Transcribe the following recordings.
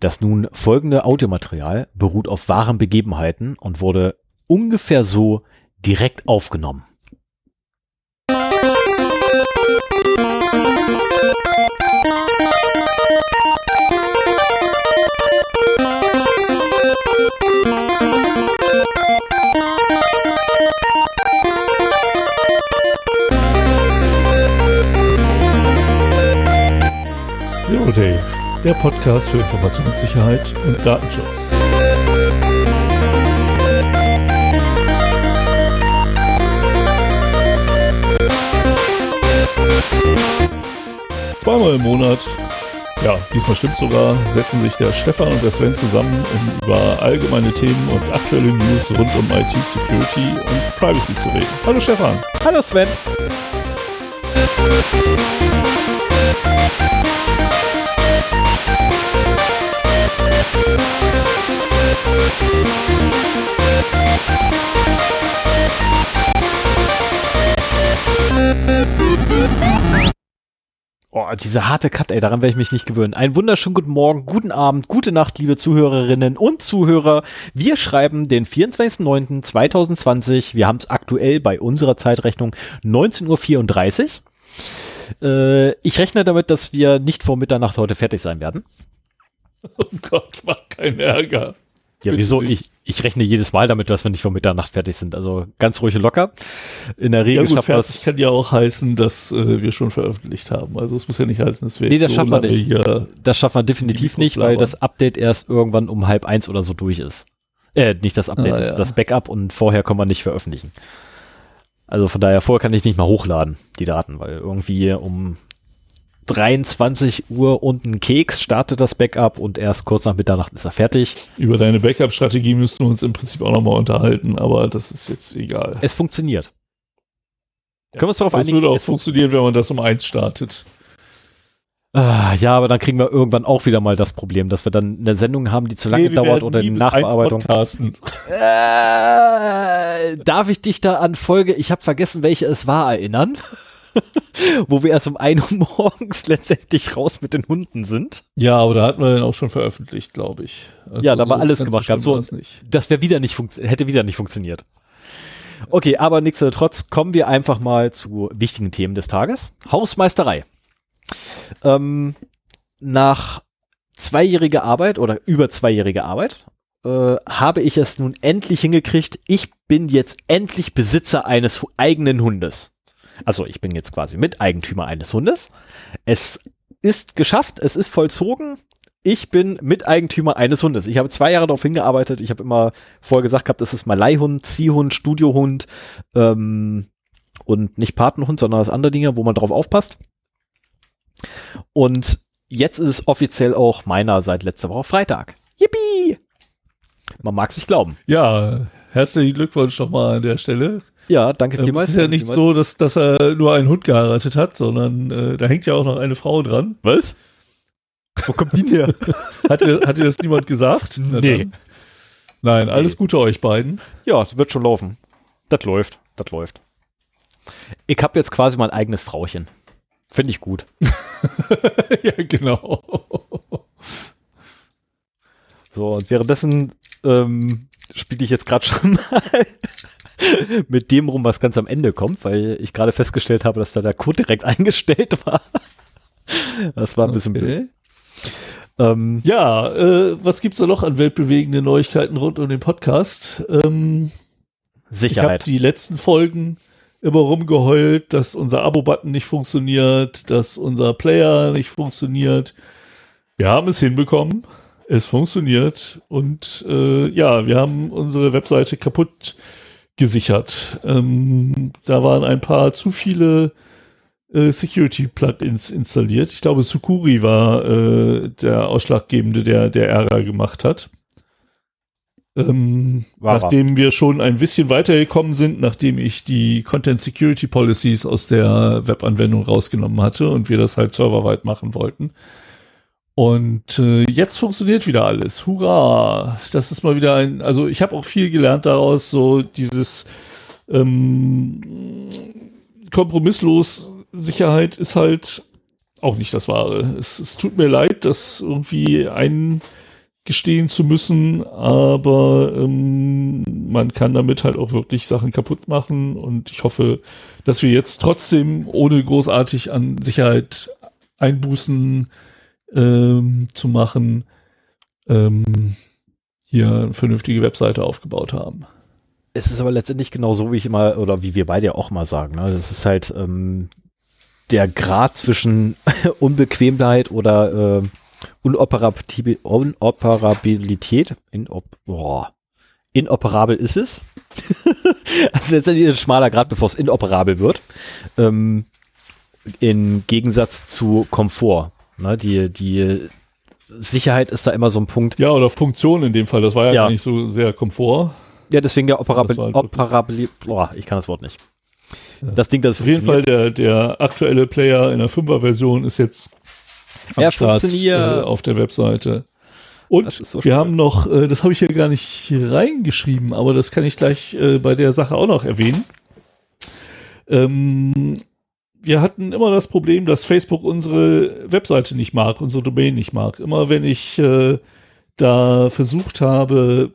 Das nun folgende Audiomaterial beruht auf wahren Begebenheiten und wurde ungefähr so direkt aufgenommen. Zero Day, der Podcast für Informationssicherheit und Datenschutz. Zweimal im Monat, ja, diesmal stimmt sogar, setzen sich der Stefan und der Sven zusammen, um über allgemeine Themen und aktuelle News rund um IT-Security und Privacy zu reden. Hallo Stefan. Hallo Sven. Oh, diese harte Cut, ey, daran werde ich mich nicht gewöhnen. Einen wunderschönen guten Morgen, guten Abend, gute Nacht, liebe Zuhörerinnen und Zuhörer. Wir schreiben den 24.09.2020. Wir haben es aktuell bei unserer Zeitrechnung 19.34 Uhr. Äh, ich rechne damit, dass wir nicht vor Mitternacht heute fertig sein werden. Oh Gott, mach keinen Ärger. Ja, wieso? Ich, ich rechne jedes Mal damit, dass wir nicht vor Mitternacht fertig sind. Also ganz ruhig und locker. In der Regel Ja gut, schafft das. fertig kann ja auch heißen, dass äh, wir schon veröffentlicht haben. Also es muss ja nicht heißen, dass wir Nee, das so schaffen wir lange nicht. Das schaffen wir definitiv nicht, weil das Update erst irgendwann um halb eins oder so durch ist. Äh, nicht das Update, Ah, das- ja. das Backup und vorher können wir nicht veröffentlichen. Also von daher, vorher kann ich nicht mal hochladen, die Daten, weil irgendwie um 23 Uhr und ein Keks startet das Backup und erst kurz nach Mitternacht ist er fertig. über deine Backup-Strategie müssten wir uns im Prinzip auch nochmal unterhalten, aber das ist jetzt egal. Es funktioniert. Können wir uns darauf Das einigen? würde auch Es funktionieren, wenn man das um eins startet. Ah, ja, aber dann kriegen wir irgendwann auch wieder mal das Problem, dass wir dann eine Sendung haben, die zu lange Nee, dauert oder die Nachbearbeitung. Äh, darf ich dich da an Folge, ich habe vergessen, welche es war, erinnern? Wo wir erst um 1 Uhr morgens letztendlich raus mit den Hunden sind. Ja, aber da hatten wir dann auch schon veröffentlicht, glaube ich. Also Ja, da war alles gemacht. So- es nicht. Das wäre wieder nicht hätte wieder nicht funktioniert. Okay, aber nichtsdestotrotz kommen wir einfach mal zu wichtigen Themen des Tages. Hausmeisterei. Ähm, nach zweijähriger Arbeit oder über zweijähriger Arbeit äh, habe ich es nun endlich hingekriegt. Ich bin jetzt endlich Besitzer eines eigenen Hundes. Also ich bin jetzt quasi Miteigentümer eines Hundes. Es ist geschafft, es ist vollzogen. Ich bin Miteigentümer eines Hundes. Ich habe zwei Jahre darauf hingearbeitet. Ich habe immer vorher gesagt gehabt, das ist mal Leihhund, Ziehhund, Studiohund ähm, und nicht Patenhund, sondern das andere Dinge, wo man drauf aufpasst. Und jetzt ist es offiziell auch meiner seit letzter Woche Freitag. Yippie! Man mag sich glauben. Ja, herzlichen Glückwunsch nochmal an der Stelle. Ja, danke Ähm, vielmals. es ist ja nicht so, dass, dass er nur einen Hund geheiratet hat, sondern äh, da hängt ja auch noch eine Frau dran. Was? Wo kommt die her? Hat dir, hat dir das niemand gesagt? Na Nee. dann. Nein, alles Gute euch beiden. ja, wird schon laufen. Das läuft, das läuft. Ich habe jetzt quasi mein eigenes Frauchen. Finde ich gut. ja, genau. So, und währenddessen ähm, spiele ich jetzt gerade schon mal mit dem rum, was ganz am Ende kommt, weil ich gerade festgestellt habe, dass da der Code direkt eingestellt war. Das war ein bisschen blöd. Ähm, Ja, äh, was gibt's da noch an weltbewegenden Neuigkeiten rund um den Podcast? Ähm, ich habe Sicherheit. die letzten Folgen immer rumgeheult, dass unser Abo-Button nicht funktioniert, dass unser Player nicht funktioniert. Wir haben es hinbekommen. Es funktioniert. Und äh, ja, wir haben unsere Webseite kaputt gesichert. Ähm, da waren ein paar zu viele äh, Security-Plugins installiert. Ich glaube, Sukuri war äh, der Ausschlaggebende, der, der Ärger gemacht hat. Ähm, nachdem wir schon ein bisschen weitergekommen sind, nachdem ich die Content Security Policies aus der Webanwendung rausgenommen hatte und wir das halt serverweit machen wollten. Und äh, jetzt funktioniert wieder alles. Hurra! Das ist mal wieder ein, also ich habe auch viel gelernt daraus, so dieses ähm, kompromisslos Sicherheit ist halt auch nicht das Wahre. Es, es tut mir leid, dass irgendwie ein gestehen zu müssen, aber ähm, man kann damit halt auch wirklich Sachen kaputt machen und ich hoffe, dass wir jetzt trotzdem ohne großartig an Sicherheit Einbußen ähm, zu machen, ähm, hier eine vernünftige Webseite aufgebaut haben. Es ist aber letztendlich genau so, wie ich immer, oder wie wir beide ja auch mal sagen. Ne? Das ist halt ähm, der Grad zwischen Unbequemheit oder äh, Unoperabil Unoperabilität. Inop boah. Inoperabel ist es. also letztendlich ein schmaler Grad, bevor es inoperabel wird. Ähm, Im Gegensatz zu Komfort. Ne, die, die Sicherheit ist da immer so ein Punkt. Ja, oder Funktion in dem Fall. Das war ja, ja. nicht so sehr Komfort. Ja, deswegen der Operabil, halt Operabil, boah, ich kann das Wort nicht. Ja. Das Ding, das Auf jeden Fall der, der aktuelle Player in der 5er-Version ist jetzt am ja, Start äh, auf der Webseite. Und so wir haben noch, äh, das habe ich hier gar nicht reingeschrieben, aber das kann ich gleich äh, bei der Sache auch noch erwähnen. Ähm, wir hatten immer das Problem, dass Facebook unsere Webseite nicht mag, unsere Domain nicht mag. Immer wenn ich äh, da versucht habe,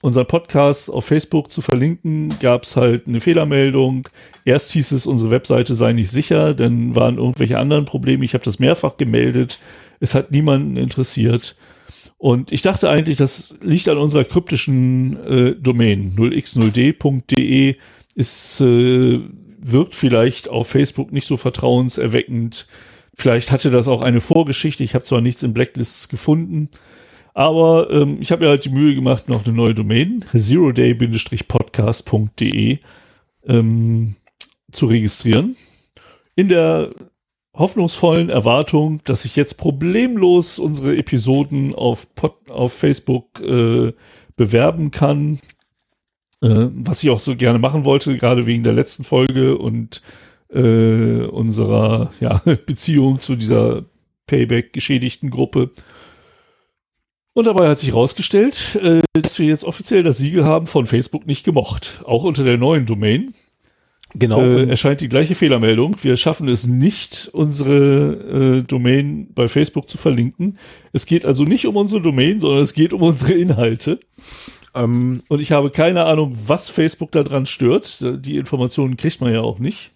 unseren Podcast auf Facebook zu verlinken, gab es halt eine Fehlermeldung. Erst hieß es, unsere Webseite sei nicht sicher, dann waren irgendwelche anderen Probleme. Ich habe das mehrfach gemeldet. Es hat niemanden interessiert. Und ich dachte eigentlich, das liegt an unserer kryptischen äh, Domain. 0x0d.de ist, äh, wirkt vielleicht auf Facebook nicht so vertrauenserweckend. Vielleicht hatte das auch eine Vorgeschichte. Ich habe zwar nichts in Blacklists gefunden, aber ähm, ich habe mir halt die Mühe gemacht, noch eine neue Domain, zeroday-podcast.de, ähm, zu registrieren. In der hoffnungsvollen Erwartung, dass ich jetzt problemlos unsere Episoden auf, Pod, auf Facebook äh, bewerben kann, was ich auch so gerne machen wollte, gerade wegen der letzten Folge und äh, unserer ja, Beziehung zu dieser Payback-geschädigten Gruppe. Und dabei hat sich herausgestellt, äh, dass wir jetzt offiziell das Siegel haben von Facebook nicht gemocht. Auch unter der neuen Domain. Genau. Äh, erscheint die gleiche Fehlermeldung. Wir schaffen es nicht, unsere äh, Domain bei Facebook zu verlinken. Es geht also nicht um unsere Domain, sondern es geht um unsere Inhalte. Ähm, Und ich habe keine Ahnung, was Facebook daran stört. Die Informationen kriegt man ja auch nicht.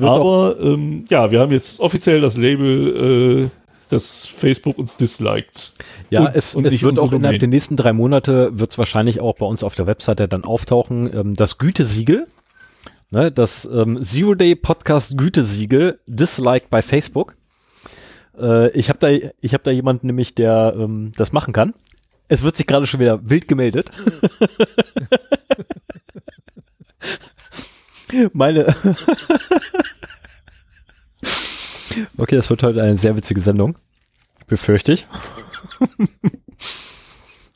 Aber ähm, ja, wir haben jetzt offiziell das Label äh, dass Facebook uns disliked. Ja, uns es, es wird auch innerhalb der nächsten drei Monate wird es wahrscheinlich auch bei uns auf der Webseite dann auftauchen, ähm, das Gütesiegel, ne, das ähm, Zero Day Podcast Gütesiegel, disliked bei Facebook. Äh, ich habe da, ich habe da jemanden nämlich, der ähm, das machen kann. Es wird sich gerade schon wieder wild gemeldet. Meine Okay, das wird heute eine sehr witzige Sendung. Befürchte ich.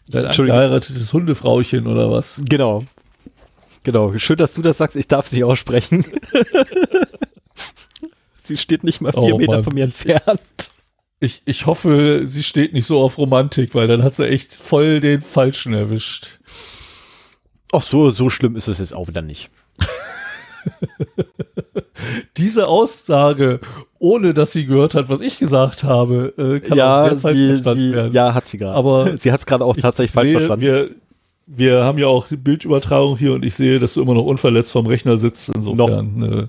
Dein geheiratetes Hundefrauchen oder was? Genau. Genau. Schön, dass du das sagst. Ich darf sie aussprechen. sie steht nicht mal vier oh, Meter Mann. von mir entfernt. Ich, ich hoffe, sie steht nicht so auf Romantik, weil dann hat sie echt voll den Falschen erwischt. Ach so, so schlimm ist es jetzt auch wieder nicht. Diese Aussage, ohne dass sie gehört hat, was ich gesagt habe, äh, kann ja, auch sehr sie, verstanden sie, werden. Ja, hat sie gerade. Aber sie hat es gerade auch tatsächlich falsch verstanden. Wir, wir haben ja auch Bildübertragung hier und ich sehe, dass du immer noch unverletzt vorm Rechner sitzt. Insofern. Noch, äh,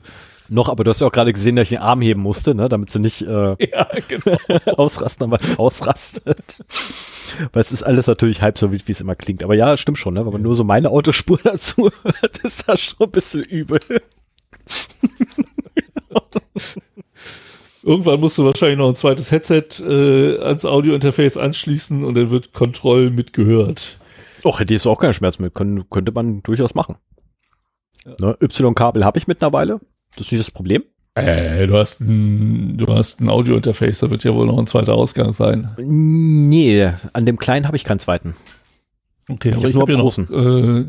noch aber du hast ja auch gerade gesehen, dass ich den Arm heben musste, ne, damit sie nicht äh, ja, genau. ausrasten, aber ausrastet. Weil es ist alles natürlich halb so wild, wie es immer klingt. Aber ja, stimmt schon, ne? Wenn man nur so meine Autospur dazu hört, ist das schon ein bisschen übel. Irgendwann musst du wahrscheinlich noch ein zweites Headset äh, ans Audiointerface anschließen und dann wird Kontroll mitgehört. Och, hätte ich auch keinen Schmerz mit. Können, könnte man durchaus machen. Ja. Ne? Y-Kabel habe ich mittlerweile. Das ist nicht das Problem. Äh, du hast ein, du hast ein Audiointerface, da wird ja wohl noch ein zweiter Ausgang sein. Nee, an dem kleinen habe ich keinen zweiten. Okay, ich aber ich habe ja noch, äh,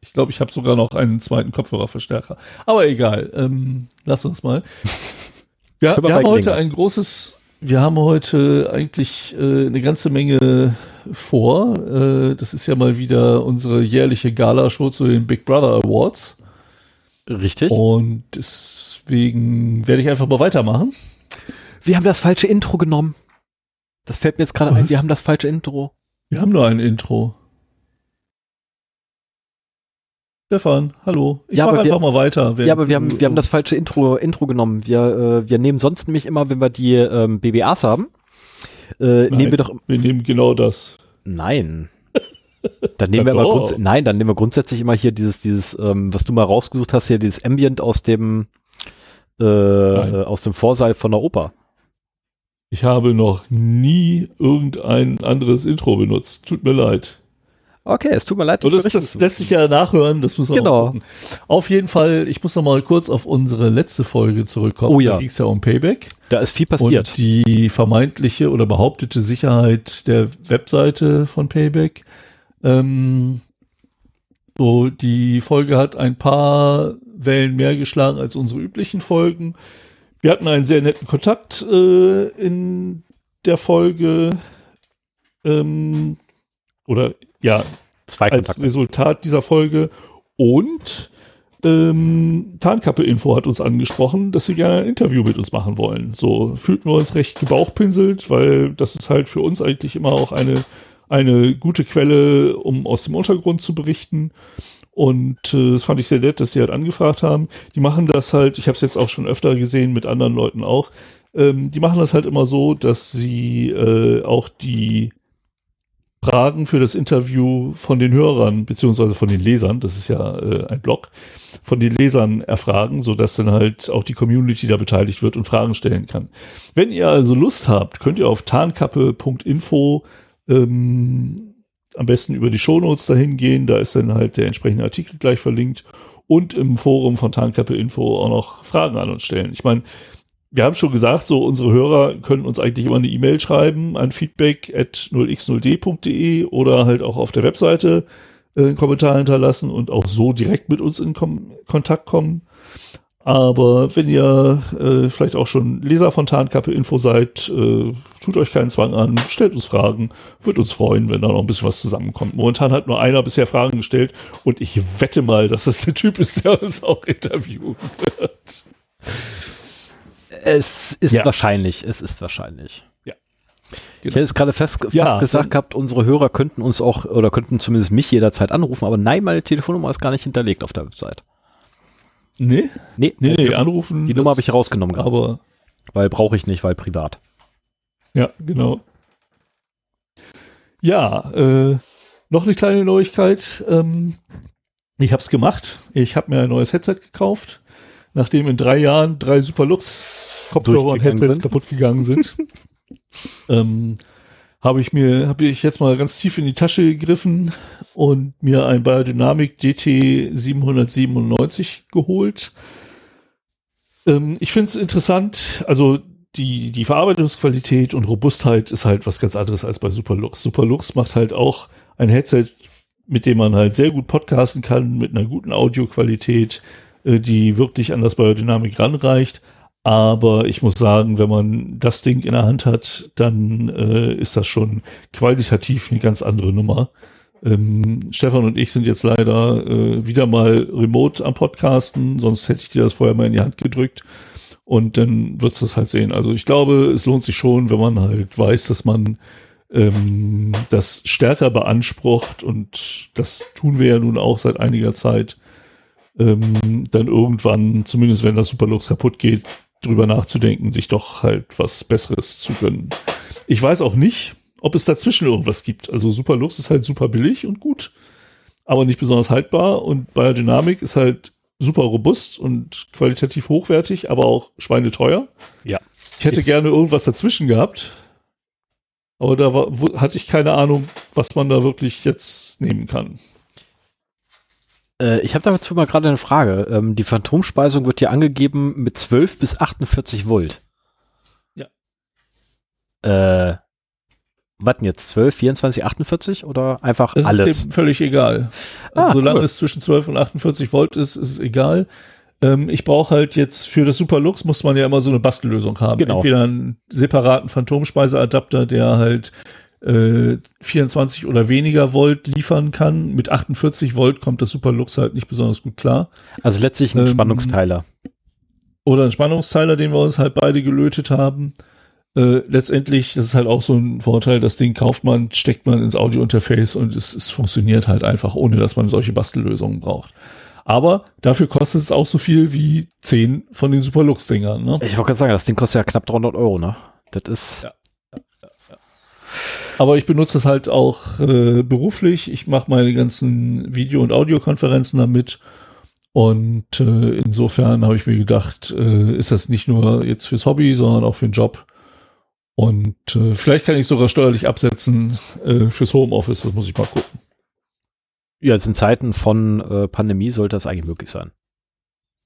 ich glaube, ich habe sogar noch einen zweiten Kopfhörerverstärker. Aber egal, ähm, lass uns mal. Ja, wir haben heute ein großes, wir haben heute eigentlich äh, eine ganze Menge vor. Äh, das ist ja mal wieder unsere jährliche Gala-Show zu den Big Brother Awards. Richtig. Und deswegen werde ich einfach mal weitermachen. Wir haben das falsche Intro genommen. Das fällt mir jetzt gerade ein. Wir haben das falsche Intro. Wir haben nur ein Intro. Stefan, hallo. Ich Ja, mach aber wir- einfach mal weiter. Ja, aber wir haben, wir haben das falsche Intro, Intro genommen. Wir, äh, wir nehmen sonst nämlich immer, wenn wir die ähm, BBAs haben, äh, nehmen wir doch. Wir nehmen genau das. Nein. Dann nehmen wir aber grunds nein, dann nehmen wir grundsätzlich immer hier dieses, dieses, ähm, was du mal rausgesucht hast, hier dieses Ambient aus dem äh, äh, aus dem Vorsaal von der Oper. Ich habe noch nie irgendein anderes Intro benutzt. Tut mir leid. Okay, es tut mir leid. Das, das lässt sich ja nachhören, das müssen wir Genau. Auf jeden Fall, ich muss noch mal kurz auf unsere letzte Folge zurückkommen. Oh ja. Da ging es ja um Payback. Da ist viel passiert. Und die vermeintliche oder behauptete Sicherheit der Webseite von Payback. Ähm, so, die Folge hat ein paar Wellen mehr geschlagen als unsere üblichen Folgen. Wir hatten einen sehr netten Kontakt äh, in der Folge. Ähm, oder ja, Zwei als Kontakte. Resultat dieser Folge. Und ähm, Tarnkappe-Info hat uns angesprochen, dass sie gerne ein Interview mit uns machen wollen. So fühlten wir uns recht gebauchpinselt, weil das ist halt für uns eigentlich immer auch eine, eine gute Quelle, um aus dem Untergrund zu berichten. Und äh, das fand ich sehr nett, dass sie halt angefragt haben. Die machen das halt, ich habe es jetzt auch schon öfter gesehen, mit anderen Leuten auch. Ähm, die machen das halt immer so, dass sie äh, auch die Fragen für das Interview von den Hörern, beziehungsweise von den Lesern, das ist ja äh, ein Blog, von den Lesern erfragen, sodass dann halt auch die Community da beteiligt wird und Fragen stellen kann. Wenn ihr also Lust habt, könnt ihr auf tarnkappe.info ähm, am besten über die Shownotes dahin gehen, da ist dann halt der entsprechende Artikel gleich verlinkt und im Forum von Tarnkappe Info auch noch Fragen an uns stellen. Ich meine, wir haben schon gesagt, so unsere Hörer können uns eigentlich immer eine E-Mail schreiben an feedback at 0x0d.de oder halt auch auf der Webseite äh, einen Kommentar hinterlassen und auch so direkt mit uns in Kom Kontakt kommen. Aber wenn ihr äh, vielleicht auch schon Leser von Tarnkappe Info seid, äh, tut euch keinen Zwang an, stellt uns Fragen, wird uns freuen, wenn da noch ein bisschen was zusammenkommt. Momentan hat nur einer bisher Fragen gestellt und ich wette mal, dass das der Typ ist, der uns auch interviewen wird. Es ist Ja. wahrscheinlich, es ist wahrscheinlich. Ja. Ich Genau. hätte es gerade fest, fast Ja, gesagt gehabt, unsere Hörer könnten uns auch, oder könnten zumindest mich jederzeit anrufen, aber nein, meine Telefonnummer ist gar nicht hinterlegt auf der Website. Nee, Nee, nee, nee, anrufen. die Nummer habe ich rausgenommen, gehabt, Aber weil brauche ich nicht, weil privat. Ja, genau. Ja, äh, noch eine kleine Neuigkeit. Ähm, ich habe es gemacht. Ich habe mir ein neues Headset gekauft, nachdem in drei Jahren drei Superlux Kopfhörer und Headsets sind. kaputt gegangen sind. ähm, habe ich mir, habe ich jetzt mal ganz tief in die Tasche gegriffen und mir ein Biodynamic DT 797 geholt. Ähm, ich finde es interessant, also die, die Verarbeitungsqualität und Robustheit ist halt was ganz anderes als bei Superlux. Superlux macht halt auch ein Headset, mit dem man halt sehr gut podcasten kann, mit einer guten Audioqualität, äh, die wirklich an das Biodynamic ranreicht. Aber ich muss sagen, wenn man das Ding in der Hand hat, dann äh, ist das schon qualitativ eine ganz andere Nummer. Ähm, Stefan und ich sind jetzt leider äh, wieder mal remote am Podcasten, sonst hätte ich dir das vorher mal in die Hand gedrückt. Und dann du das halt sehen. Also ich glaube, es lohnt sich schon, wenn man halt weiß, dass man ähm, das stärker beansprucht und das tun wir ja nun auch seit einiger Zeit, ähm, dann irgendwann, zumindest wenn das Superlux kaputt geht, drüber nachzudenken, sich doch halt was Besseres zu gönnen. Ich weiß auch nicht, ob es dazwischen irgendwas gibt. Also Superlux ist halt super billig und gut, aber nicht besonders haltbar und Biodynamic ist halt super robust und qualitativ hochwertig, aber auch schweineteuer. Ja. Ich hätte Ist- gerne irgendwas dazwischen gehabt. Aber da war, wo, hatte ich keine Ahnung, was man da wirklich jetzt nehmen kann. Äh, ich habe dazu mal gerade eine Frage. Ähm, die Phantomspeisung wird hier angegeben mit 12 bis 48 Volt. Ja. Äh, was denn jetzt? 12, 24, 48 oder einfach Das alles? ist eben völlig egal. Also Ah, solange cool. es zwischen 12 und 48 Volt ist, ist es egal. Ähm, ich brauche halt jetzt für das Superlux muss man ja immer so eine Bastellösung haben. Genau. Entweder einen separaten Phantomspeiseadapter, der halt äh, 24 oder weniger Volt liefern kann. Mit 48 Volt kommt das Superlux halt nicht besonders gut klar. Also letztlich ein Ähm, Spannungsteiler. Oder ein Spannungsteiler, den wir uns halt beide gelötet haben. äh, letztendlich, das ist halt auch so ein Vorteil, das Ding kauft man, steckt man ins Audio-Interface und es, es funktioniert halt einfach, ohne dass man solche Bastellösungen braucht. Aber dafür kostet es auch so viel wie zehn von den Superlux-Dingern. Ne? Ich wollte gerade sagen, das Ding kostet ja knapp 300 Euro, ne? Das ist. Ja. Aber ich benutze es halt auch äh, beruflich. Ich mache meine ganzen Video- und Audiokonferenzen damit. Und äh, insofern habe ich mir gedacht, äh, ist das nicht nur jetzt fürs Hobby, sondern auch für den Job und äh, vielleicht kann ich sogar steuerlich absetzen äh, fürs Homeoffice, das muss ich mal gucken. Ja, jetzt in Zeiten von äh, Pandemie sollte das eigentlich möglich sein.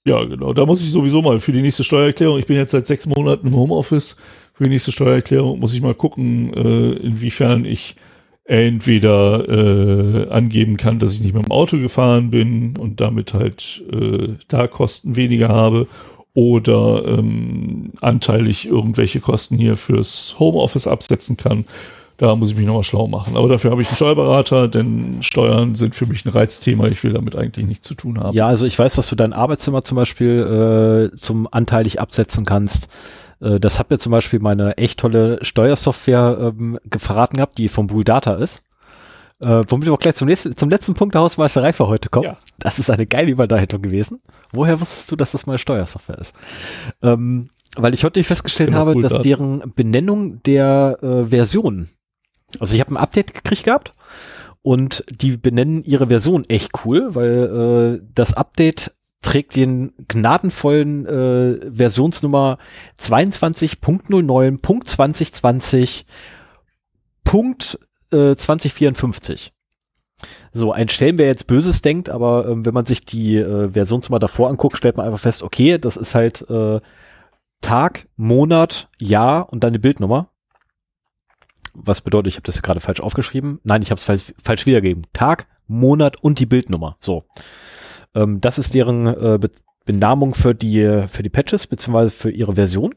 Ja, genau. Da muss ich sowieso mal für die nächste Steuererklärung, ich bin jetzt seit sechs Monaten im Homeoffice, für die nächste Steuererklärung muss ich mal gucken, äh, inwiefern ich entweder äh, angeben kann, dass ich nicht mit dem Auto gefahren bin und damit halt äh, da Kosten weniger habe oder ähm, anteilig irgendwelche Kosten hier fürs Homeoffice absetzen kann. Da muss ich mich nochmal schlau machen. Aber dafür habe ich einen Steuerberater, denn Steuern sind für mich ein Reizthema. Ich will damit eigentlich nichts zu tun haben. Ja, also ich weiß, dass du dein Arbeitszimmer zum Beispiel äh, zum anteilig absetzen kannst. Äh, das hat mir zum Beispiel meine echt tolle Steuersoftware ähm, verraten gehabt, die vom Bull Data ist. Äh, womit wir auch gleich zum, nächsten, zum letzten Punkt der Hausmeisterei für heute kommen. Ja. Das ist eine geile Überleitung gewesen. Woher wusstest du, dass das meine Steuersoftware ist? Ähm, weil ich heute festgestellt genau, habe, dass Daten. deren Benennung der äh, Version, also ich habe ein Update gekriegt gehabt und die benennen ihre Version echt cool, weil äh, das Update trägt den gnadenvollen äh, Versionsnummer 22.09.2020. Punkt 2054. So, ein Stellen, wer jetzt Böses denkt, aber ähm, wenn man sich die äh, Versionsnummer davor anguckt, stellt man einfach fest, okay, das ist halt äh, Tag, Monat, Jahr und dann die Bildnummer. Was bedeutet, ich habe das gerade falsch aufgeschrieben? Nein, ich habe es falsch, falsch wiedergegeben. Tag, Monat und die Bildnummer. So. Ähm, das ist deren äh, Be Benamung für die, für die Patches, beziehungsweise für ihre Version.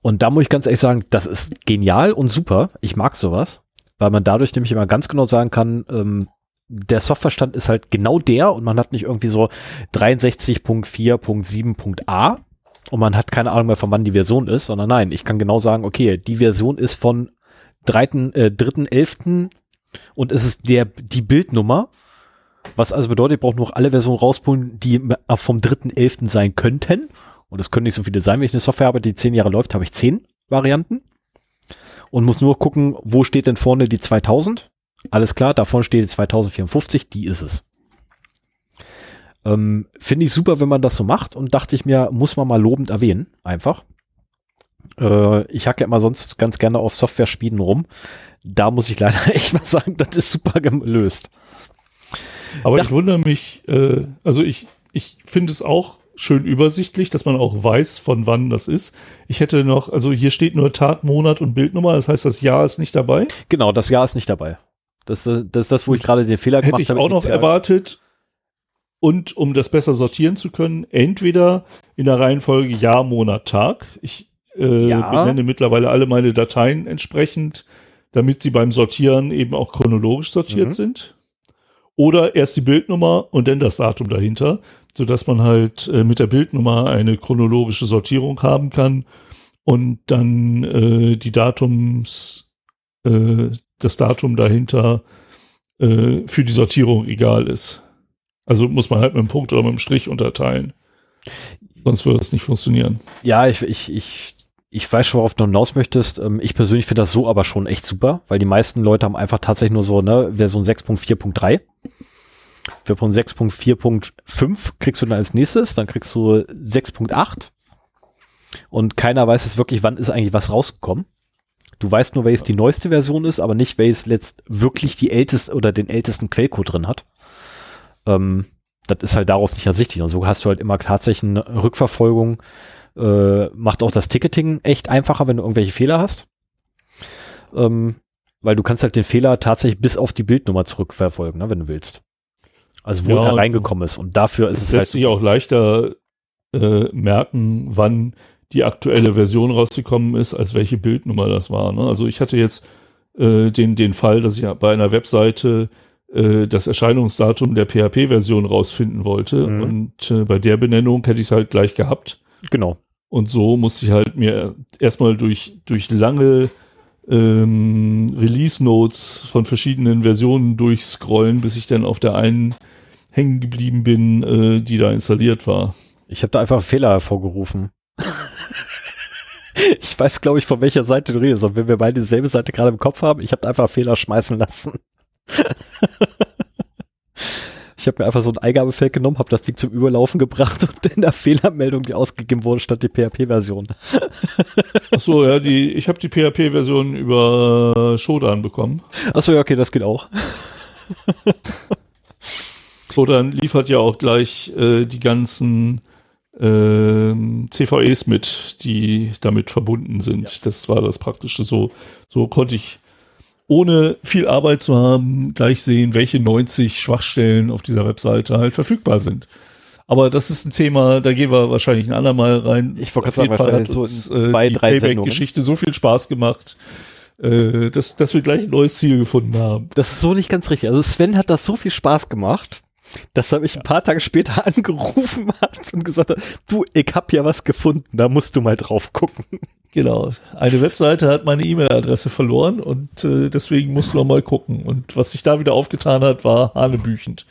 Und da muss ich ganz ehrlich sagen, das ist genial und super. Ich mag sowas weil man dadurch nämlich immer ganz genau sagen kann, ähm, der Softwarestand ist halt genau der und man hat nicht irgendwie so 63.4.7.a und man hat keine Ahnung mehr, von wann die Version ist, sondern nein, ich kann genau sagen, okay, die Version ist von 3.11. Äh, 3. und es ist der, die Bildnummer, was also bedeutet, ich brauche noch alle Versionen rauspulen, die vom 3.11. sein könnten. Und es können nicht so viele sein, wenn ich eine Software habe, die zehn Jahre läuft, habe ich zehn Varianten und muss nur gucken, wo steht denn vorne die 2000? Alles klar, da vorne steht die 2054, die ist es. Ähm, Finde ich super, wenn man das so macht und dachte ich mir, muss man mal lobend erwähnen, einfach. Äh, ich hacke ja immer sonst ganz gerne auf Software-Spielen rum. Da muss ich leider echt mal sagen, das ist super gelöst. Aber Dach ich wundere mich, äh, also ich, ich finde es auch schön übersichtlich, dass man auch weiß, von wann das ist. Ich hätte noch, also hier steht nur Tag, Monat und Bildnummer, das heißt, das Jahr ist nicht dabei. Genau, das Jahr ist nicht dabei. Das, das ist das, wo ich gerade den Fehler gemacht habe. Hätte ich auch noch erwartet. Und um das besser sortieren zu können, entweder in der Reihenfolge Jahr, Monat, Tag. Ich äh, ja. benenne mittlerweile alle meine Dateien entsprechend, damit sie beim Sortieren eben auch chronologisch sortiert mhm. sind. Oder erst die Bildnummer und dann das Datum dahinter so dass man halt äh, mit der Bildnummer eine chronologische Sortierung haben kann und dann äh, die Datums, äh, das Datum dahinter äh, für die Sortierung egal ist. Also muss man halt mit einem Punkt oder mit einem Strich unterteilen. Sonst würde es nicht funktionieren. Ja, ich, ich, ich, ich weiß schon, worauf du hinaus möchtest. Ähm, ich persönlich finde das so aber schon echt super, weil die meisten Leute haben einfach tatsächlich nur so, ne, Version 6.4.3 für Punkt 6.4.5 kriegst du dann als nächstes, dann kriegst du 6.8 und keiner weiß es wirklich, wann ist eigentlich was rausgekommen. Du weißt nur, welches die neueste Version ist, aber nicht, welches letzt wirklich die älteste oder den ältesten Quellcode drin hat. Ähm, das ist halt daraus nicht ersichtlich. Und so hast du halt immer tatsächlich eine Rückverfolgung. Äh, macht auch das Ticketing echt einfacher, wenn du irgendwelche Fehler hast. Ähm, weil du kannst halt den Fehler tatsächlich bis auf die Bildnummer zurückverfolgen, ne, wenn du willst. Also wo ja, er reingekommen ist. Und dafür ist es, es lässt halt sich auch leichter äh, merken, wann die aktuelle Version rausgekommen ist, als welche Bildnummer das war. Ne? Also ich hatte jetzt äh, den, den Fall, dass ich bei einer Webseite äh, das Erscheinungsdatum der PHP-Version rausfinden wollte. Mhm. Und äh, bei der Benennung hätte ich es halt gleich gehabt. Genau. Und so musste ich halt mir erstmal durch, durch lange ähm, Release-Notes von verschiedenen Versionen durchscrollen, bis ich dann auf der einen hängen geblieben bin, äh, die da installiert war. Ich habe da einfach Fehler hervorgerufen. ich weiß, glaube ich, von welcher Seite du redest. Und wenn wir beide dieselbe Seite gerade im Kopf haben, ich habe einfach einen Fehler schmeißen lassen. ich habe mir einfach so ein Eingabefeld genommen, habe das Ding zum Überlaufen gebracht und in der Fehlermeldung, die ausgegeben wurde, stand die PHP-Version. Ach so, ja, die, ich habe die PHP-Version über Shodan bekommen. Achso, ja, okay, das geht auch. Shodan liefert ja auch gleich äh, die ganzen äh, CVEs mit, die damit verbunden sind. Ja. Das war das Praktische. So, so konnte ich ohne viel Arbeit zu haben, gleich sehen, welche 90 Schwachstellen auf dieser Webseite halt verfügbar sind. Aber das ist ein Thema, da gehen wir wahrscheinlich ein andermal rein. Ich wollte gerade sagen, hat so uns, äh, zwei, die Payback-Geschichte so viel Spaß gemacht, äh, dass, dass wir gleich ein neues Ziel gefunden haben. Das ist so nicht ganz richtig. Also Sven hat das so viel Spaß gemacht, dass er mich ein paar Tage später angerufen hat und gesagt hat, du, ich hab ja was gefunden, da musst du mal drauf gucken. Genau. Eine Webseite hat meine E-Mail-Adresse verloren und äh, deswegen musst du noch mal gucken. Und was sich da wieder aufgetan hat, war hanebüchend.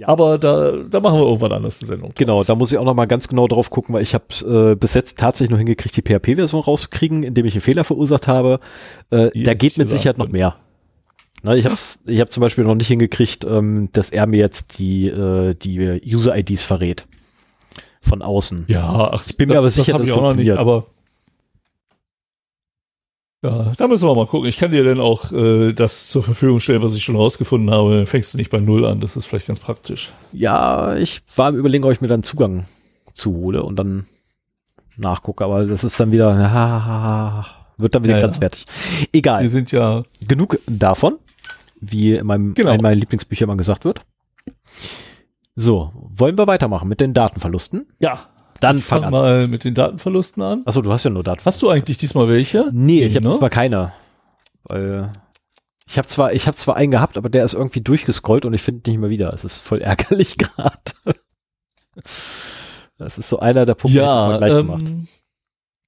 Ja. Aber da, da machen wir irgendwann anders eine Sendung. Genau, da muss ich auch noch mal ganz genau drauf gucken, weil ich habe äh, bis jetzt tatsächlich nur hingekriegt, die PHP-Version rauszukriegen, indem ich einen Fehler verursacht habe. Äh, da geht mit Sicherheit noch mehr. Na, ich habe ich hab zum Beispiel noch nicht hingekriegt, ähm, dass er mir jetzt die, äh, die User-IDs verrät. Von außen. Ja, ach, ich bin das, mir aber sicher, das dass das funktioniert. Nicht, aber ja, da müssen wir mal gucken. Ich kann dir dann auch äh, das zur Verfügung stellen, was ich schon rausgefunden habe. Dann fängst du nicht bei Null an. Das ist vielleicht ganz praktisch. Ja, ich war im Überlegen, ob ich mir dann Zugang zuhole und dann nachgucke. Aber das ist dann wieder, ha, wird dann wieder ja, grenzwertig. Ja. Egal. Wir sind ja genug davon, wie in meinem genau. in meinen Lieblingsbüchern immer gesagt wird. So, wollen wir weitermachen mit den Datenverlusten? Ja. Dann ich fang, fang mal mit den Datenverlusten an. Achso, du hast ja nur Daten. Hast du eigentlich diesmal welche? Nee, nee ich habe ne? diesmal keine. Weil ich habe zwar, ich habe zwar einen gehabt, aber der ist irgendwie durchgescrollt und ich finde nicht mehr wieder. Es ist voll ärgerlich gerade. Das ist so einer der Punkte, ja, die man gleich ähm, gemacht.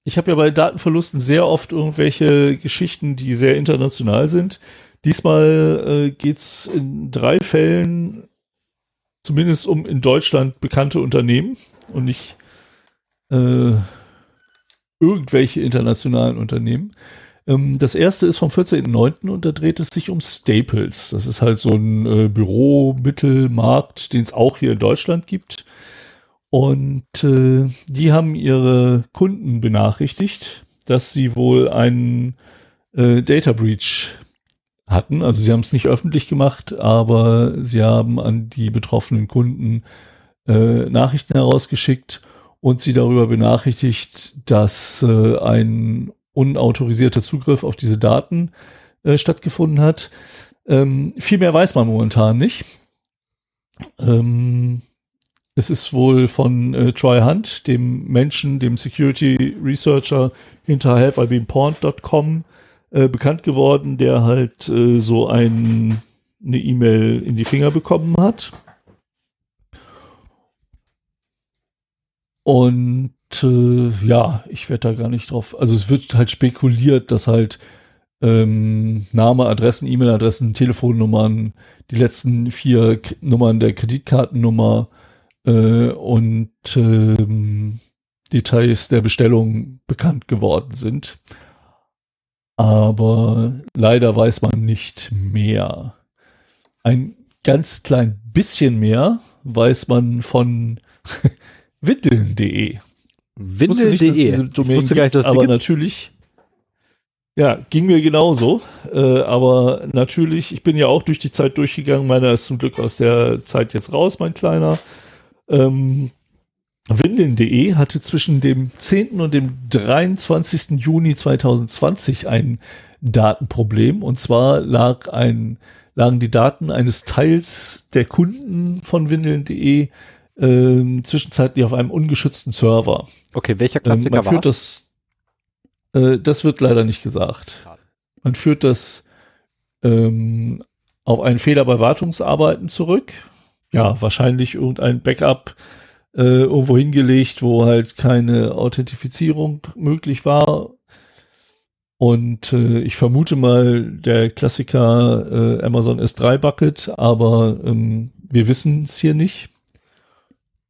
Ich habe ja bei Datenverlusten sehr oft irgendwelche Geschichten, die sehr international sind. Diesmal äh, geht es in drei Fällen zumindest um in Deutschland bekannte Unternehmen und nicht äh, irgendwelche internationalen Unternehmen. Ähm, das erste ist vom 14.09. und da dreht es sich um Staples. Das ist halt so ein äh, Büromittelmarkt, den es auch hier in Deutschland gibt. Und äh, die haben ihre Kunden benachrichtigt, dass sie wohl einen äh, Data Breach hatten. Also sie haben es nicht öffentlich gemacht, aber sie haben an die betroffenen Kunden äh, Nachrichten herausgeschickt und sie darüber benachrichtigt, dass äh, ein unautorisierter Zugriff auf diese Daten äh, stattgefunden hat. Ähm, viel mehr weiß man momentan nicht. Ähm, es ist wohl von äh, Troy Hunt, dem Menschen, dem Security Researcher hinter helpibeenpawned.com äh, bekannt geworden, der halt äh, so ein, eine E-Mail in die Finger bekommen hat. Und äh, ja, ich werde da gar nicht drauf. Also es wird halt spekuliert, dass halt ähm, Name, Adressen, E-Mail-Adressen, Telefonnummern, die letzten vier K Nummern der Kreditkartennummer äh, und ähm, Details der Bestellung bekannt geworden sind. Aber leider weiß man nicht mehr. Ein ganz klein bisschen mehr weiß man von windeln.de. Windeln.de. Ich wusste gar nicht, dass aber gibt. natürlich. Ja, ging mir genauso. Äh, aber natürlich, ich bin ja auch durch die Zeit durchgegangen. Meiner ist zum Glück aus der Zeit jetzt raus, mein Kleiner. Ähm, Windeln.de hatte zwischen dem 10. und dem 23. Juni 2020 ein Datenproblem. Und zwar lag ein, lagen die Daten eines Teils der Kunden von Windeln.de äh, zwischenzeitlich auf einem ungeschützten Server. Okay, welcher Klassiker ähm, man führt das? Äh, das wird leider nicht gesagt. Man führt das ähm, auf einen Fehler bei Wartungsarbeiten zurück. Ja, wahrscheinlich irgendein Backup äh, irgendwo hingelegt, wo halt keine Authentifizierung möglich war. Und äh, ich vermute mal der Klassiker äh, Amazon S3 Bucket, aber ähm, wir wissen es hier nicht.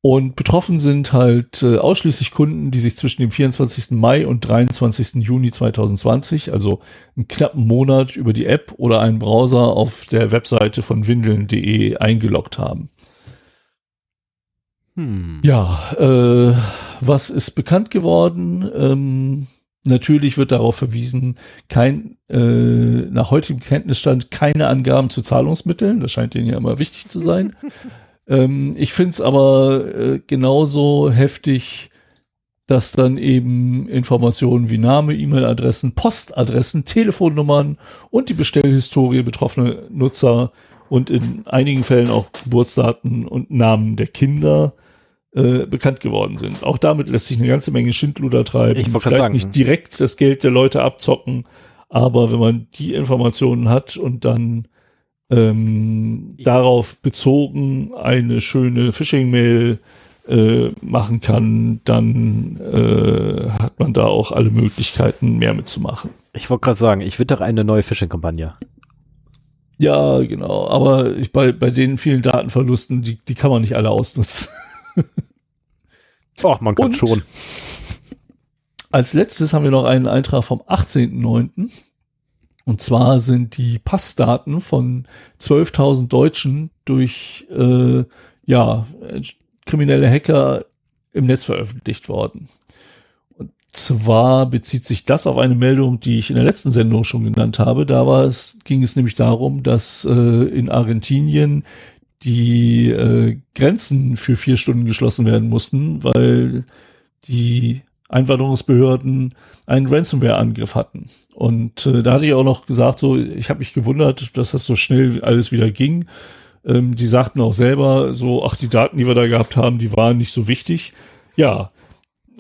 Und betroffen sind halt äh, ausschließlich Kunden, die sich zwischen dem 24. Mai und 23. Juni 2020, also einen knappen Monat über die App oder einen Browser auf der Webseite von windeln.de eingeloggt haben. Hm. Ja, äh, was ist bekannt geworden? Ähm, natürlich wird darauf verwiesen, kein, äh, nach heutigem Kenntnisstand keine Angaben zu Zahlungsmitteln. Das scheint denen ja immer wichtig zu sein. ähm, ich finde es aber äh, genauso heftig, dass dann eben Informationen wie Name, E-Mail-Adressen, Postadressen, Telefonnummern und die Bestellhistorie betroffener Nutzer und in einigen Fällen auch Geburtsdaten und Namen der Kinder äh, bekannt geworden sind. Auch damit lässt sich eine ganze Menge Schindluder treiben. Ich Vielleicht sagen. nicht direkt das Geld der Leute abzocken, aber wenn man die Informationen hat und dann ähm, darauf bezogen eine schöne Phishing-Mail äh, machen kann, dann äh, hat man da auch alle Möglichkeiten, mehr mitzumachen. Ich wollte gerade sagen, ich wittere eine neue Phishing-Kampagne. Ja, genau. Aber ich, bei, bei den vielen Datenverlusten, die, die kann man nicht alle ausnutzen. Ach, man kann Und schon. Als letztes haben wir noch einen Eintrag vom 18.09. Und zwar sind die Passdaten von 12.000 Deutschen durch äh, ja, kriminelle Hacker im Netz veröffentlicht worden. Und zwar bezieht sich das auf eine Meldung, die ich in der letzten Sendung schon genannt habe. Da war es, ging es nämlich darum, dass äh, in Argentinien die äh, Grenzen für vier Stunden geschlossen werden mussten, weil die Einwanderungsbehörden einen Ransomware-Angriff hatten. Und äh, da hatte ich auch noch gesagt, so, ich habe mich gewundert, dass das so schnell alles wieder ging. Ähm, die sagten auch selber so, ach, die Daten, die wir da gehabt haben, die waren nicht so wichtig. Ja,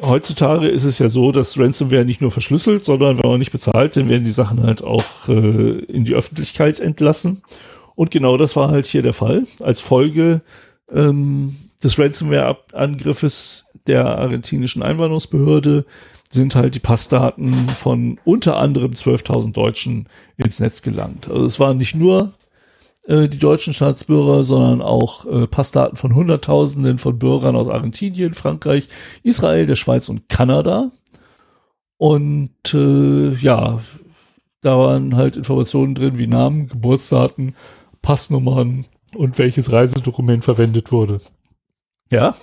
heutzutage ist es ja so, dass Ransomware nicht nur verschlüsselt, sondern wenn man nicht bezahlt, dann werden die Sachen halt auch äh, in die Öffentlichkeit entlassen. Und genau das war halt hier der Fall. Als Folge ähm, des Ransomware-Angriffes der argentinischen Einwanderungsbehörde sind halt die Passdaten von unter anderem 12.000 Deutschen ins Netz gelangt. Also es waren nicht nur äh, die deutschen Staatsbürger, sondern auch äh, Passdaten von Hunderttausenden von Bürgern aus Argentinien, Frankreich, Israel, der Schweiz und Kanada. Und äh, ja, da waren halt Informationen drin wie Namen, Geburtsdaten, Passnummern und welches Reisedokument verwendet wurde. Ja.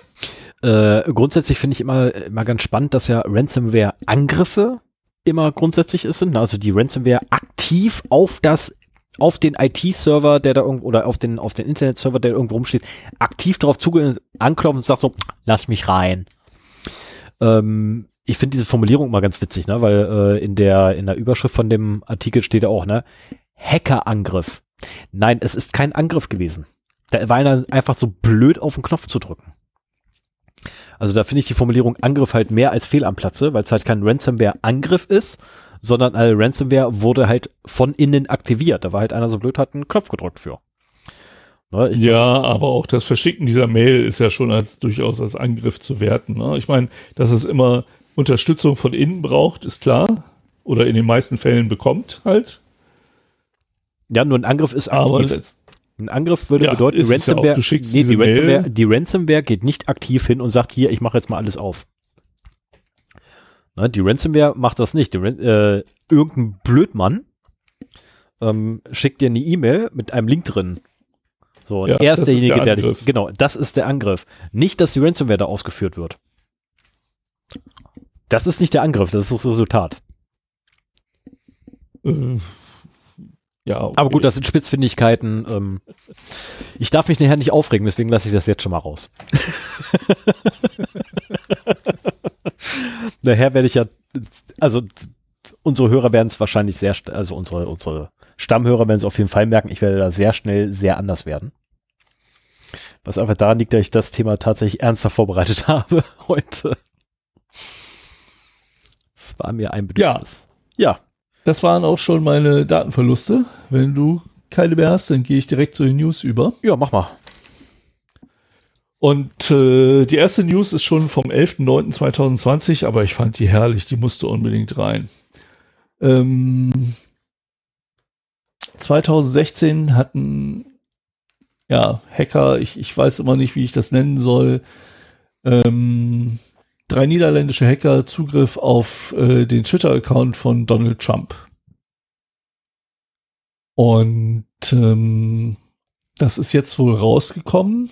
Äh, grundsätzlich finde ich immer, immer ganz spannend, dass ja Ransomware-Angriffe immer grundsätzlich sind. Also die Ransomware aktiv auf das auf den IT-Server, der da irgendwo, oder auf den, auf den Internet-Server, der irgendwo rumsteht, aktiv darauf zuge anklopft und sagt so, lass mich rein. Ähm, ich finde diese Formulierung immer ganz witzig, ne? weil äh, in der in der Überschrift von dem Artikel steht auch, ne, Hackerangriff. Nein, es ist kein Angriff gewesen. Da war einer einfach so blöd auf den Knopf zu drücken. Also da finde ich die Formulierung Angriff halt mehr als fehl am Platze, weil es halt kein Ransomware-Angriff ist, sondern eine Ransomware wurde halt von innen aktiviert. Da war halt einer so blöd, hat einen Knopf gedrückt für. Ne, ja, aber auch das Verschicken dieser Mail ist ja schon als durchaus als Angriff zu werten. Ne? Ich meine, dass es immer Unterstützung von innen braucht, ist klar. Oder in den meisten Fällen bekommt halt. Ja, nur ein Angriff ist aber ein Angriff würde ja, bedeuten, Ransomware, ja auch, nee, die, Ransomware, die Ransomware geht nicht aktiv hin und sagt, hier, ich mache jetzt mal alles auf. Na, die Ransomware macht das nicht. Die, äh, irgendein Blödmann ähm, schickt dir eine E-Mail mit einem Link drin. So, ja, er ist derjenige, ist der, der dich, genau, das ist der Angriff. Nicht, dass die Ransomware da ausgeführt wird. Das ist nicht der Angriff, das ist das Resultat. Äh, ja, okay. Aber gut, das sind Spitzfindigkeiten. Ähm, ich darf mich nachher nicht aufregen, deswegen lasse ich das jetzt schon mal raus. nachher werde ich ja, also unsere Hörer werden es wahrscheinlich sehr, also unsere, unsere Stammhörer werden es auf jeden Fall merken, ich werde da sehr schnell sehr anders werden. Was einfach daran liegt, dass ich das Thema tatsächlich ernster vorbereitet habe heute. Es war mir ein Bedürfnis. Ja. ja. Das waren auch schon meine Datenverluste. Wenn du keine mehr hast, dann gehe ich direkt zu den News über. Ja, mach mal. Und äh, die erste News ist schon vom 11.09.2020, aber ich fand die herrlich, die musste unbedingt rein. Ähm, 2016 hatten ja Hacker, ich, ich weiß immer nicht, wie ich das nennen soll, ähm, drei niederländische Hacker Zugriff auf äh, den Twitter-Account von Donald Trump. Und ähm, das ist jetzt wohl rausgekommen.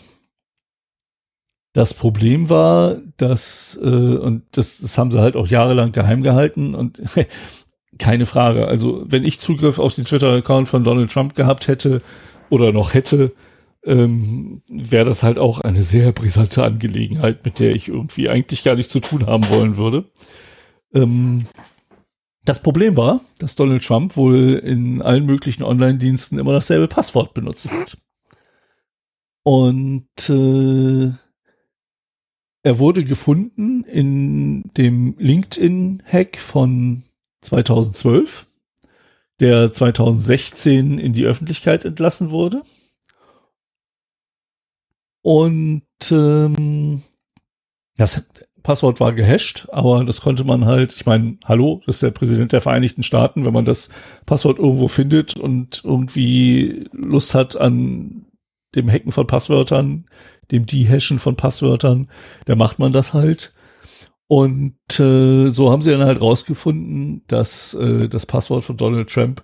Das Problem war, dass, äh, und das, das haben sie halt auch jahrelang geheim gehalten und keine Frage. Also, wenn ich Zugriff auf den Twitter-Account von Donald Trump gehabt hätte oder noch hätte, ähm, wäre das halt auch eine sehr brisante Angelegenheit, mit der ich irgendwie eigentlich gar nichts zu tun haben wollen würde. Ähm, das Problem war, dass Donald Trump wohl in allen möglichen Online-Diensten immer dasselbe Passwort benutzt hat. Und äh, er wurde gefunden in dem LinkedIn-Hack von 2012, der 2016 in die Öffentlichkeit entlassen wurde. Und ähm, das Passwort war gehasht, aber das konnte man halt, ich meine, hallo, das ist der Präsident der Vereinigten Staaten, wenn man das Passwort irgendwo findet und irgendwie Lust hat an dem Hacken von Passwörtern, dem Dehashen von Passwörtern, da macht man das halt. Und äh, so haben sie dann halt rausgefunden, dass äh, das Passwort von Donald Trump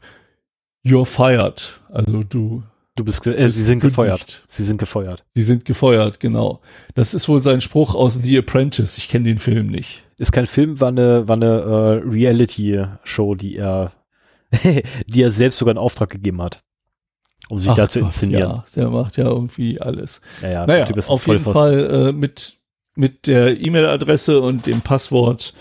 You're fired. Also du Du bist, äh, sie sind gefeuert. Sie sind gefeuert. Sie sind gefeuert, genau. Das ist wohl sein Spruch aus The Apprentice. Ich kenne den Film nicht. Ist kein Film, war eine, war eine uh, Reality-Show, die er, die er selbst sogar in Auftrag gegeben hat, um sich Ach da zu inszenieren. Ja, der macht ja irgendwie alles. Ja, ja, naja, auf jeden Fall äh, mit, mit der E-Mail-Adresse und dem Passwort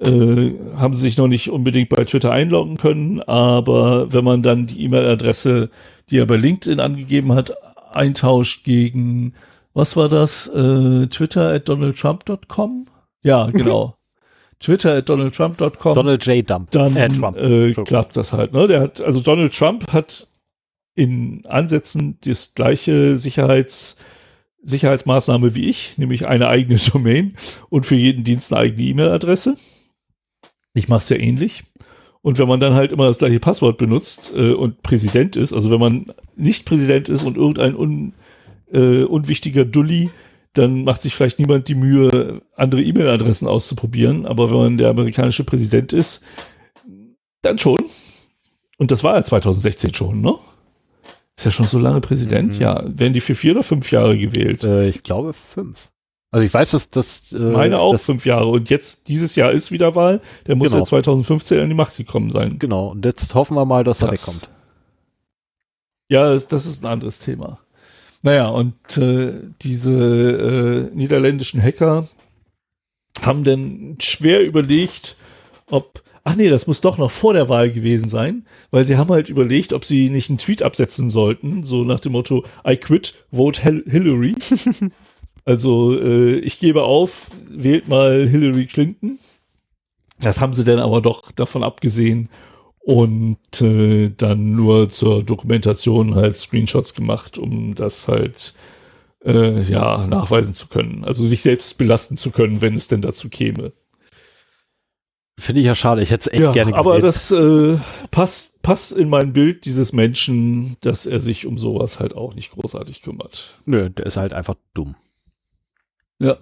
äh, haben sie sich noch nicht unbedingt bei Twitter einloggen können, aber wenn man dann die E-Mail-Adresse die er bei LinkedIn angegeben hat, eintauscht gegen, was war das? Äh, Twitter at donaldtrump.com? Ja, genau. Twitter at donaldtrump.com. Donald J. Dump. Dann äh, Trump. Äh, klappt das halt. Ne? Der hat, also Donald Trump hat in Ansätzen das gleiche Sicherheits, Sicherheitsmaßnahme wie ich, nämlich eine eigene Domain und für jeden Dienst eine eigene E-Mail-Adresse. Ich mache es ja ähnlich. Und wenn man dann halt immer das gleiche Passwort benutzt äh, und Präsident ist, also wenn man nicht Präsident ist und irgendein un, äh, unwichtiger Dulli, dann macht sich vielleicht niemand die Mühe, andere E-Mail-Adressen auszuprobieren. Aber wenn man der amerikanische Präsident ist, dann schon. Und das war ja 2016 schon, ne? Ist ja schon so lange Präsident. Mhm. Ja, werden die für vier oder fünf Jahre gewählt? Äh, ich glaube fünf. Also ich weiß, dass das. Äh, Meine auch das, fünf Jahre. Und jetzt, dieses Jahr ist wieder Wahl. Der muss genau. ja 2015 an die Macht gekommen sein. Genau. Und jetzt hoffen wir mal, dass Krass. er wegkommt. Ja, das, das, ist ein anderes Thema. Naja, und äh, diese äh, niederländischen Hacker haben dann schwer überlegt, ob. Ach nee, das muss doch noch vor der Wahl gewesen sein, weil sie haben halt überlegt, ob sie nicht einen Tweet absetzen sollten, so nach dem Motto I quit, vote Hillary. Also äh, ich gebe auf, wählt mal Hillary Clinton. Das haben sie dann aber doch davon abgesehen und äh, dann nur zur Dokumentation halt Screenshots gemacht, um das halt äh, ja nachweisen zu können. Also sich selbst belasten zu können, wenn es denn dazu käme. Finde ich ja schade. Ich hätte es echt ja, gerne gesehen. Aber das äh, passt, passt in mein Bild dieses Menschen, dass er sich um sowas halt auch nicht großartig kümmert. Nö, der ist halt einfach dumm. Ja.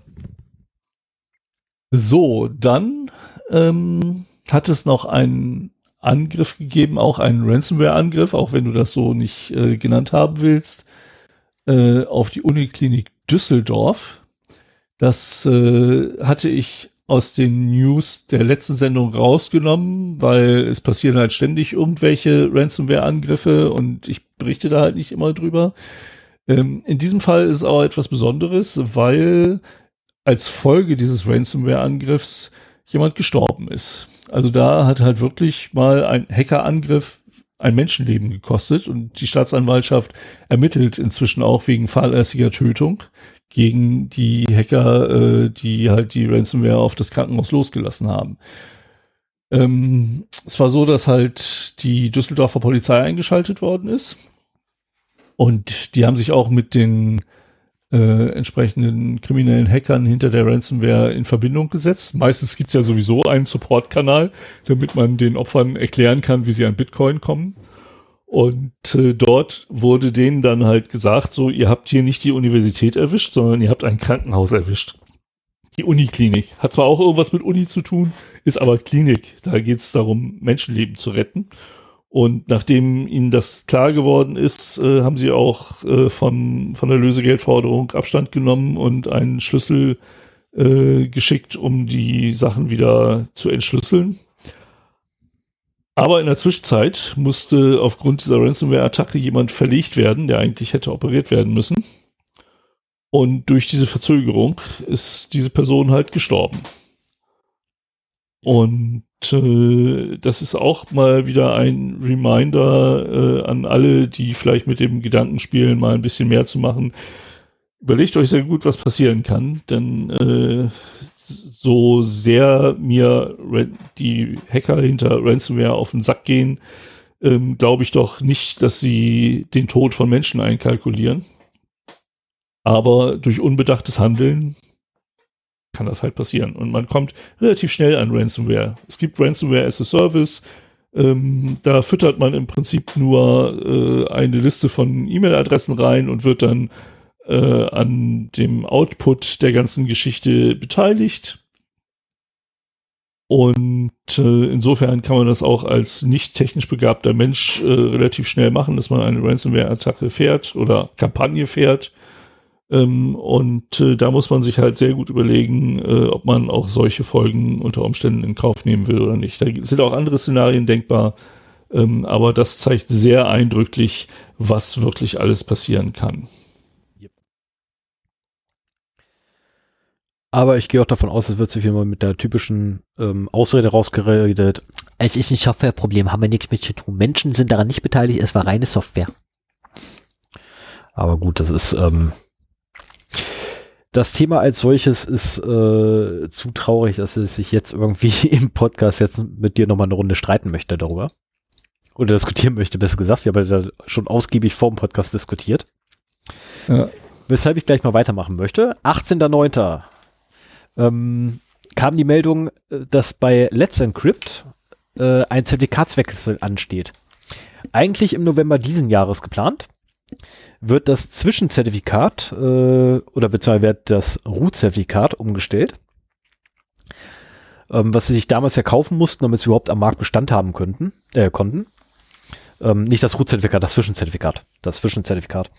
So, dann ähm, hat es noch einen Angriff gegeben, auch einen Ransomware-Angriff, auch wenn du das so nicht äh, genannt haben willst, äh, auf die Uniklinik Düsseldorf. Das äh, hatte ich aus den News der letzten Sendung rausgenommen, weil es passieren halt ständig irgendwelche Ransomware-Angriffe und ich berichte da halt nicht immer drüber. Ähm, in diesem Fall ist es auch etwas Besonderes, weil als Folge dieses Ransomware-Angriffs jemand gestorben ist. Also da hat halt wirklich mal ein Hackerangriff ein Menschenleben gekostet und die Staatsanwaltschaft ermittelt inzwischen auch wegen fahrlässiger Tötung gegen die Hacker, äh, die halt die Ransomware auf das Krankenhaus losgelassen haben. Ähm, es war so, dass halt die Düsseldorfer Polizei eingeschaltet worden ist und die haben sich auch mit den äh, entsprechenden kriminellen Hackern hinter der Ransomware in Verbindung gesetzt. Meistens gibt's ja sowieso einen Support-Kanal, damit man den Opfern erklären kann, wie sie an Bitcoin kommen. Und äh, dort wurde denen dann halt gesagt, so, ihr habt hier nicht die Universität erwischt, sondern ihr habt ein Krankenhaus erwischt. Die Uniklinik. Hat zwar auch irgendwas mit Uni zu tun, ist aber Klinik. Da geht's darum, Menschenleben zu retten. Und nachdem ihnen das klar geworden ist, äh, haben sie auch äh, von, von der Lösegeldforderung Abstand genommen und einen Schlüssel äh, geschickt, um die Sachen wieder zu entschlüsseln. Aber in der Zwischenzeit musste aufgrund dieser Ransomware-Attacke jemand verlegt werden, der eigentlich hätte operiert werden müssen. Und durch diese Verzögerung ist diese Person halt gestorben. Und äh, das ist auch mal wieder ein Reminder äh, an alle, die vielleicht mit dem Gedanken spielen, mal ein bisschen mehr zu machen. Überlegt euch sehr gut, was passieren kann, denn äh, so sehr mir die Hacker hinter Ransomware auf den Sack gehen, ähm, glaube ich doch nicht, dass sie den Tod von Menschen einkalkulieren. Aber durch unbedachtes Handeln kann das halt passieren. Und man kommt relativ schnell an Ransomware. Es gibt Ransomware as a Service. Ähm, da füttert man im Prinzip nur äh, eine Liste von E-Mail-Adressen rein und wird dann äh, an dem Output der ganzen Geschichte beteiligt. Und äh, insofern kann man das auch als nicht technisch begabter Mensch äh, relativ schnell machen, dass man eine Ransomware-Attacke fährt oder Kampagne fährt ähm, und äh, da muss man sich halt sehr gut überlegen, äh, ob man auch solche Folgen unter Umständen in Kauf nehmen will oder nicht. Da sind auch andere Szenarien denkbar, ähm, aber das zeigt sehr eindrücklich, was wirklich alles passieren kann. Aber ich gehe auch davon aus, es wird sich immer mit der typischen ähm, Ausrede rausgeredet. Es ist ein Softwareproblem, haben wir nichts mit zu tun. Menschen sind daran nicht beteiligt, es war reine Software. Aber gut, das ist, ähm, das Thema als solches ist äh, zu traurig, dass es sich jetzt irgendwie im Podcast jetzt mit dir nochmal eine Runde streiten möchte darüber. Oder diskutieren möchte, besser gesagt. Wir haben ja schon ausgiebig vor dem Podcast diskutiert. Ja. Weshalb ich gleich mal weitermachen möchte. 18.09. Ähm, kam die Meldung, dass bei Let's Encrypt äh, ein Zertifikatswechsel ansteht. Eigentlich im November diesen Jahres geplant wird das Zwischenzertifikat äh, oder beziehungsweise wird das Root-Zertifikat umgestellt, ähm, was sie sich damals ja kaufen mussten, damit sie überhaupt am Markt Bestand haben könnten, äh, konnten. Ähm, nicht das Root-Zertifikat, das Zwischenzertifikat. Das Zwischenzertifikat.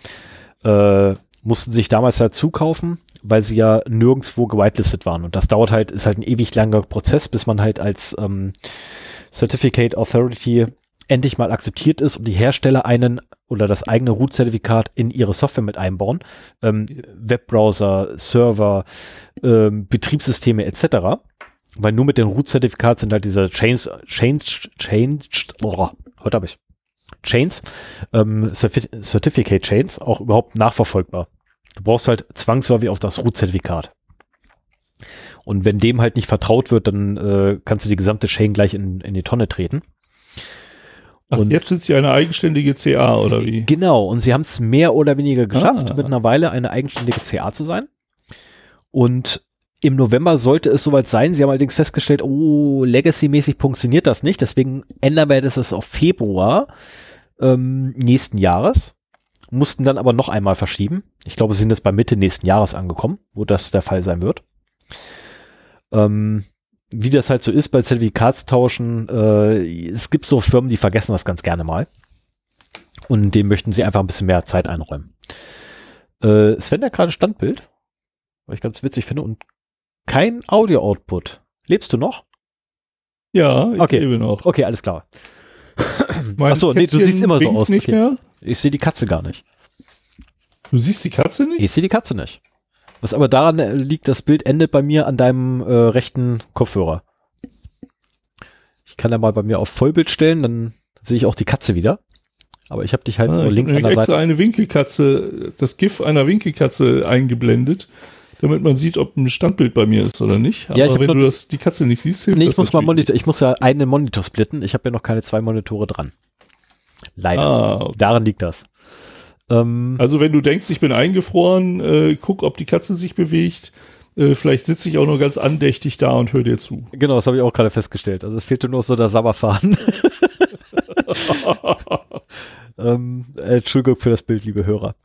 Äh, mussten sich damals halt zukaufen, weil sie ja nirgendwo gewitelistet waren. Und das dauert halt, ist halt ein ewig langer Prozess, bis man halt als ähm, Certificate Authority endlich mal akzeptiert ist und die Hersteller einen oder das eigene Root-Zertifikat in ihre Software mit einbauen. Ähm, Webbrowser, Server, ähm, Betriebssysteme etc. Weil nur mit dem Root-Zertifikat sind halt diese Chains, Chains, Chains, oh, heute habe ich Chains, ähm, Certificate Chains auch überhaupt nachverfolgbar. Du brauchst halt zwangsläufig auch das Root-Zertifikat. Und wenn dem halt nicht vertraut wird, dann äh, kannst du die gesamte Chain gleich in, in die Tonne treten. Ach, und jetzt sind sie eine eigenständige CA oder wie? Genau, und sie haben es mehr oder weniger geschafft, ah. mittlerweile eine eigenständige CA zu sein. Und im November sollte es soweit sein. Sie haben allerdings festgestellt, oh, Legacy-mäßig funktioniert das nicht. Deswegen ändern wir das auf Februar ähm, nächsten Jahres. Mussten dann aber noch einmal verschieben. Ich glaube, sie sind jetzt bei Mitte nächsten Jahres angekommen, wo das der Fall sein wird. Ähm, wie das halt so ist bei Zertifikatstauschen, äh, es gibt so Firmen, die vergessen das ganz gerne mal. Und dem möchten sie einfach ein bisschen mehr Zeit einräumen. Äh, Sven hat gerade Standbild, was ich ganz witzig finde, und kein Audio-Output. Lebst du noch? Ja, ich okay. lebe noch. Okay, alles klar. Achso, nee, du siehst immer so aus. Nicht okay. mehr? Ich sehe die Katze gar nicht. Du siehst die Katze nicht? Ich sehe die Katze nicht. Was aber daran liegt, das Bild endet bei mir an deinem äh, rechten Kopfhörer. Ich kann ja mal bei mir auf Vollbild stellen, dann sehe ich auch die Katze wieder. Aber ich habe dich halt ah, so links an der Seite. eine Winkelkatze, das GIF einer Winkelkatze eingeblendet, damit man sieht, ob ein Standbild bei mir ist oder nicht. Aber ja, wenn du das, die Katze nicht siehst, hilft nee, ich muss mal Monitor, ich muss ja einen Monitor splitten. Ich habe ja noch keine zwei Monitore dran. Leider. Ah, okay. Daran liegt das. Ähm, Also wenn du denkst, ich bin eingefroren, äh, guck, ob die Katze sich bewegt. Äh, vielleicht sitze ich auch nur ganz andächtig da und höre dir zu. genau, das habe ich auch gerade festgestellt. Also es fehlte nur so der Sabberfahren. ähm, äh, Entschuldigung für das Bild, liebe Hörer.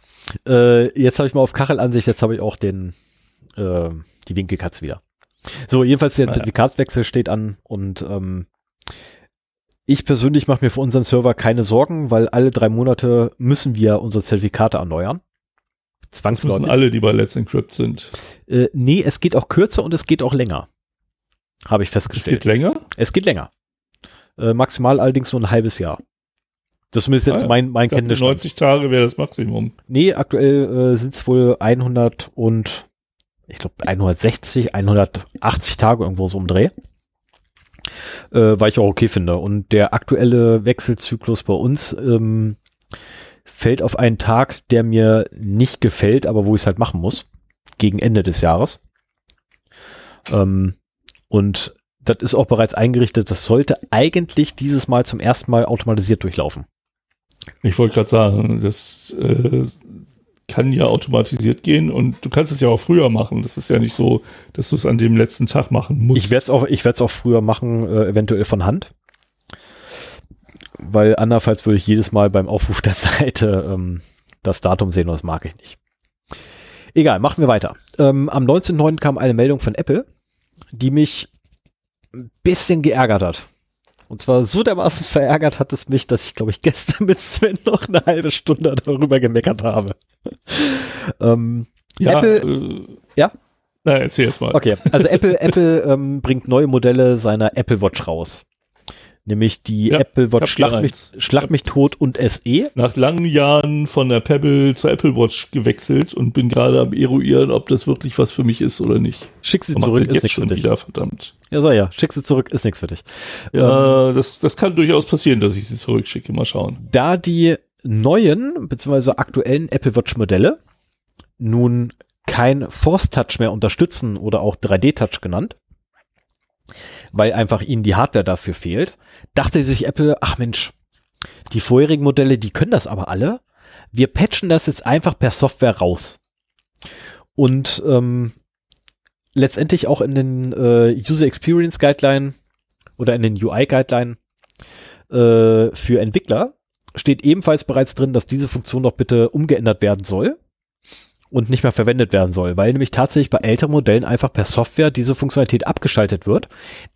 Äh, jetzt habe ich mal auf Kachelansicht, jetzt habe ich auch den äh, die Winkelkatz wieder. So, jedenfalls der. Zertifikatswechsel steht an und ähm, ich persönlich mache mir für unseren Server keine Sorgen, weil alle drei Monate müssen wir unsere Zertifikate erneuern. Das müssen Zwangsläufig. alle, die bei Let's Encrypt sind. Äh, nee, es geht auch kürzer und es geht auch länger. Habe ich Es festgestellt. geht länger. Es geht länger. Äh, maximal allerdings nur ein halbes Jahr. Das ist jetzt Ah mein, mein Kenntnisstand. 90 Tage wäre das Maximum. Nee, aktuell äh, sind es wohl 100 und ich glaube 160, 180 Tage irgendwo so im Dreh. Äh, weil ich auch okay finde. Und der aktuelle Wechselzyklus bei uns ähm, fällt auf einen Tag, der mir nicht gefällt, aber wo ich es halt machen muss. Gegen Ende des Jahres. Ähm, und das ist auch bereits eingerichtet. Das sollte eigentlich dieses Mal zum ersten Mal automatisiert durchlaufen. Ich wollte gerade sagen, das äh, kann ja automatisiert gehen und du kannst es ja auch früher machen. Das ist ja nicht so, dass du es an dem letzten Tag machen musst. Ich werde es auch, ich werde es auch früher machen, äh, eventuell von Hand. Weil andernfalls würde ich jedes Mal beim Aufruf der Seite ähm, das Datum sehen und das mag ich nicht. Egal, machen wir weiter. Ähm, am 19.09. kam eine Meldung von Apple, die mich ein bisschen geärgert hat. Und zwar so dermaßen verärgert hat es mich, dass ich, glaube ich, gestern mit Sven noch eine halbe Stunde darüber gemeckert habe. ähm, ja, Apple- äh, Ja? Na, erzähl jetzt mal. Okay, also Apple, Apple ähm, bringt neue Modelle seiner Apple Watch raus. Nämlich die Ja, Apple Watch Schlag mich. Schlag mich tot und. SE. Nach langen Jahren von der Pebble zur Apple Watch gewechselt und bin gerade am eruieren, ob das wirklich was für mich ist oder nicht. Schick sie zurück, ist nichts für dich. wieder, verdammt. Ja, so ja, schick sie zurück, ist nichts für dich. Ja, Ähm. das, das kann durchaus passieren, dass ich sie zurückschicke. Mal schauen. Da die neuen bzw. aktuellen Apple Watch Modelle nun kein Force Touch mehr unterstützen oder auch 3D Touch genannt, weil einfach ihnen die Hardware dafür fehlt, dachte sich Apple, ach Mensch, die vorherigen Modelle, die können das aber alle. Wir patchen das jetzt einfach per Software raus. Und ähm, letztendlich auch in den äh, User Experience Guideline oder in den UI Guideline äh, für Entwickler steht ebenfalls bereits drin, dass diese Funktion doch bitte umgeändert werden soll und nicht mehr verwendet werden soll, weil nämlich tatsächlich bei älteren Modellen einfach per Software diese Funktionalität abgeschaltet wird,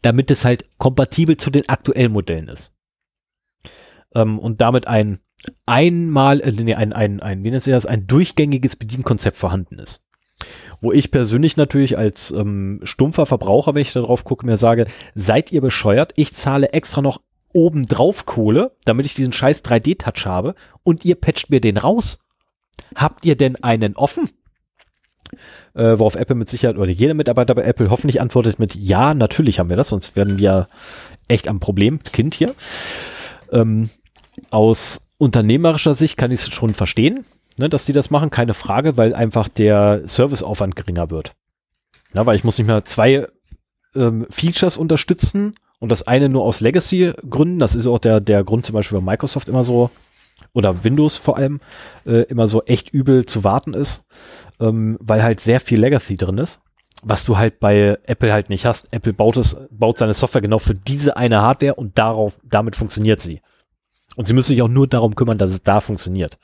damit es halt kompatibel zu den aktuellen Modellen ist. Ähm, und damit ein einmal, äh, nee, ein, ein, ein, wie nennt sich das, ein durchgängiges Bedienkonzept vorhanden ist. Wo ich persönlich natürlich als ähm, stumpfer Verbraucher, wenn ich da drauf gucke, mir sage, seid ihr bescheuert? Ich zahle extra noch obendrauf Kohle, damit ich diesen scheiß 3D-Touch habe und ihr patcht mir den raus. Habt ihr denn einen offen? Äh, worauf Apple mit Sicherheit oder jeder Mitarbeiter bei Apple hoffentlich antwortet mit Ja, natürlich haben wir das, sonst werden wir echt am Problem, Kind hier. Ähm, aus unternehmerischer Sicht kann ich es schon verstehen, ne, dass die das machen, keine Frage, weil einfach der Serviceaufwand geringer wird. Na, weil ich muss nicht mehr zwei ähm, Features unterstützen und das eine nur aus Legacy-Gründen, das ist auch der, der Grund zum Beispiel bei Microsoft immer so, oder Windows vor allem, äh, immer so echt übel zu warten ist, ähm, weil halt sehr viel Legacy drin ist, was du halt bei Apple halt nicht hast. Apple baut es, baut seine Software genau für diese eine Hardware und darauf, damit funktioniert sie. Und sie müssen sich auch nur darum kümmern, dass es da funktioniert.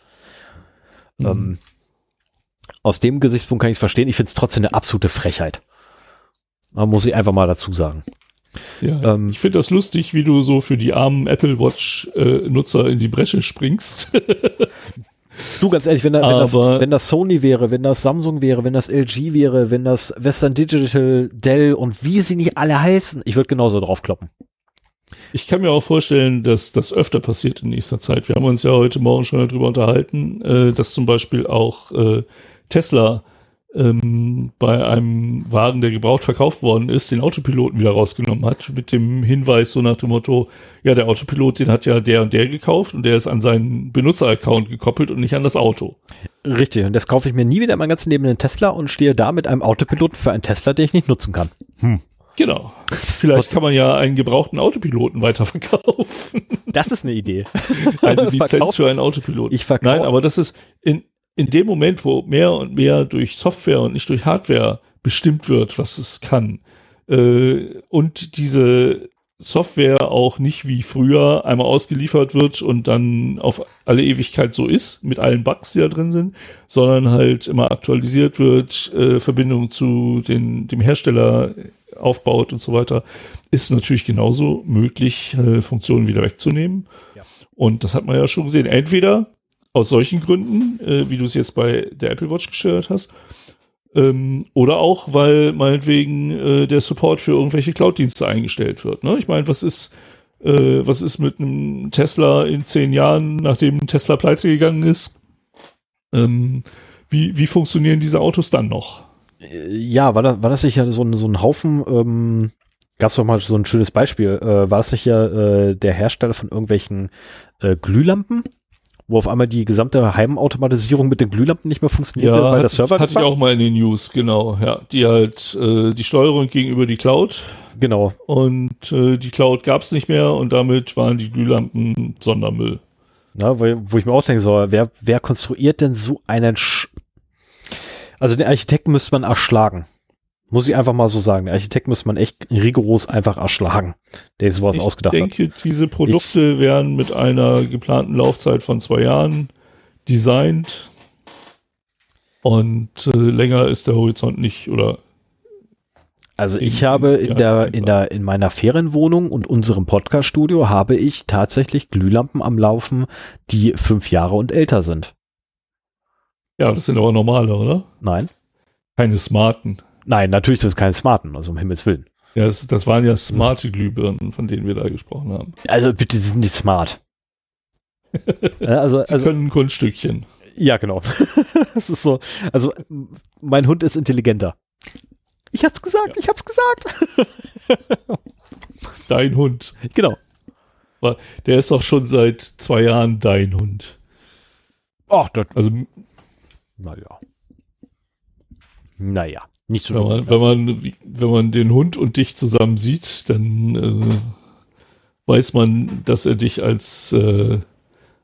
Mhm. Ähm, aus dem Gesichtspunkt kann ich es verstehen. Ich finde es trotzdem eine absolute Frechheit. Man muss ich einfach mal dazu sagen. Ja, Ähm, ich finde das lustig, wie du so für die armen Apple Watch-Nutzer in die Bresche springst. Du, ganz ehrlich, wenn, da, wenn, das, wenn das Sony wäre, wenn das Samsung wäre, wenn das LG wäre, wenn das Western Digital, Dell und wie sie nicht alle heißen, ich würde genauso drauf kloppen. Ich kann mir auch vorstellen, dass das öfter passiert in nächster Zeit. Wir haben uns ja heute Morgen schon darüber unterhalten, äh, dass zum Beispiel auch äh, Tesla ähm, bei einem Wagen, der gebraucht verkauft worden ist, den Autopiloten wieder rausgenommen hat, mit dem Hinweis so nach dem Motto, ja, der Autopilot, den hat ja der und der gekauft und der ist an seinen Benutzeraccount gekoppelt und nicht an das Auto. Richtig, und das kaufe ich mir nie wieder in meinem ganzen Leben einen Tesla und stehe da mit einem Autopiloten für einen Tesla, den ich nicht nutzen kann. Hm. Genau. Vielleicht kann man ja einen gebrauchten Autopiloten weiterverkaufen. Das ist eine Idee. Eine Lizenz für einen Autopiloten. Ich verkaufe. Nein, aber das ist in, in dem Moment, wo mehr und mehr durch Software und nicht durch Hardware bestimmt wird, was es kann, äh, und diese Software auch nicht wie früher einmal ausgeliefert wird und dann auf alle Ewigkeit so ist, mit allen Bugs, die da drin sind, sondern halt immer aktualisiert wird, äh, Verbindung zu den, dem Hersteller aufbaut und so weiter, ist natürlich genauso möglich, äh, Funktionen wieder wegzunehmen. Ja. Und das hat man ja schon gesehen. Entweder aus solchen Gründen, äh, wie du es jetzt bei der Apple Watch geschildert hast, ähm, oder auch, weil meinetwegen äh, der Support für irgendwelche Cloud-Dienste eingestellt wird. Ne? Ich meine, was ist, äh, was ist mit einem Tesla in zehn Jahren, nachdem Tesla pleite gegangen ist? Ähm, wie, wie funktionieren diese Autos dann noch? Ja, war das, war das nicht ja so ein, so ein Haufen, ähm, gab es doch mal so ein schönes Beispiel, äh, war das nicht ja äh, der Hersteller von irgendwelchen äh, Glühlampen? Wo auf einmal die gesamte Heimautomatisierung mit den Glühlampen nicht mehr funktioniert, Ja, weil der Server hatte ich auch mal in den News, genau. Ja, die halt äh, die Steuerung gegenüber die Cloud Genau. und äh, die Cloud gab es nicht mehr und damit waren die Glühlampen Sondermüll. Na, weil, wo ich mir auch denke, so, wer, wer konstruiert denn so einen Sch Also den Architekten müsste man erschlagen. Muss ich einfach mal so sagen. Den Architekten müsste man echt rigoros einfach erschlagen, der sowas ich ausgedacht hat. denke, diese Produkte werden mit einer geplanten Laufzeit von zwei Jahren designt und äh, länger ist der Horizont nicht oder Also ich in- habe in der, in der, in meiner Ferienwohnung und unserem Podcast-Studio habe ich tatsächlich Glühlampen am Laufen, die fünf Jahre und älter sind. ja, das sind aber normale, oder? Nein? Keine smarten. Nein, natürlich sind es keine smarten, also um Himmels Willen. Ja, das, das waren ja smarte Glühbirnen, von denen wir da gesprochen haben. Also bitte, sie sind nicht smart. Ja, also, Sie also, können ein Kunststückchen. ja, genau. Es ist so, also mein Hund ist intelligenter. Ich hab's gesagt, ich hab's gesagt. Dein Hund. Genau. Der ist doch schon seit zwei Jahren dein Hund. Ach, das, Also naja. Naja, nicht so wenn man, wenn man, wenn man den Hund und dich zusammen sieht, dann äh, weiß man, dass er dich als, äh,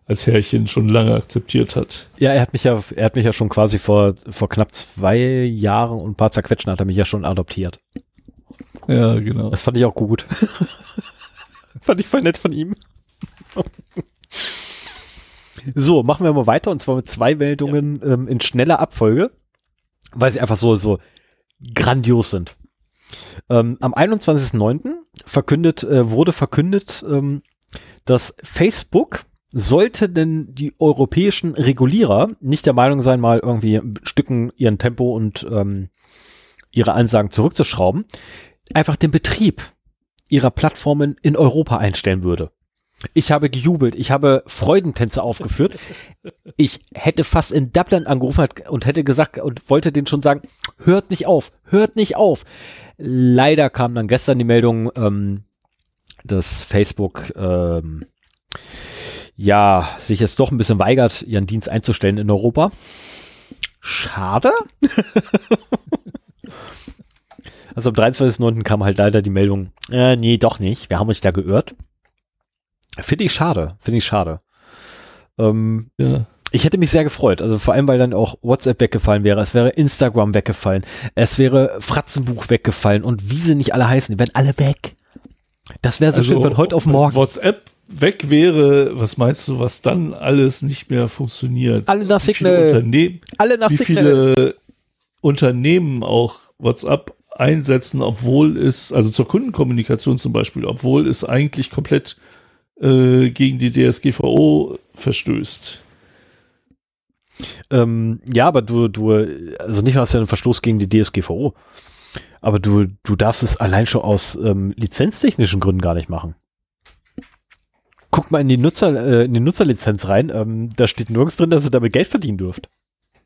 als Herrchen schon lange akzeptiert hat. Ja, er hat mich ja, er hat mich ja schon quasi vor, vor knapp zwei Jahren und ein paar zerquetschen hat er mich ja schon adoptiert. Ja, genau. Das fand ich auch gut. fand ich voll nett von ihm. so, machen wir mal weiter und zwar mit zwei Meldungen ähm, in schneller Abfolge, weil sie einfach so, so grandios sind. Ähm, am 21.09. verkündet, äh, wurde verkündet, ähm, dass Facebook sollte denn die europäischen Regulierer nicht der Meinung sein, mal irgendwie Stücken ihren Tempo und ähm, ihre Ansagen zurückzuschrauben, einfach den Betrieb ihrer Plattformen in Europa einstellen würde. Ich habe gejubelt, ich habe Freudentänze aufgeführt. Ich hätte fast in Dublin angerufen und hätte gesagt und wollte denen schon sagen, hört nicht auf, hört nicht auf. Leider kam dann gestern die Meldung, ähm, dass Facebook ähm, ja sich jetzt doch ein bisschen weigert, ihren Dienst einzustellen in Europa. Schade. Also am 23.09. kam halt leider die Meldung, äh, nee, doch nicht, wir haben uns da geirrt. Finde ich schade, finde ich schade. Ähm, Ja. Ich hätte mich sehr gefreut, also vor allem, weil dann auch WhatsApp weggefallen wäre, es wäre Instagram weggefallen, es wäre Fratzenbuch weggefallen und wie sie nicht alle heißen, die werden alle weg. Das wäre so schön von heute auf morgen. WhatsApp weg wäre, was meinst du, was dann alles nicht mehr funktioniert? Alle nach Signal, alle nach wie Signal. viele Unternehmen auch WhatsApp einsetzen, obwohl es, also zur Kundenkommunikation zum Beispiel, obwohl es eigentlich komplett äh, gegen die DSGVO verstößt. Ähm, ja, aber du, du, also nicht nur hast du einen Verstoß gegen die DSGVO, aber du, du darfst es allein schon aus ähm, lizenztechnischen Gründen gar nicht machen. Guckt mal in die Nutzer, äh, in die Nutzerlizenz rein, ähm, da steht nirgends drin, dass ihr damit Geld verdienen dürft.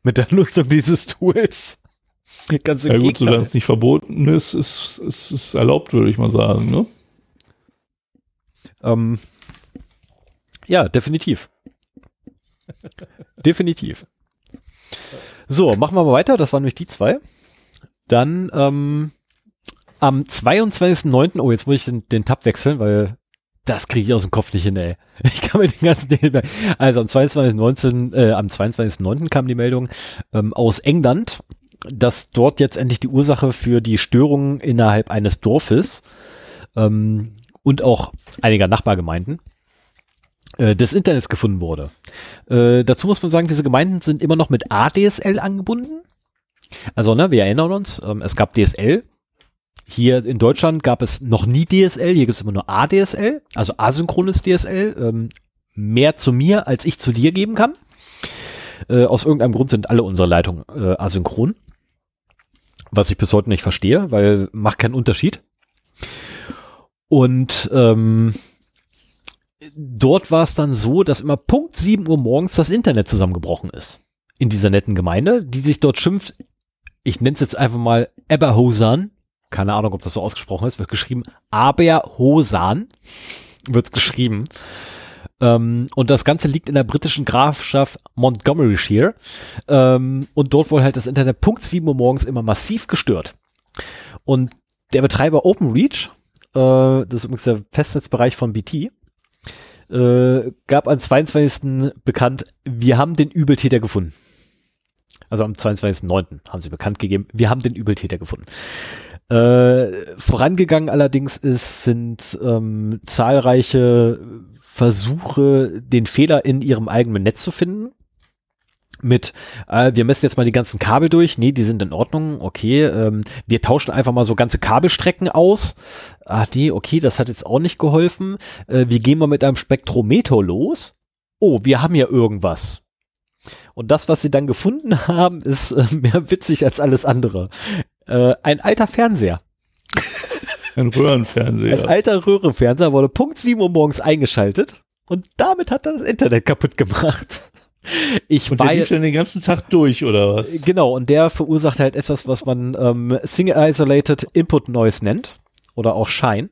Mit der Nutzung dieses Tools. Ganz im Ja gut, Gegenteil. solange es nicht verboten ist, ist ist es erlaubt, würde ich mal sagen. Ne? Ähm, ja, definitiv. definitiv. So, machen wir mal weiter. Das waren nämlich die zwei. Dann ähm, am 22.09., oh, jetzt muss ich den, den Tab wechseln, weil das kriege ich aus dem Kopf nicht hin, ey. Ich kann mir den ganzen Ding Also am 22.19., äh, am 22.09. kam die Meldung ähm, aus England, dass dort jetzt endlich die Ursache für die Störungen innerhalb eines Dorfes ähm, und auch einiger Nachbargemeinden des Internets gefunden wurde. Äh, dazu muss man sagen, diese Gemeinden sind immer noch mit ADSL angebunden. Also, ne, wir erinnern uns, ähm, es gab DSL. Hier in Deutschland gab es noch nie DSL, hier gibt es immer nur ADSL, also asynchrones DSL. Ähm, mehr zu mir, als ich zu dir geben kann. Äh, aus irgendeinem Grund sind alle unsere Leitungen äh, asynchron. Was ich bis heute nicht verstehe, weil macht keinen Unterschied. Und ähm, dort war es dann so, dass immer Punkt 7 Uhr morgens das Internet zusammengebrochen ist. In dieser netten Gemeinde, die sich dort schimpft, ich nenne es jetzt einfach mal Eberhosan. Keine Ahnung, ob das so ausgesprochen ist, wird geschrieben Aberhosan, wird es geschrieben. Ähm, und das Ganze liegt in der britischen Grafschaft Montgomeryshire. Ähm, und dort wurde halt das Internet Punkt 7 Uhr morgens immer massiv gestört. Und der Betreiber OpenReach, äh, das ist übrigens der Festnetzbereich von BT, äh, gab am 22. bekannt, wir haben den Übeltäter gefunden. Also am 22.09. haben sie bekannt gegeben, wir haben den Übeltäter gefunden. Äh, vorangegangen allerdings ist, sind ähm, zahlreiche Versuche, den Fehler in ihrem eigenen Netz zu finden mit, äh, wir messen jetzt mal die ganzen Kabel durch. Nee, die sind in Ordnung. Okay, ähm, wir tauschen einfach mal so ganze Kabelstrecken aus. Ah, nee, okay, das hat jetzt auch nicht geholfen. Äh, wir gehen mal mit einem Spektrometer los. Oh, wir haben ja irgendwas. Und das, was sie dann gefunden haben, ist äh, mehr witzig als alles andere. Äh, ein alter Fernseher. Ein Röhrenfernseher. Ein alter Röhrenfernseher wurde Punkt 7 Uhr morgens eingeschaltet und damit hat er das Internet kaputt gemacht. Ich und der lief dann den ganzen Tag durch, oder was? Genau, und der verursacht halt etwas, was man ähm, Single Isolated Input Noise nennt. Oder auch Shine.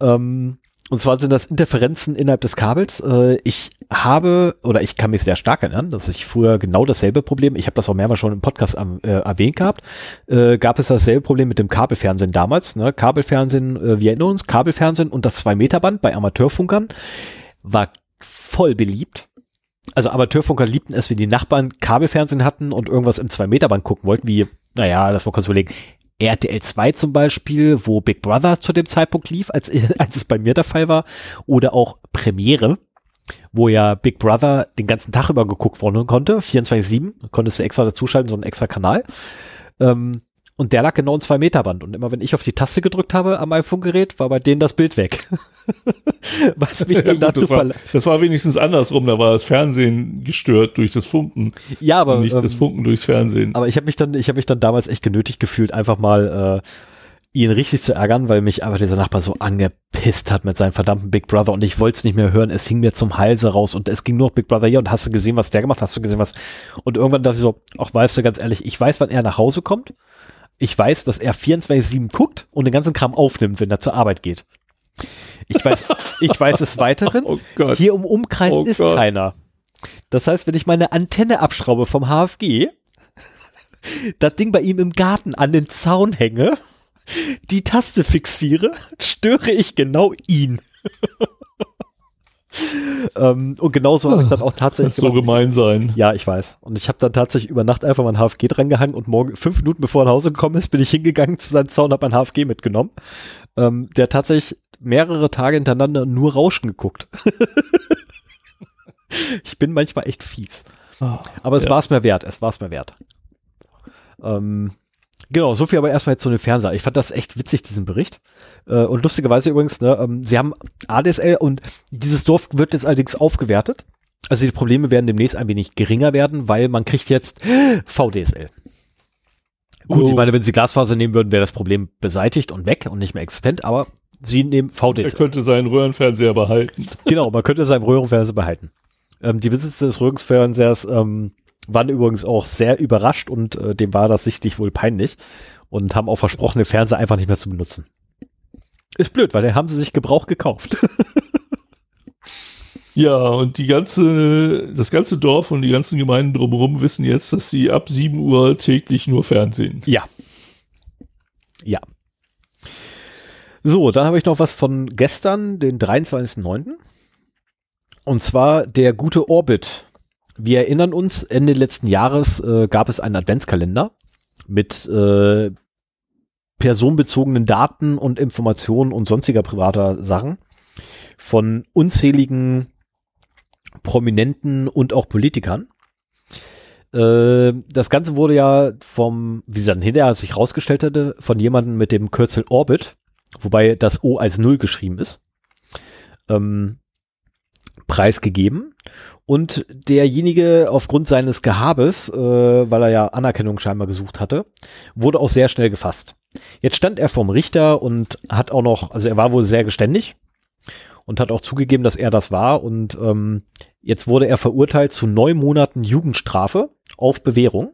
Ähm, und zwar sind das Interferenzen innerhalb des Kabels. Äh, ich habe, oder ich kann mich sehr stark erinnern, dass ich früher genau dasselbe Problem, ich habe das auch mehrmals schon im Podcast äh, erwähnt gehabt, äh, gab es dasselbe Problem mit dem Kabelfernsehen damals. Ne? Kabelfernsehen, äh, wir erinnern uns, Kabelfernsehen und das 2-Meter-Band bei Amateurfunkern war voll beliebt also Amateurfunker liebten es, wenn die Nachbarn Kabelfernsehen hatten und irgendwas im 2-Meter-Band gucken wollten, wie, naja, lass mal kurz überlegen, RTL 2 zum Beispiel, wo Big Brother zu dem Zeitpunkt lief, als, als es bei mir der Fall war, oder auch Premiere, wo ja Big Brother den ganzen Tag über geguckt worden konnte, 24-7, konntest du extra dazuschalten, so einen extra Kanal. Ähm, und der lag genau in zwei Meter Band. Und immer wenn ich auf die Taste gedrückt habe am iPhone-Gerät, war bei denen das Bild weg. Was mich dann ja, gut, dazu das war, das war wenigstens andersrum, da war das Fernsehen gestört durch das Funken. Ja, aber nicht ähm, das Funken durchs Fernsehen. Aber ich habe mich dann, ich habe mich dann damals echt genötigt gefühlt, einfach mal äh, ihn richtig zu ärgern, weil mich einfach dieser Nachbar so angepisst hat mit seinem verdammten Big Brother und ich wollte es nicht mehr hören. Es hing mir zum Halse raus und es ging nur noch Big Brother hier und hast du gesehen, was der gemacht? Hast du gesehen, was? Und irgendwann dachte ich so, ach, weißt du, ganz ehrlich, ich weiß, wann er nach Hause kommt. Ich weiß, dass er 24-7 guckt und den ganzen Kram aufnimmt, wenn er zur Arbeit geht. Ich weiß, ich weiß es weiteren. Oh Hier im Umkreis oh ist Gott. keiner. Das heißt, wenn ich meine Antenne abschraube vom HFG, das Ding bei ihm im Garten an den Zaun hänge, die Taste fixiere, störe ich genau ihn. ähm, und genauso habe ich dann auch tatsächlich. Das so gemein sein. Ja, ich weiß. Und ich habe dann tatsächlich über Nacht einfach mein HFG drangehangen und morgen, fünf Minuten bevor er nach Hause gekommen ist, bin ich hingegangen zu seinem Zaun und habe mein HFG mitgenommen. Ähm, der tatsächlich mehrere Tage hintereinander nur Rauschen geguckt. ich bin manchmal echt fies. Oh, aber es ja. war es mir wert. Es war es mir wert. Ähm, Genau, so viel aber erstmal jetzt zu den Fernseher. Ich fand das echt witzig, diesen Bericht. Äh, und lustigerweise übrigens, ne, ähm, sie haben ADSL und dieses Dorf wird jetzt allerdings aufgewertet. Also die Probleme werden demnächst ein wenig geringer werden, weil man kriegt jetzt VDSL. Gut, oh. ich meine, wenn sie Glasfaser nehmen würden, wäre das Problem beseitigt und weg und nicht mehr existent, aber sie nehmen VDSL. Er könnte seinen Röhrenfernseher behalten. Genau, man könnte seinen Röhrenfernseher behalten. Ähm, die Besitzer des Röhrenfernsehers ähm, waren übrigens auch sehr überrascht und äh, dem war das sichtlich wohl peinlich und haben auch versprochen, den Fernseher einfach nicht mehr zu benutzen. Ist blöd, weil da haben sie sich Gebrauch gekauft. ja, und die ganze, das ganze Dorf und die ganzen Gemeinden drumherum wissen jetzt, dass sie ab 7 Uhr täglich nur Fernsehen. Ja. Ja. So, dann habe ich noch was von gestern, den 23.09. Und zwar der gute Orbit. Wir erinnern uns, Ende letzten Jahres äh, gab es einen Adventskalender mit äh, personenbezogenen Daten und Informationen und sonstiger privater Sachen von unzähligen Prominenten und auch Politikern. Äh, das Ganze wurde ja vom, wie sie dann hinterher sich rausgestellt hatte, von jemandem mit dem Kürzel Orbit, wobei das O als Null geschrieben ist, ähm, preisgegeben. Und derjenige aufgrund seines Gehabes, äh, weil er ja Anerkennung scheinbar gesucht hatte, wurde auch sehr schnell gefasst. Jetzt stand er vom Richter und hat auch noch, also er war wohl sehr geständig und hat auch zugegeben, dass er das war. Und ähm, jetzt wurde er verurteilt zu neun Monaten Jugendstrafe auf Bewährung.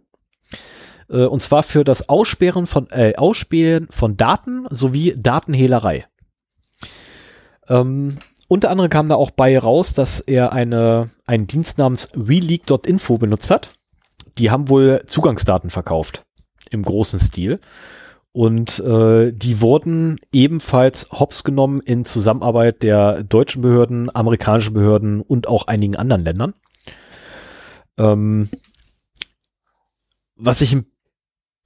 Äh, und zwar für das Aussperren von, äh, Ausspähen von Daten sowie Datenhehlerei. Ähm, unter anderem kam da auch bei raus, dass er eine, einen Dienst namens WeLeak.info benutzt hat. Die haben wohl Zugangsdaten verkauft im großen Stil. Und äh, die wurden ebenfalls hops genommen in Zusammenarbeit der deutschen Behörden, amerikanischen Behörden und auch einigen anderen Ländern. Ähm, was ich ein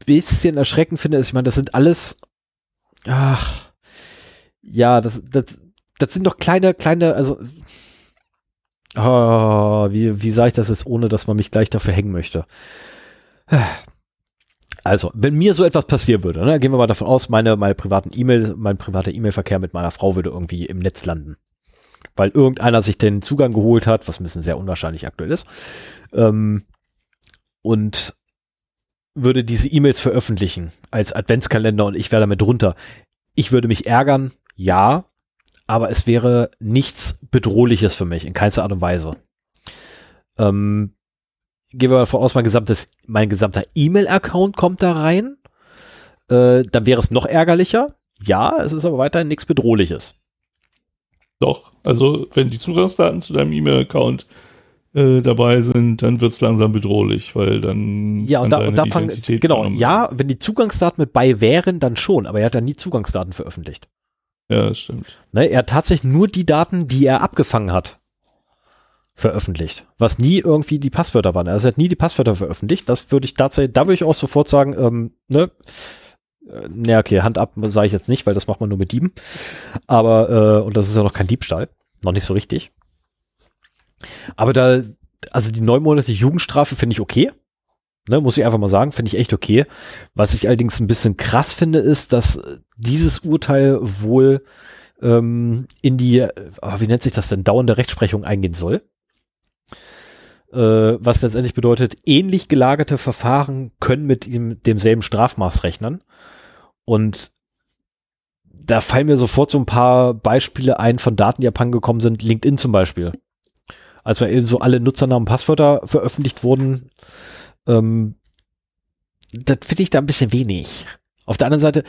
bisschen erschreckend finde, ist, ich meine, das sind alles, ach, ja, das, das, das sind doch kleine, kleine, also, oh, wie, wie sage ich das jetzt, ohne dass man mich gleich dafür hängen möchte? Also, wenn mir so etwas passieren würde, ne, gehen wir mal davon aus, meine, meine privaten E-Mails, mein privater E-Mail-Verkehr mit meiner Frau würde irgendwie im Netz landen. Weil irgendeiner sich den Zugang geholt hat, was ein bisschen sehr unwahrscheinlich aktuell ist, ähm, und würde diese E-Mails veröffentlichen als Adventskalender und ich wäre damit drunter. Ich würde mich ärgern, ja, aber es wäre nichts Bedrohliches für mich, in keinster Art und Weise. Ähm, gehen wir davon aus, mein gesamtes, mein gesamter E-Mail-Account kommt da rein, äh, dann wäre es noch ärgerlicher. Ja, es ist aber weiterhin nichts Bedrohliches. Doch, also wenn die Zugangsdaten zu deinem E-Mail-Account äh, dabei sind, dann wird es langsam bedrohlich, weil dann ja und da, und da fangen genau ja, wenn die Zugangsdaten mit bei wären, dann schon, aber er hat ja nie Zugangsdaten veröffentlicht. Ja, stimmt. Ne, er hat tatsächlich nur die Daten, die er abgefangen hat, veröffentlicht, was nie irgendwie die Passwörter waren. Er hat nie die Passwörter veröffentlicht. Das würde ich tatsächlich, da würde ich auch sofort sagen, ähm, ne, ne, okay, Hand ab sage ich jetzt nicht, weil das macht man nur mit Dieben. Aber, äh, und das ist ja noch kein Diebstahl. Noch nicht so richtig. Aber da, also die neun Monate Jugendstrafe finde ich okay. Ne, muss ich einfach mal sagen, finde ich echt okay. Was ich allerdings ein bisschen krass finde, ist, dass dieses Urteil wohl ähm, in die, oh, wie nennt sich das denn, dauernde Rechtsprechung eingehen soll. Äh, was letztendlich bedeutet, ähnlich gelagerte Verfahren können mit ihm demselben Strafmaß rechnen. Und da fallen mir sofort so ein paar Beispiele ein von Daten, die abhandengekommen sind. LinkedIn zum Beispiel. Als wir eben so alle Nutzernamen Passwörter veröffentlicht wurden, ähm, das finde ich da ein bisschen wenig. Auf der anderen Seite,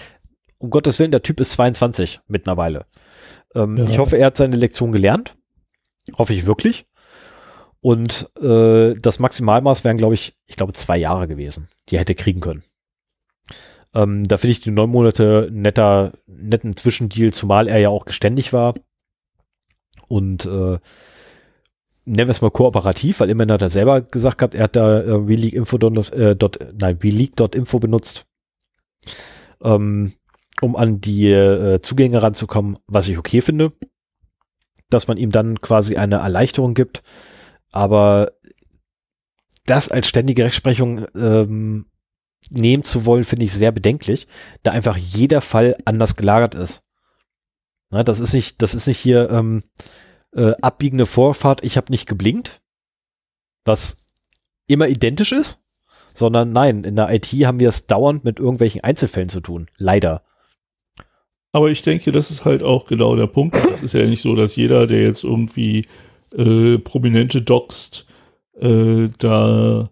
um Gottes Willen, der Typ ist 22 mittlerweile. Ähm, ja. Ich hoffe, er hat seine Lektion gelernt. Hoffe ich wirklich. Und äh, das Maximalmaß wären, glaube ich, ich glaube, zwei Jahre gewesen, die er hätte kriegen können. Ähm, da finde ich die neun Monate netter, netten Zwischendeal, zumal er ja auch geständig war. Und äh, nennen wir es mal kooperativ, weil immerhin hat er selber gesagt gehabt, er hat da äh, WeLeak.info äh, dot, nein, WeLeak.info benutzt, ähm, um an die äh, Zugänge ranzukommen, was ich okay finde, dass man ihm dann quasi eine Erleichterung gibt, aber das als ständige Rechtsprechung ähm, nehmen zu wollen, finde ich sehr bedenklich, da einfach jeder Fall anders gelagert ist. Na, das ist nicht, das ist nicht hier, ähm, äh, abbiegende Vorfahrt, ich habe nicht geblinkt, was immer identisch ist, sondern nein, in der IT haben wir es dauernd mit irgendwelchen Einzelfällen zu tun. Leider. Aber ich denke, das ist halt auch genau der Punkt. Es ist ja nicht so, dass jeder, der jetzt irgendwie äh, Prominente doxt, äh, da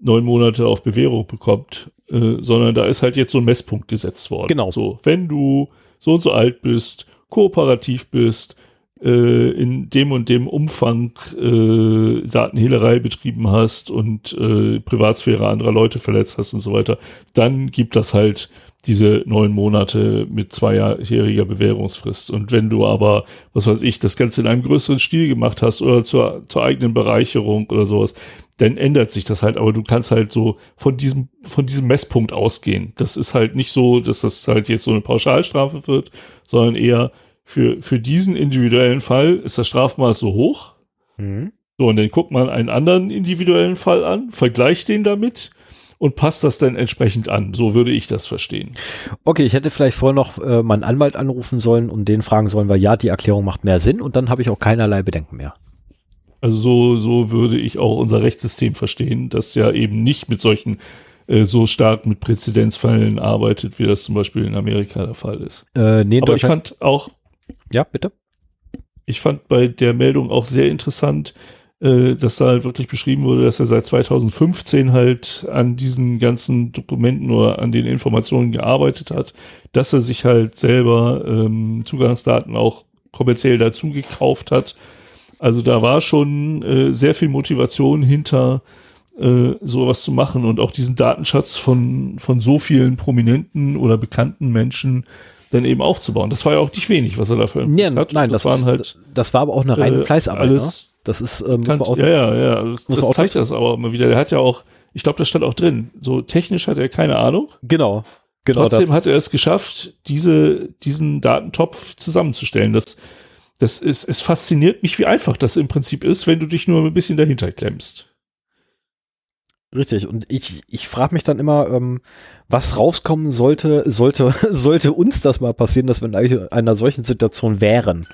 neun Monate auf Bewährung bekommt, äh, sondern da ist halt jetzt so ein Messpunkt gesetzt worden. Genau. So, wenn du so und so alt bist, kooperativ bist, äh, in dem und dem Umfang äh, Datenhehlerei betrieben hast und äh, Privatsphäre anderer Leute verletzt hast und so weiter, dann gibt das halt diese neun Monate mit zweijähriger Bewährungsfrist. Und wenn du aber, was weiß ich, das Ganze in einem größeren Stil gemacht hast oder zur, zur eigenen Bereicherung oder sowas, dann ändert sich das halt. Aber du kannst halt so von diesem, von diesem Messpunkt ausgehen. Das ist halt nicht so, dass das halt jetzt so eine Pauschalstrafe wird, sondern eher für, für diesen individuellen Fall ist das Strafmaß so hoch. Mhm. So, und dann guckt man einen anderen individuellen Fall an, vergleicht den damit und passt das dann entsprechend an. So würde ich das verstehen. Okay, ich hätte vielleicht vorher noch äh, meinen Anwalt anrufen sollen und den fragen sollen, weil ja, die Erklärung macht mehr Sinn und dann habe ich auch keinerlei Bedenken mehr. Also so, so würde ich auch unser Rechtssystem verstehen, das ja eben nicht mit solchen äh, so stark mit Präzedenzfällen arbeitet, wie das zum Beispiel in Amerika der Fall ist. Äh, nee, Aber ich fand auch. Ja, bitte. Ich fand bei der Meldung auch sehr interessant, äh, dass da halt wirklich beschrieben wurde, dass er seit 2015 halt an diesen ganzen Dokumenten oder an den Informationen gearbeitet hat, dass er sich halt selber ähm, Zugangsdaten auch kommerziell dazu gekauft hat. Also da war schon äh, sehr viel Motivation hinter äh, sowas zu machen und auch diesen Datenschatz von, von so vielen prominenten oder bekannten Menschen dann eben aufzubauen. Das war ja auch nicht wenig, was er dafür ja, hat. Nein, das, das waren halt. Das war aber auch eine reine äh, Fleißarbeit. Alles, ne? Das ist, ähm, kann, auch, ja, ja, ja. Das, das zeigt das aber immer wieder. Der hat ja auch, ich glaube, das stand auch drin. So technisch hat er keine Ahnung. Genau. Genau Trotzdem das. hat er es geschafft, diese, diesen Datentopf zusammenzustellen. Das, das ist, es fasziniert mich, wie einfach das im Prinzip ist, wenn du dich nur ein bisschen dahinter klemmst. Richtig. Und ich, ich frage mich dann immer, ähm, was rauskommen sollte, sollte, sollte uns das mal passieren, dass wir in einer solchen Situation wären.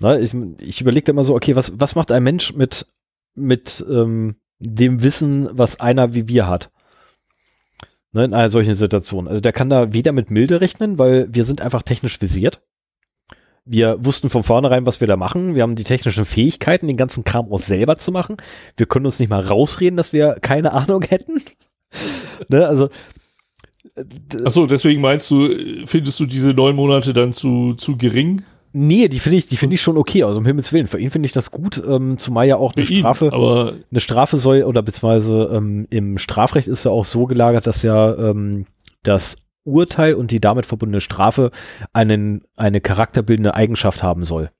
Na, ich ich überlege immer so, okay, was, was macht ein Mensch mit, mit ähm, dem Wissen, was einer wie wir hat? Ne, in einer solchen Situation. Also der kann da weder mit Milde rechnen, weil wir sind einfach technisch visiert. Wir wussten von vornherein, was wir da machen. Wir haben die technischen Fähigkeiten, den ganzen Kram auch selber zu machen. Wir können uns nicht mal rausreden, dass wir keine Ahnung hätten. ne, also Achso, deswegen meinst du, findest du diese neun Monate dann zu, zu gering? Nee, die finde ich, die finde ich schon okay, also um Himmels Willen. Für ihn finde ich das gut, ähm, zumal ja auch eine ihn, Strafe, aber eine Strafe soll, oder beziehungsweise ähm, im Strafrecht ist ja auch so gelagert, dass ja ähm, das Urteil und die damit verbundene Strafe einen, eine charakterbildende Eigenschaft haben soll.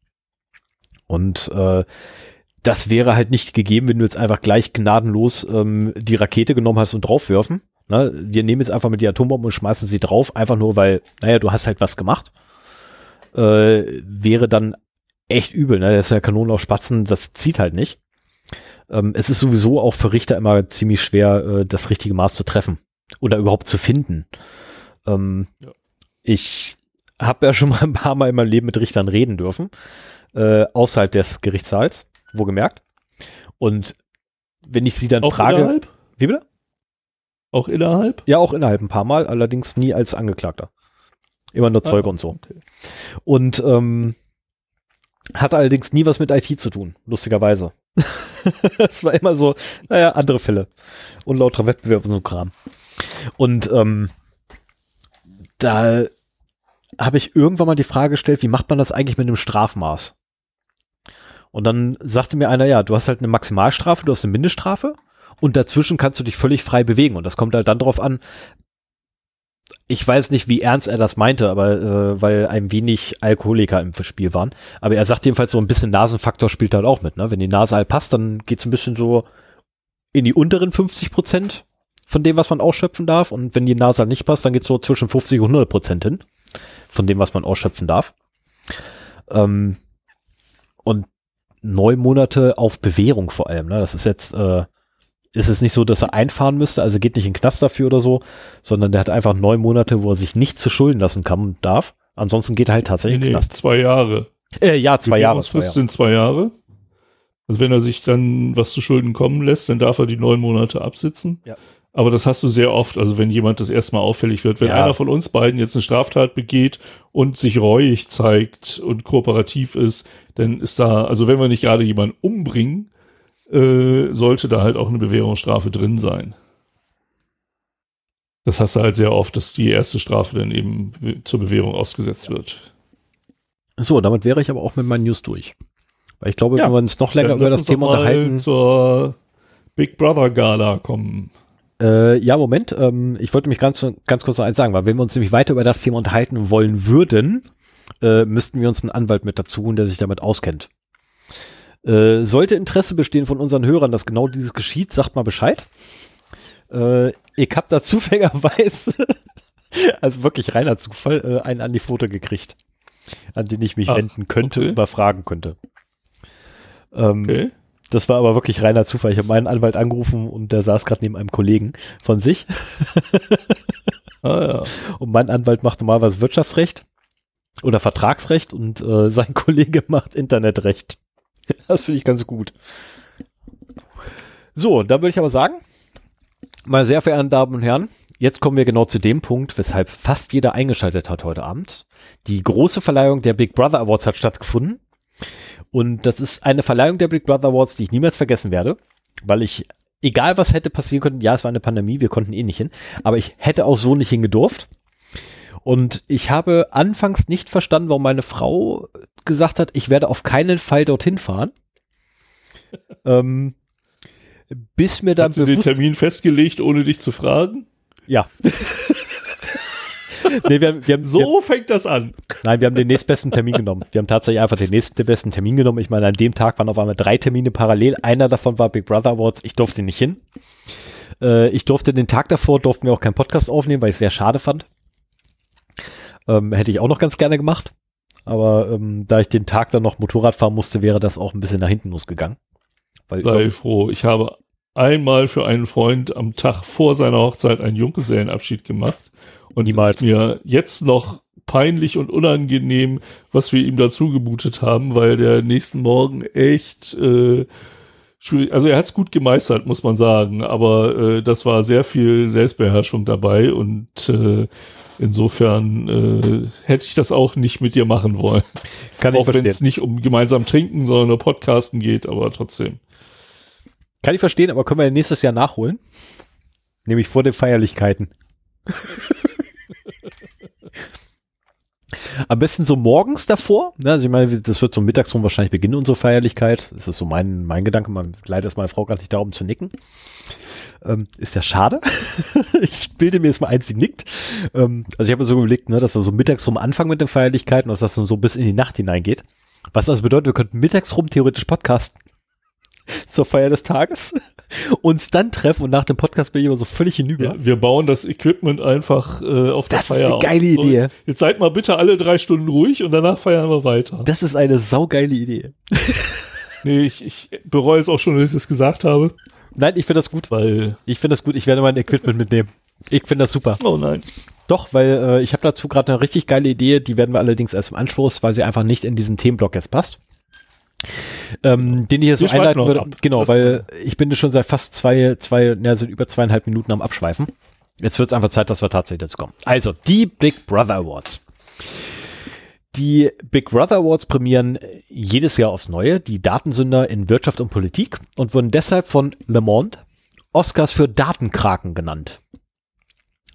Und äh, das wäre halt nicht gegeben, wenn du jetzt einfach gleich gnadenlos ähm, die Rakete genommen hast und draufwerfen. Ne? Wir nehmen jetzt einfach mit die Atombombe und schmeißen sie drauf, einfach nur weil, naja, du hast halt was gemacht äh, wäre dann echt übel. Ne? Das ist ja Kanonen auf Spatzen, das zieht halt nicht. Ähm, es ist sowieso auch für Richter immer ziemlich schwer, äh, das richtige Maß zu treffen oder überhaupt zu finden. Ähm, ja. Ich habe ja schon mal ein paar Mal in meinem Leben mit Richtern reden dürfen, äh, außerhalb des Gerichtssaals, wo gemerkt. Und wenn ich sie dann auch frage. Innerhalb? Wie bitte? Auch innerhalb? Ja, auch innerhalb ein paar Mal, allerdings nie als Angeklagter. Immer nur Zeuge ah, und so. Okay. Und ähm, hat allerdings nie was mit IT zu tun, lustigerweise. Es war immer so, naja, andere Fälle. Unlauterer Wettbewerb und so Kram. Und ähm, da habe ich irgendwann mal die Frage gestellt, wie macht man das eigentlich mit einem Strafmaß? Und dann sagte mir einer, ja, du hast halt eine Maximalstrafe, du hast eine Mindeststrafe und dazwischen kannst du dich völlig frei bewegen. Und das kommt halt dann darauf an, ich weiß nicht, wie ernst er das meinte, aber äh, weil ein wenig Alkoholiker im Spiel waren. Aber er sagt jedenfalls so ein bisschen Nasenfaktor spielt halt auch mit. Ne? Wenn die Nase halt passt, dann geht's ein bisschen so in die unteren 50 Prozent von dem, was man ausschöpfen darf. Und wenn die Nase halt nicht passt, dann geht's so zwischen 50 und 100 Prozent hin von dem, was man ausschöpfen darf. Ähm, und neun Monate auf Bewährung vor allem. Ne? Das ist jetzt äh, ist es nicht so, dass er einfahren müsste, also geht nicht in den Knast dafür oder so, sondern der hat einfach neun Monate, wo er sich nicht zu Schulden lassen kann und darf. Ansonsten geht er halt tatsächlich nee, in den Knast. Zwei Jahre. Äh, ja, zwei Jahre. Zwei Jahre. sind zwei Jahre. Also wenn er sich dann was zu Schulden kommen lässt, dann darf er die neun Monate absitzen. Ja. Aber das hast du sehr oft, also wenn jemand das erstmal auffällig wird. Wenn ja. einer von uns beiden jetzt eine Straftat begeht und sich reuig zeigt und kooperativ ist, dann ist da, also wenn wir nicht gerade jemanden umbringen, äh, sollte da halt auch eine Bewährungsstrafe drin sein. Das hast du halt sehr oft, dass die erste Strafe dann eben zur Bewährung ausgesetzt wird. So, damit wäre ich aber auch mit meinen News durch. Weil ich glaube, Ja. wenn wir uns noch länger über das Thema mal unterhalten. zur Big Brother Gala kommen. Äh, ja, Moment. Ähm, ich wollte mich ganz, ganz kurz noch eins sagen, weil wenn wir uns nämlich weiter über das Thema unterhalten wollen würden, äh, müssten wir uns einen Anwalt mit dazu holen, der sich damit auskennt. Äh, sollte Interesse bestehen von unseren Hörern, dass genau dieses geschieht, sagt mal Bescheid. Äh, ich habe da zufälligerweise, also wirklich reiner Zufall, äh, einen an die Foto gekriegt, an den ich mich Ah, wenden könnte okay. und mal fragen könnte. Ähm, Okay. Das war aber wirklich reiner Zufall. Ich habe meinen Anwalt angerufen und der saß gerade neben einem Kollegen von sich. Ah ja. Und mein Anwalt macht normalerweise Wirtschaftsrecht oder Vertragsrecht und äh, sein Kollege macht Internetrecht. Das finde ich ganz gut. So, da würde ich aber sagen, meine sehr verehrten Damen und Herren, jetzt kommen wir genau zu dem Punkt, weshalb fast jeder eingeschaltet hat heute Abend. Die große Verleihung der Big Brother Awards hat stattgefunden. Und das ist eine Verleihung der Big Brother Awards, die ich niemals vergessen werde, weil ich, egal was hätte passieren können, ja, es war eine Pandemie, wir konnten eh nicht hin, aber ich hätte auch so nicht hingedurft. Und ich habe anfangs nicht verstanden, warum meine Frau gesagt hat, ich werde auf keinen Fall dorthin fahren. ähm, bis mir dann Hast du den Termin festgelegt, ohne dich zu fragen? ja. nee, wir, wir haben, So wir, fängt das an. nein, wir haben den nächstbesten Termin genommen. Wir haben tatsächlich einfach den nächsten besten Termin genommen. Ich meine, an dem Tag waren auf einmal drei Termine parallel. Einer davon war Big Brother Awards. Ich durfte nicht hin. Äh, ich durfte den Tag davor, durften wir auch keinen Podcast aufnehmen, weil ich es sehr schade fand. Ähm, hätte ich auch noch ganz gerne gemacht. Aber ähm, da ich den Tag dann noch Motorrad fahren musste, wäre das auch ein bisschen nach hinten losgegangen. Weil Sei froh. Ich habe einmal für einen Freund am Tag vor seiner Hochzeit einen Junggesellenabschied gemacht. Und Niemals. es ist mir jetzt noch peinlich und unangenehm, was wir ihm dazu gebootet haben, weil der nächsten Morgen echt äh, schwierig, also er hat es gut gemeistert, muss man sagen, aber äh, das war sehr viel Selbstbeherrschung dabei und äh, insofern äh, hätte ich das auch nicht mit dir machen wollen. kann ich auch wenn verstehen. es nicht um gemeinsam trinken, sondern nur Podcasten geht, aber trotzdem. Kann ich verstehen, aber können wir nächstes Jahr nachholen? Nämlich vor den Feierlichkeiten. Am besten so morgens davor. Ne? Also ich meine, das wird so mittags rum wahrscheinlich beginnen, unsere Feierlichkeit. Das ist so mein, mein Gedanke. Man, leider ist meine Frau gerade nicht da, um zu nicken. Ähm, ist ja schade. ich bilde mir jetzt mal eins, die nickt. Ähm, also ich habe mir so überlegt, ne, dass wir so mittags rum anfangen mit den Feierlichkeiten, dass das dann so bis in die Nacht hineingeht. Was das bedeutet, wir könnten mittags rum theoretisch podcasten zur Feier des Tages, uns dann treffen und nach dem Podcast bin ich immer so völlig hinüber. Wir, wir bauen das Equipment einfach äh, auf Das der ist Feier eine geile. Idee. Jetzt seid mal bitte alle drei Stunden ruhig und danach feiern wir weiter. Das ist eine saugeile Idee. nee, ich, ich bereue es auch schon, dass ich es gesagt habe, Nein, ich finde das gut. weil, Ich finde das gut. Ich werde mein Equipment mitnehmen. Ich finde das super. oh nein. Doch, weil äh, ich habe dazu gerade eine richtig geile Idee. Die werden wir allerdings erst im Anschluss, weil sie einfach nicht in diesen Themenblock jetzt passt. Ähm, den ich jetzt so einleiten würde. ab. Genau, Das- weil ich bin schon seit fast zwei, zwei, ne, also über zweieinhalb Minuten am Abschweifen. Jetzt wird es einfach Zeit, dass wir tatsächlich dazu kommen. Also, die Big Brother Awards. Die Big Brother Awards prämieren jedes Jahr aufs Neue die Datensünder in Wirtschaft und Politik und wurden deshalb von Le Monde Oscars für Datenkraken genannt.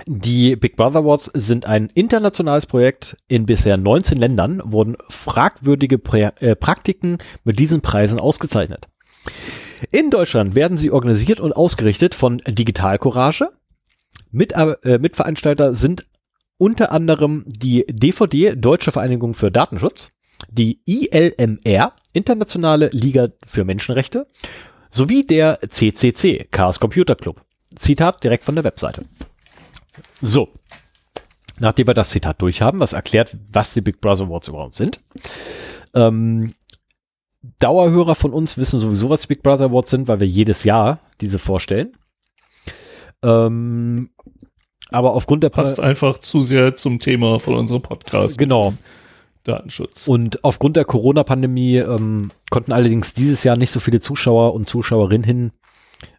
Die Big Brother Awards sind ein internationales Projekt. In bisher 19 Ländern wurden fragwürdige Prä äh, Praktiken mit diesen Preisen ausgezeichnet. In Deutschland werden sie organisiert und ausgerichtet von Digital Courage. Mit, äh, Mitveranstalter sind unter anderem die DVD, Deutsche Vereinigung für Datenschutz, die ILMR, Internationale Liga für Menschenrechte, sowie der CCC, Chaos Computer Club. Zitat direkt von der Webseite. So. Nachdem wir das Zitat durchhaben, was erklärt, was die Big Brother Awards überhaupt sind. Ähm, Dauerhörer von uns wissen sowieso, was die Big Brother Awards sind, weil wir jedes Jahr diese vorstellen. Ähm, aber aufgrund der Passt einfach zu sehr zum Thema von unserem Podcast. Genau. Datenschutz. Und aufgrund der Corona-Pandemie ähm, konnten allerdings dieses Jahr nicht so viele Zuschauer und Zuschauerinnen hin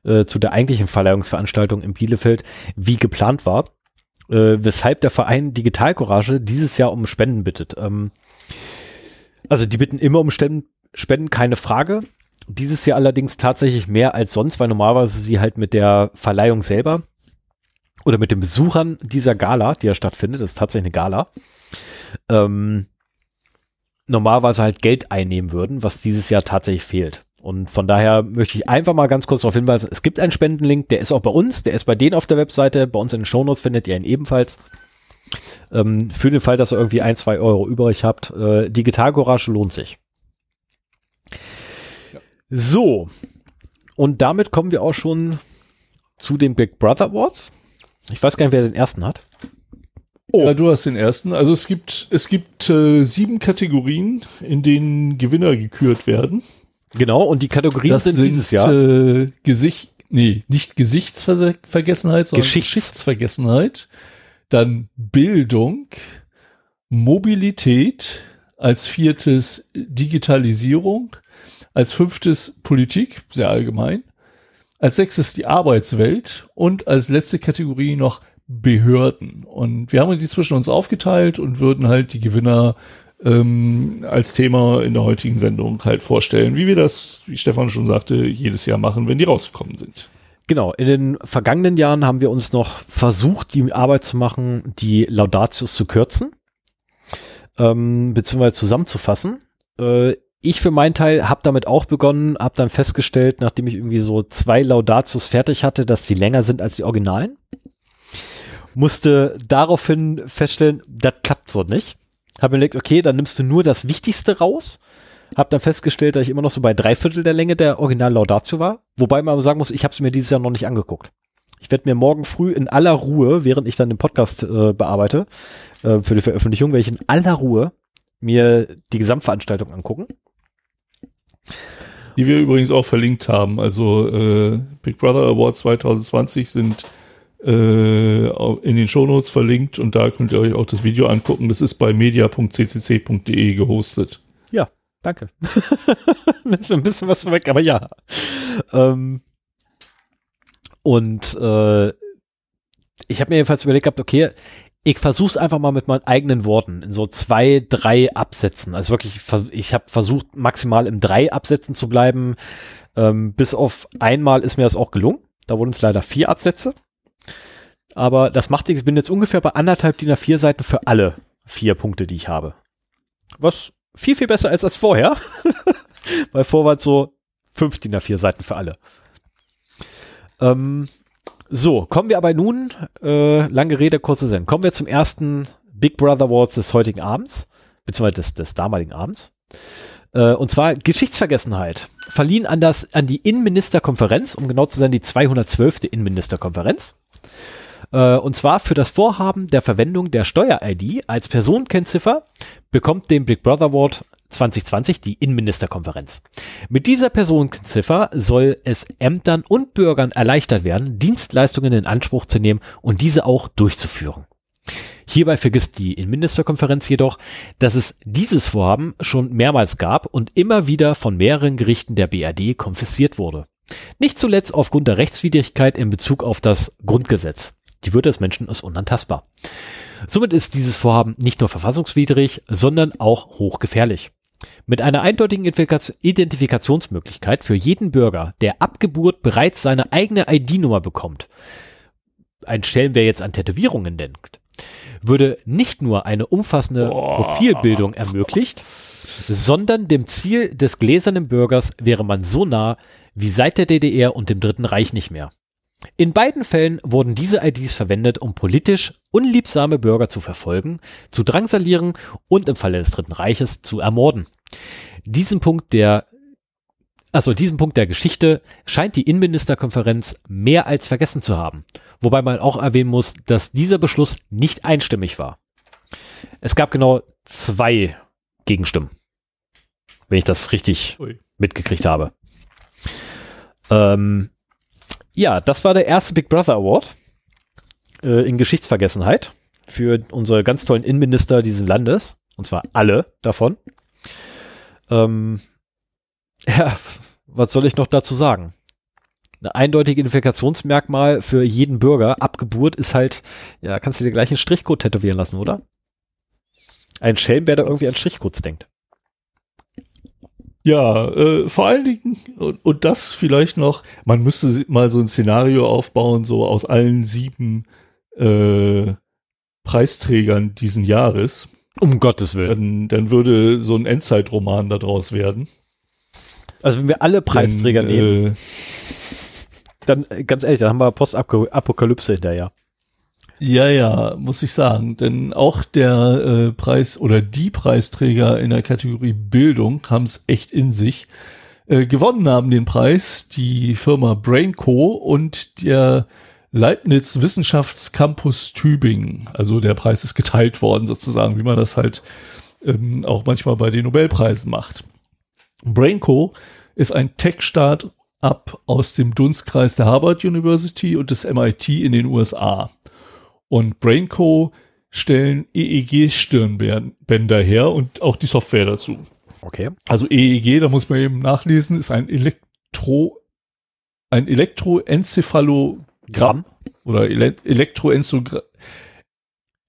äh, zu der eigentlichen Verleihungsveranstaltung in Bielefeld, wie geplant war. Äh, weshalb der Verein Digital Courage dieses Jahr um Spenden bittet. Ähm, also die bitten immer um Spenden, Spenden, keine Frage. Dieses Jahr allerdings tatsächlich mehr als sonst, weil normalerweise sie halt mit der Verleihung selber oder mit den Besuchern dieser Gala, die ja stattfindet, das ist tatsächlich eine Gala, ähm, normalerweise halt Geld einnehmen würden, was dieses Jahr tatsächlich fehlt. Und von daher möchte ich einfach mal ganz kurz darauf hinweisen, es gibt einen Spendenlink, der ist auch bei uns, der ist bei denen auf der Webseite, bei uns in den Shownotes findet ihr ihn ebenfalls. Ähm, für den Fall, dass ihr irgendwie ein, zwei Euro übrig habt, äh, Digital Garage lohnt sich. Ja. So. Und damit kommen wir auch schon zu den Big Brother Awards. Ich weiß gar nicht, wer den ersten hat. Oh. Ja, du hast den ersten. Also es gibt, es gibt äh, sieben Kategorien, in denen Gewinner gekürt werden. Genau, und die Kategorien sind, sind dieses Jahr. Äh, Gesicht, nee, nicht Gesichtsvergessenheit, sondern Geschichts Geschichtsvergessenheit. Dann Bildung, Mobilität, als viertes Digitalisierung, als fünftes Politik, sehr allgemein, als sechstes die Arbeitswelt und als letzte Kategorie noch Behörden. Und wir haben die zwischen uns aufgeteilt und würden halt die Gewinner ähm, als Thema in der heutigen Sendung halt vorstellen, wie wir das, wie Stefan schon sagte, jedes Jahr machen, wenn die rausgekommen sind. Genau, in den vergangenen Jahren haben wir uns noch versucht, die Arbeit zu machen, die Laudatius zu kürzen, ähm, beziehungsweise zusammenzufassen. Äh, ich für meinen Teil habe damit auch begonnen, habe dann festgestellt, nachdem ich irgendwie so zwei Laudatius fertig hatte, dass sie länger sind als die Originalen. Musste daraufhin feststellen, das klappt so nicht. Habe mir gedacht, okay, dann nimmst du nur das Wichtigste raus. Hab dann festgestellt, dass ich immer noch so bei drei Viertel der Länge der Original Laudatio war. Wobei man aber sagen muss, ich habe es mir dieses Jahr noch nicht angeguckt. Ich werde mir morgen früh in aller Ruhe, während ich dann den Podcast äh, bearbeite, äh, für die Veröffentlichung, werde ich in aller Ruhe mir die Gesamtveranstaltung angucken. Die wir übrigens auch verlinkt haben. Also äh, Big Brother Award 2020 sind äh, in den Shownotes verlinkt und da könnt ihr euch auch das Video angucken. Das ist bei media.ccc.de gehostet. Ja, danke. das ist ein bisschen was weg, aber ja. Ähm, und äh, ich habe mir jedenfalls überlegt gehabt, okay, ich versuche es einfach mal mit meinen eigenen Worten in so zwei, drei Absätzen. Also wirklich, ich habe versucht, maximal im drei Absätzen zu bleiben. Ähm, bis auf einmal ist mir das auch gelungen. Da wurden es leider vier Absätze. Aber das macht ich bin jetzt ungefähr bei anderthalb DIN A4 Seiten für alle vier Punkte, die ich habe. Was viel, viel besser ist als vorher. Weil vorher so fünf DIN A4 Seiten für alle. Ähm, so, kommen wir aber nun, äh, lange Rede, kurze Sinn. Kommen wir zum ersten Big Brother Awards des heutigen Abends, beziehungsweise des, des damaligen Abends. Äh, und zwar Geschichtsvergessenheit. Verliehen an, das, an die Innenministerkonferenz, um genau zu sein, die 212. Innenministerkonferenz. Äh, und zwar für das Vorhaben der Verwendung der Steuer-ID als Personenkennziffer bekommt den Big Brother Award 2020 die Innenministerkonferenz. Mit dieser Personenziffer soll es Ämtern und Bürgern erleichtert werden, Dienstleistungen in Anspruch zu nehmen und diese auch durchzuführen. Hierbei vergisst die Innenministerkonferenz jedoch, dass es dieses Vorhaben schon mehrmals gab und immer wieder von mehreren Gerichten der BRD konfisziert wurde. Nicht zuletzt aufgrund der Rechtswidrigkeit in Bezug auf das Grundgesetz. Die Würde des Menschen ist unantastbar. Somit ist dieses Vorhaben nicht nur verfassungswidrig, sondern auch hochgefährlich. Mit einer eindeutigen Identifikationsmöglichkeit für jeden Bürger, der ab Geburt bereits seine eigene ID-Nummer bekommt, ein Stellen, wer jetzt an Tätowierungen denkt, würde nicht nur eine umfassende Profilbildung ermöglicht, sondern dem Ziel des gläsernen Bürgers wäre man so nah wie seit der DDR und dem Dritten Reich nicht mehr. In beiden Fällen wurden diese IDs verwendet, um politisch unliebsame Bürger zu verfolgen, zu drangsalieren und im Falle des Dritten Reiches zu ermorden. Diesen Punkt der also diesen Punkt der Geschichte scheint die Innenministerkonferenz mehr als vergessen zu haben. Wobei man auch erwähnen muss, dass dieser Beschluss nicht einstimmig war. Es gab genau zwei Gegenstimmen. Wenn ich das richtig Ui. mitgekriegt habe. Ähm, ja, das war der erste Big Brother Award äh, in Geschichtsvergessenheit für unsere ganz tollen Innenminister dieses Landes. Und zwar alle davon. Ähm, ja, was soll ich noch dazu sagen? Ein eindeutiges Identifikationsmerkmal für jeden Bürger ab Geburt ist halt, ja, kannst du dir gleich einen Strichcode tätowieren lassen, oder? Ein Schelm, wer da irgendwie an Strichcodes denkt. Ja, äh, vor allen Dingen, und, und das vielleicht noch, man müsste mal so ein Szenario aufbauen, so aus allen sieben äh, Preisträgern diesen Jahres. Um Gottes Willen. Dann, dann würde so ein Endzeitroman daraus werden. Also wenn wir alle Preisträger Denn, nehmen, Äh, dann äh, ganz ehrlich, dann haben wir Postapokalypse hinterher. Ja, ja, muss ich sagen. Denn auch der äh, Preis oder die Preisträger in der Kategorie Bildung haben es echt in sich. Äh, gewonnen haben den Preis die Firma Brainco und der Leibniz Wissenschaftscampus Tübingen. Also der Preis ist geteilt worden sozusagen, wie man das halt ähm, auch manchmal bei den Nobelpreisen macht. Brainco ist ein Tech-Start-up aus dem Dunstkreis der Harvard University und des MIT in den USA. Und Brainco stellen EEG-Stirnbänder her und auch die Software dazu. Okay. Also EEG, da muss man eben nachlesen, ist ein Elektro, ein Elektroenzephalogramm Gramm. oder Ele Elektroenzogra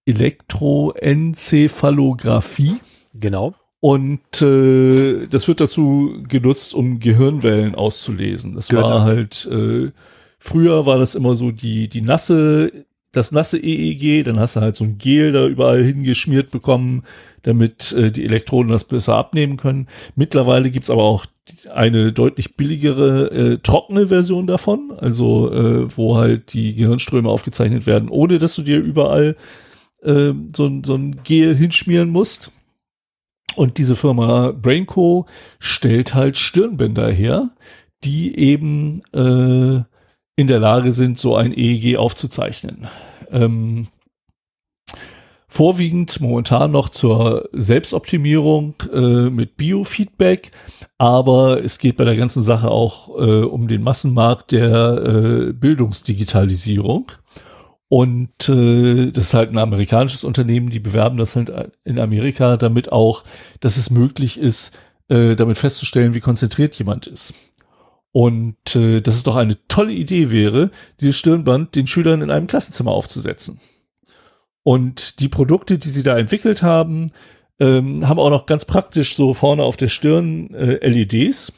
Elektroenzephalographie. Genau. Und äh, das wird dazu genutzt, um Gehirnwellen auszulesen. Das Genau. war halt, äh, früher war das immer so die, die nasse, das nasse EEG, dann hast du halt so ein Gel da überall hingeschmiert bekommen, damit äh, die Elektroden das besser abnehmen können. Mittlerweile gibt's aber auch eine deutlich billigere äh, trockene Version davon, also äh, wo halt die Gehirnströme aufgezeichnet werden, ohne dass du dir überall äh, so, so ein Gel hinschmieren musst. Und diese Firma Brainco stellt halt Stirnbänder her, die eben äh, in der Lage sind, so ein EEG aufzuzeichnen. Ähm, vorwiegend momentan noch zur Selbstoptimierung äh, mit Biofeedback, aber es geht bei der ganzen Sache auch äh, um den Massenmarkt der äh, Bildungsdigitalisierung. Und äh, das ist halt ein amerikanisches Unternehmen, die bewerben das halt in Amerika, damit auch, dass es möglich ist, äh, damit festzustellen, wie konzentriert jemand ist. Und äh, dass es doch eine tolle Idee wäre, dieses Stirnband den Schülern in einem Klassenzimmer aufzusetzen. Und die Produkte, die sie da entwickelt haben, ähm, haben auch noch ganz praktisch so vorne auf der Stirn äh, LEDs,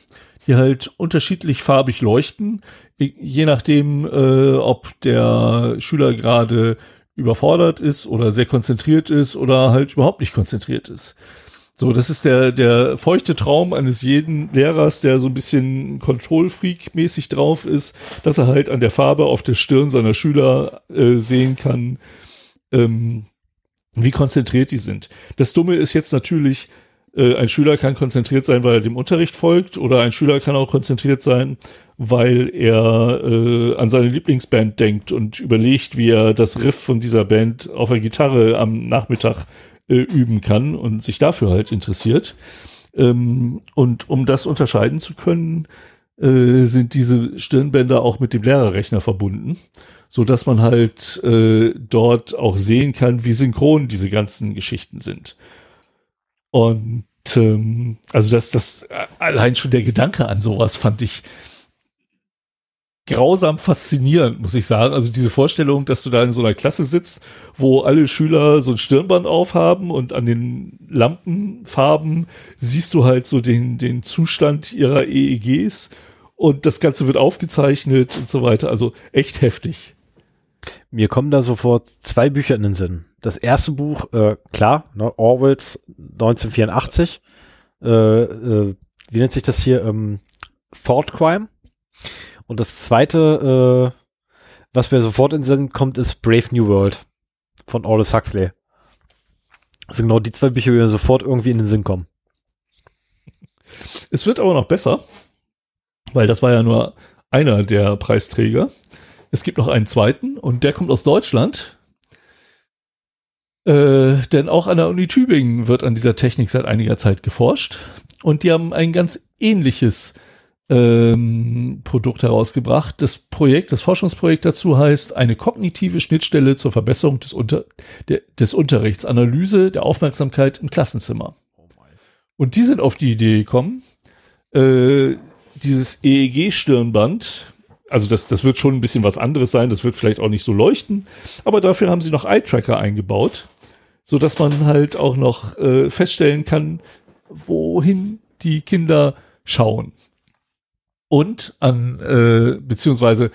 die halt unterschiedlich farbig leuchten, je nachdem, äh, ob der Schüler gerade überfordert ist oder sehr konzentriert ist oder halt überhaupt nicht konzentriert ist. So, das ist der, der feuchte Traum eines jeden Lehrers, der so ein bisschen Control-Freak-mäßig drauf ist, dass er halt an der Farbe auf der Stirn seiner Schüler äh, sehen kann, ähm, wie konzentriert die sind. Das Dumme ist jetzt natürlich, äh, ein Schüler kann konzentriert sein, weil er dem Unterricht folgt, oder ein Schüler kann auch konzentriert sein, weil er äh, an seine Lieblingsband denkt und überlegt, wie er das Riff von dieser Band auf der Gitarre am Nachmittag äh, üben kann und sich dafür halt interessiert. Ähm, und um das unterscheiden zu können, äh, sind diese Stirnbänder auch mit dem Lehrerrechner verbunden, so dass man halt äh, dort auch sehen kann, wie synchron diese ganzen Geschichten sind. Und ähm, also das, das allein schon der Gedanke an sowas fand ich grausam faszinierend, muss ich sagen. Also diese Vorstellung, dass du da in so einer Klasse sitzt, wo alle Schüler so ein Stirnband aufhaben und an den Lampenfarben siehst du halt so den, den Zustand ihrer EEGs und das Ganze wird aufgezeichnet und so weiter. Also echt heftig. Mir kommen da sofort zwei Bücher in den Sinn. Das erste Buch, äh, klar, ne, Orwells 1984. Äh, äh, wie nennt sich das hier? Ähm, Thought Crime. Und das zweite, äh, was mir sofort in den Sinn kommt, ist Brave New World von Aldous Huxley. Sind genau die zwei Bücher, die mir sofort irgendwie in den Sinn kommen. Es wird aber noch besser, weil das war ja nur einer der Preisträger. Es gibt noch einen zweiten und der kommt aus Deutschland. Äh, denn auch an der Uni Tübingen wird an dieser Technik seit einiger Zeit geforscht. Und die haben ein ganz ähnliches ähm, Produkt herausgebracht. Das Projekt, das Forschungsprojekt dazu heißt eine kognitive Schnittstelle zur Verbesserung des, Unter der, des Unterrichts, Analyse der Aufmerksamkeit im Klassenzimmer. Und die sind auf die Idee gekommen, äh, dieses EEG-Stirnband, also das, das wird schon ein bisschen was anderes sein, das wird vielleicht auch nicht so leuchten, aber dafür haben sie noch Eye-Tracker eingebaut, so dass man halt auch noch äh, feststellen kann, wohin die Kinder schauen. Und an, äh, beziehungsweise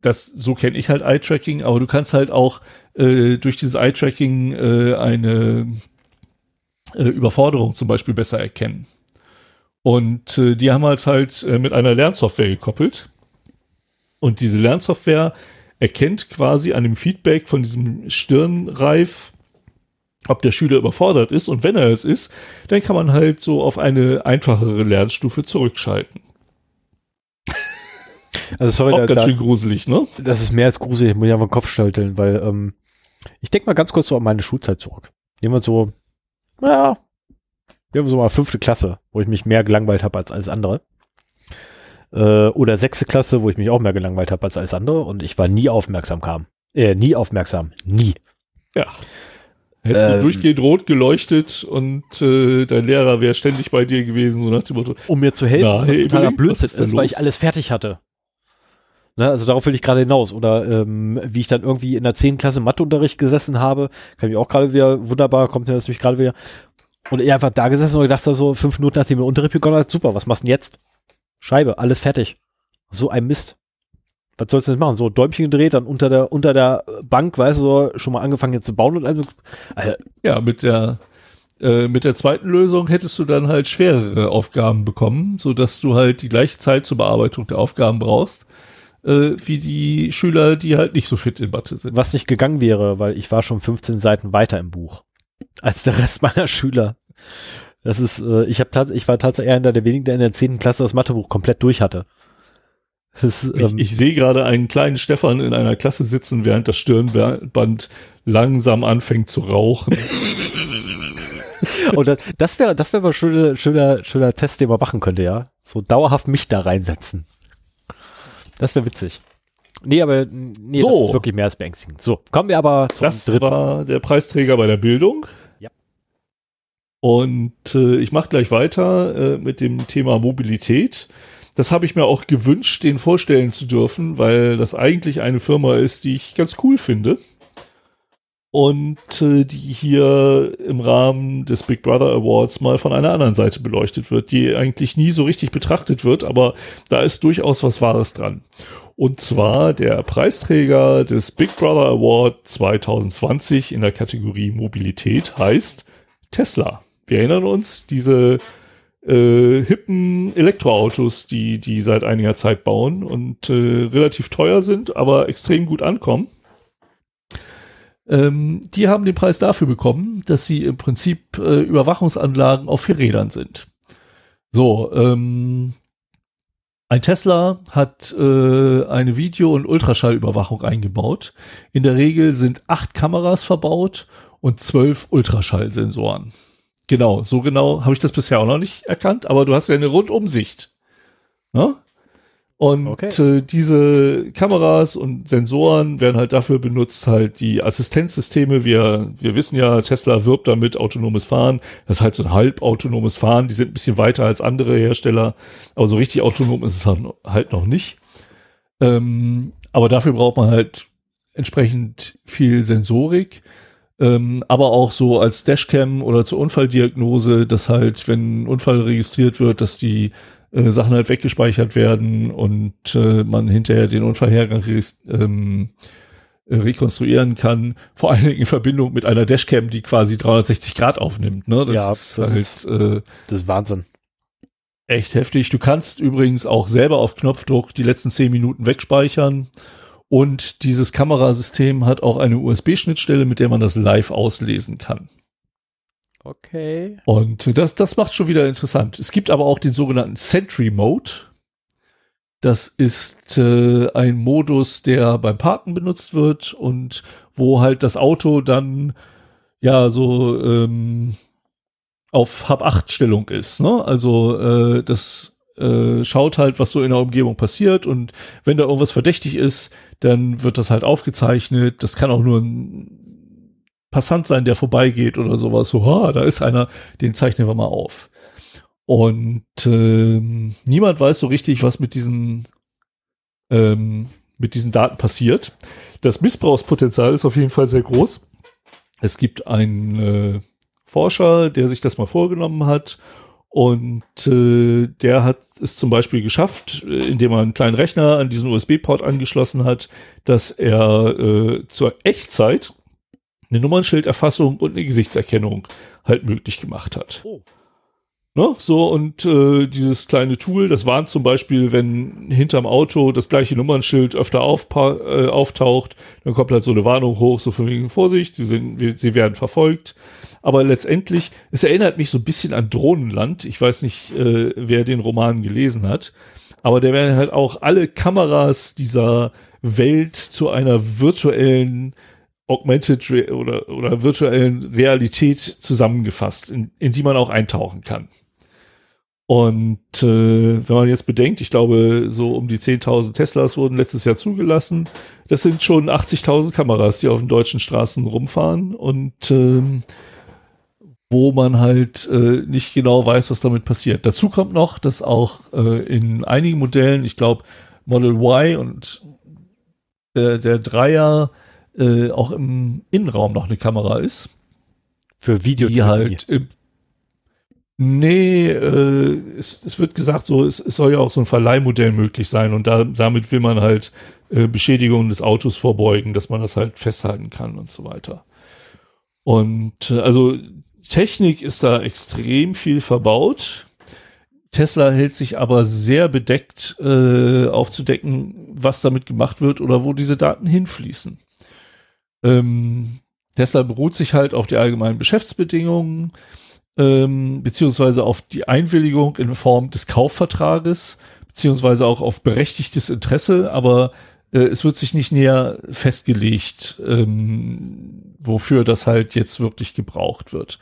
das, so kenne ich halt Eye-Tracking, aber du kannst halt auch äh, durch dieses Eye-Tracking äh, eine äh, Überforderung zum Beispiel besser erkennen. Und äh, die haben halt halt äh, mit einer Lernsoftware gekoppelt. Und diese Lernsoftware erkennt quasi an dem Feedback von diesem Stirnreif, ob der Schüler überfordert ist. Und wenn er es ist, dann kann man halt so auf eine einfachere Lernstufe zurückschalten. Also sorry, Auch da, ganz schön gruselig, ne? das ist mehr als gruselig, muss ich einfach den Kopf schalteln, weil ähm, ich denke mal ganz kurz so an meine Schulzeit zurück. Nehmen wir so, naja, wir haben so mal fünfte Klasse, wo ich mich mehr gelangweilt habe als alles andere. Äh, oder sechste Klasse, wo ich mich auch mehr gelangweilt habe als alles andere und ich war nie aufmerksam kam. Äh, nie aufmerksam. Nie. Ja. Hättest du Ähm. durchgehend rot geleuchtet und äh, dein Lehrer wäre ständig bei dir gewesen, so nach dem Motto, Um mir zu helfen, Na, hey, totaler Blödsinn ist weil ich los? alles fertig hatte. Ne, also darauf will ich gerade hinaus. Oder ähm, wie ich dann irgendwie in der 10. Klasse Matheunterricht gesessen habe, kann ich auch gerade wieder, wunderbar, kommt mir das natürlich gerade wieder. Und ich einfach da gesessen und gedacht so fünf Minuten nachdem der Unterricht begonnen hat, super, was machst du denn jetzt? Scheibe, alles fertig. So ein Mist. Was sollst du denn machen? So Däumchen gedreht, dann unter der, unter der Bank, weißt du, so, schon mal angefangen jetzt zu bauen und allem. Alter, ja, mit der äh, mit der zweiten Lösung hättest du dann halt schwerere Aufgaben bekommen, so dass du halt die gleiche Zeit zur Bearbeitung der Aufgaben brauchst, äh, wie die Schüler, die halt nicht so fit in Mathe sind. was nicht gegangen wäre, weil ich war schon 15 Seiten weiter im Buch als der Rest meiner Schüler. Das ist, äh, ich habe tatsächlich, ich war tatsächlich einer der wenigen, der in der 10. Klasse das Mathebuch komplett durch hatte. Ist, Ich, ähm, ich sehe gerade einen kleinen Stefan in einer Klasse sitzen, während das Stirnband langsam anfängt zu rauchen. und das, das wäre, das wäre mal ein schöner, schöner, schöner Test, den man machen könnte, ja. So dauerhaft mich da reinsetzen. Das wäre witzig. Nee, aber nee, So. das ist wirklich mehr als beängstigend. So, kommen wir aber zum Das dritten. war der Preisträger bei der Bildung. Ja. Und äh, ich mache gleich weiter äh, mit dem Thema Mobilität. Das habe ich mir auch gewünscht, den vorstellen zu dürfen, weil das eigentlich eine Firma ist, die ich ganz cool finde. Und äh, die hier im Rahmen des Big Brother Awards mal von einer anderen Seite beleuchtet wird, die eigentlich nie so richtig betrachtet wird, aber da ist durchaus was Wahres dran. Und zwar der Preisträger des Big Brother Award 2020 in der Kategorie Mobilität heißt Tesla. Wir erinnern uns, diese äh, hippen Elektroautos, die die seit einiger Zeit bauen und äh, relativ teuer sind, aber extrem gut ankommen. Ähm, die haben den Preis dafür bekommen, dass sie im Prinzip äh, Überwachungsanlagen auf vier Rädern sind. So, ähm, ein Tesla hat äh, eine Video- und Ultraschallüberwachung eingebaut. In der Regel sind acht Kameras verbaut und zwölf Ultraschallsensoren. Genau, so genau habe ich das bisher auch noch nicht erkannt, aber du hast ja eine Rundumsicht. Ne? Und Okay. äh, diese Kameras und Sensoren werden halt dafür benutzt, halt die Assistenzsysteme. Wir, wir wissen ja, Tesla wirbt damit autonomes Fahren. Das ist halt so ein halbautonomes Fahren. Die sind ein bisschen weiter als andere Hersteller, aber so richtig autonom ist es halt noch- halt noch nicht. Ähm, aber dafür braucht man halt entsprechend viel Sensorik. Ähm, aber auch so als Dashcam oder zur Unfalldiagnose, dass halt, wenn ein Unfall registriert wird, dass die äh, Sachen halt weggespeichert werden und äh, man hinterher den Unfallhergang ähm, äh, rekonstruieren kann, vor allen Dingen in Verbindung mit einer Dashcam, die quasi 360 Grad aufnimmt. Ne? Das Ja, ist das halt ist- äh, Das ist Wahnsinn. echt heftig. Du kannst übrigens auch selber auf Knopfdruck die letzten 10 Minuten wegspeichern. Und dieses Kamerasystem hat auch eine USB-Schnittstelle, mit der man das live auslesen kann. Okay. Und das, das macht schon wieder interessant. Es gibt aber auch den sogenannten Sentry Mode. Das ist äh, ein Modus, der beim Parken benutzt wird und wo halt das Auto dann ja so ähm, auf Hab-8-Stellung ist. Ne? Also äh, das äh, schaut halt, was so in der Umgebung passiert und wenn da irgendwas verdächtig ist, dann wird das halt aufgezeichnet. Das kann auch nur ein Passant sein, der vorbeigeht oder sowas. So, ha, da ist einer, den zeichnen wir mal auf. Und ähm, niemand weiß so richtig, was mit diesen ähm, mit diesen Daten passiert. Das Missbrauchspotenzial ist auf jeden Fall sehr groß. Es gibt einen äh, Forscher, der sich das mal vorgenommen hat und äh, der hat es zum Beispiel geschafft, äh, indem er einen kleinen Rechner an diesen USB-Port angeschlossen hat, dass er äh, zur Echtzeit eine Nummernschilderfassung und eine Gesichtserkennung halt möglich gemacht hat. Oh. Ne? So, und äh, dieses kleine Tool, das warnt zum Beispiel, wenn hinterm Auto das gleiche Nummernschild öfter äh, auftaucht, dann kommt halt so eine Warnung hoch, so von wegen Vorsicht, sie, sind, sie werden verfolgt. Aber letztendlich, es erinnert mich so ein bisschen an Drohnenland. Ich weiß nicht, äh, wer den Roman gelesen hat. Aber der werden halt auch alle Kameras dieser Welt zu einer virtuellen Augmented Re oder, oder virtuellen Realität zusammengefasst, in, in die man auch eintauchen kann. Und äh, wenn man jetzt bedenkt, ich glaube, so um die 10.000 Teslas wurden letztes Jahr zugelassen. Das sind schon 80.000 Kameras, die auf den deutschen Straßen rumfahren und ähm, wo man halt äh, nicht genau weiß, was damit passiert. Dazu kommt noch, dass auch äh, in einigen Modellen, ich glaube Model Y und äh, der Dreier äh, auch im Innenraum noch eine Kamera ist. Für Video. Die halt im Nee, äh, es, es wird gesagt, so es, es soll ja auch so ein Verleihmodell möglich sein und da, damit will man halt äh, Beschädigungen des Autos vorbeugen, dass man das halt festhalten kann und so weiter. Und äh, also Technik ist da extrem viel verbaut. Tesla hält sich aber sehr bedeckt äh, aufzudecken, was damit gemacht wird oder wo diese Daten hinfließen. Ähm, Tesla beruht sich halt auf die allgemeinen Geschäftsbedingungen ähm, beziehungsweise auf die Einwilligung in Form des Kaufvertrages, beziehungsweise auch auf berechtigtes Interesse, aber äh, es wird sich nicht näher festgelegt, ähm, wofür das halt jetzt wirklich gebraucht wird.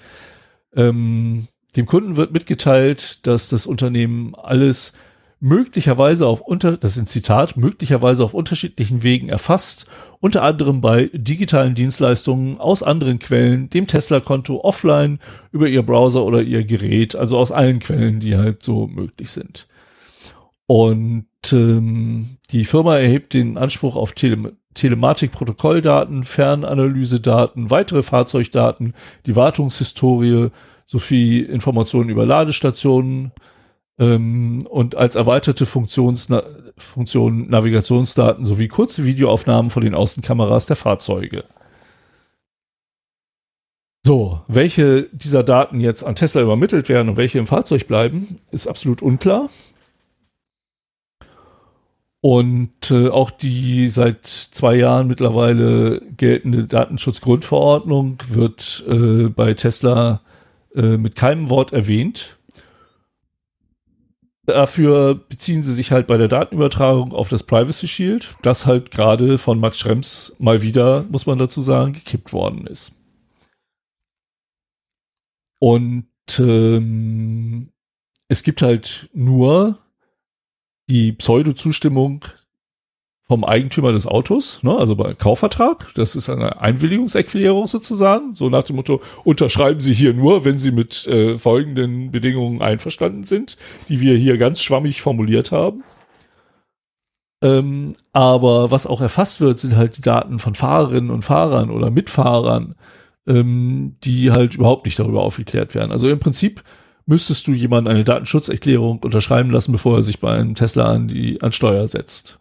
Ähm, dem Kunden wird mitgeteilt, dass das Unternehmen alles möglicherweise auf unter, das ist ein Zitat, möglicherweise auf unterschiedlichen Wegen erfasst, unter anderem bei digitalen Dienstleistungen aus anderen Quellen, dem Tesla-Konto offline, über ihr Browser oder ihr Gerät, also aus allen Quellen, die halt so möglich sind. Und ähm, die Firma erhebt den Anspruch auf Tele Telematik-Protokolldaten, Fernanalysedaten, weitere Fahrzeugdaten, die Wartungshistorie sowie Informationen über Ladestationen, ähm, und als erweiterte Funktions Na Funktion Navigationsdaten sowie kurze Videoaufnahmen von den Außenkameras der Fahrzeuge. So, welche dieser Daten jetzt an Tesla übermittelt werden und welche im Fahrzeug bleiben, ist absolut unklar. Und äh, auch die seit zwei Jahren mittlerweile geltende Datenschutzgrundverordnung wird äh, bei Tesla äh, mit keinem Wort erwähnt. Dafür beziehen sie sich halt bei der Datenübertragung auf das Privacy Shield, das halt gerade von Max Schrems mal wieder, muss man dazu sagen, gekippt worden ist. Und ähm, es gibt halt nur die Pseudo-Zustimmung vom Eigentümer des Autos, ne, also bei Kaufvertrag. Das ist eine Einwilligungserklärung sozusagen. So nach dem Motto, unterschreiben Sie hier nur, wenn Sie mit äh, folgenden Bedingungen einverstanden sind, die wir hier ganz schwammig formuliert haben. Ähm, aber was auch erfasst wird, sind halt die Daten von Fahrerinnen und Fahrern oder Mitfahrern, ähm, die halt überhaupt nicht darüber aufgeklärt werden. Also im Prinzip müsstest du jemanden eine Datenschutzerklärung unterschreiben lassen, bevor er sich bei einem Tesla an die an Steuer setzt.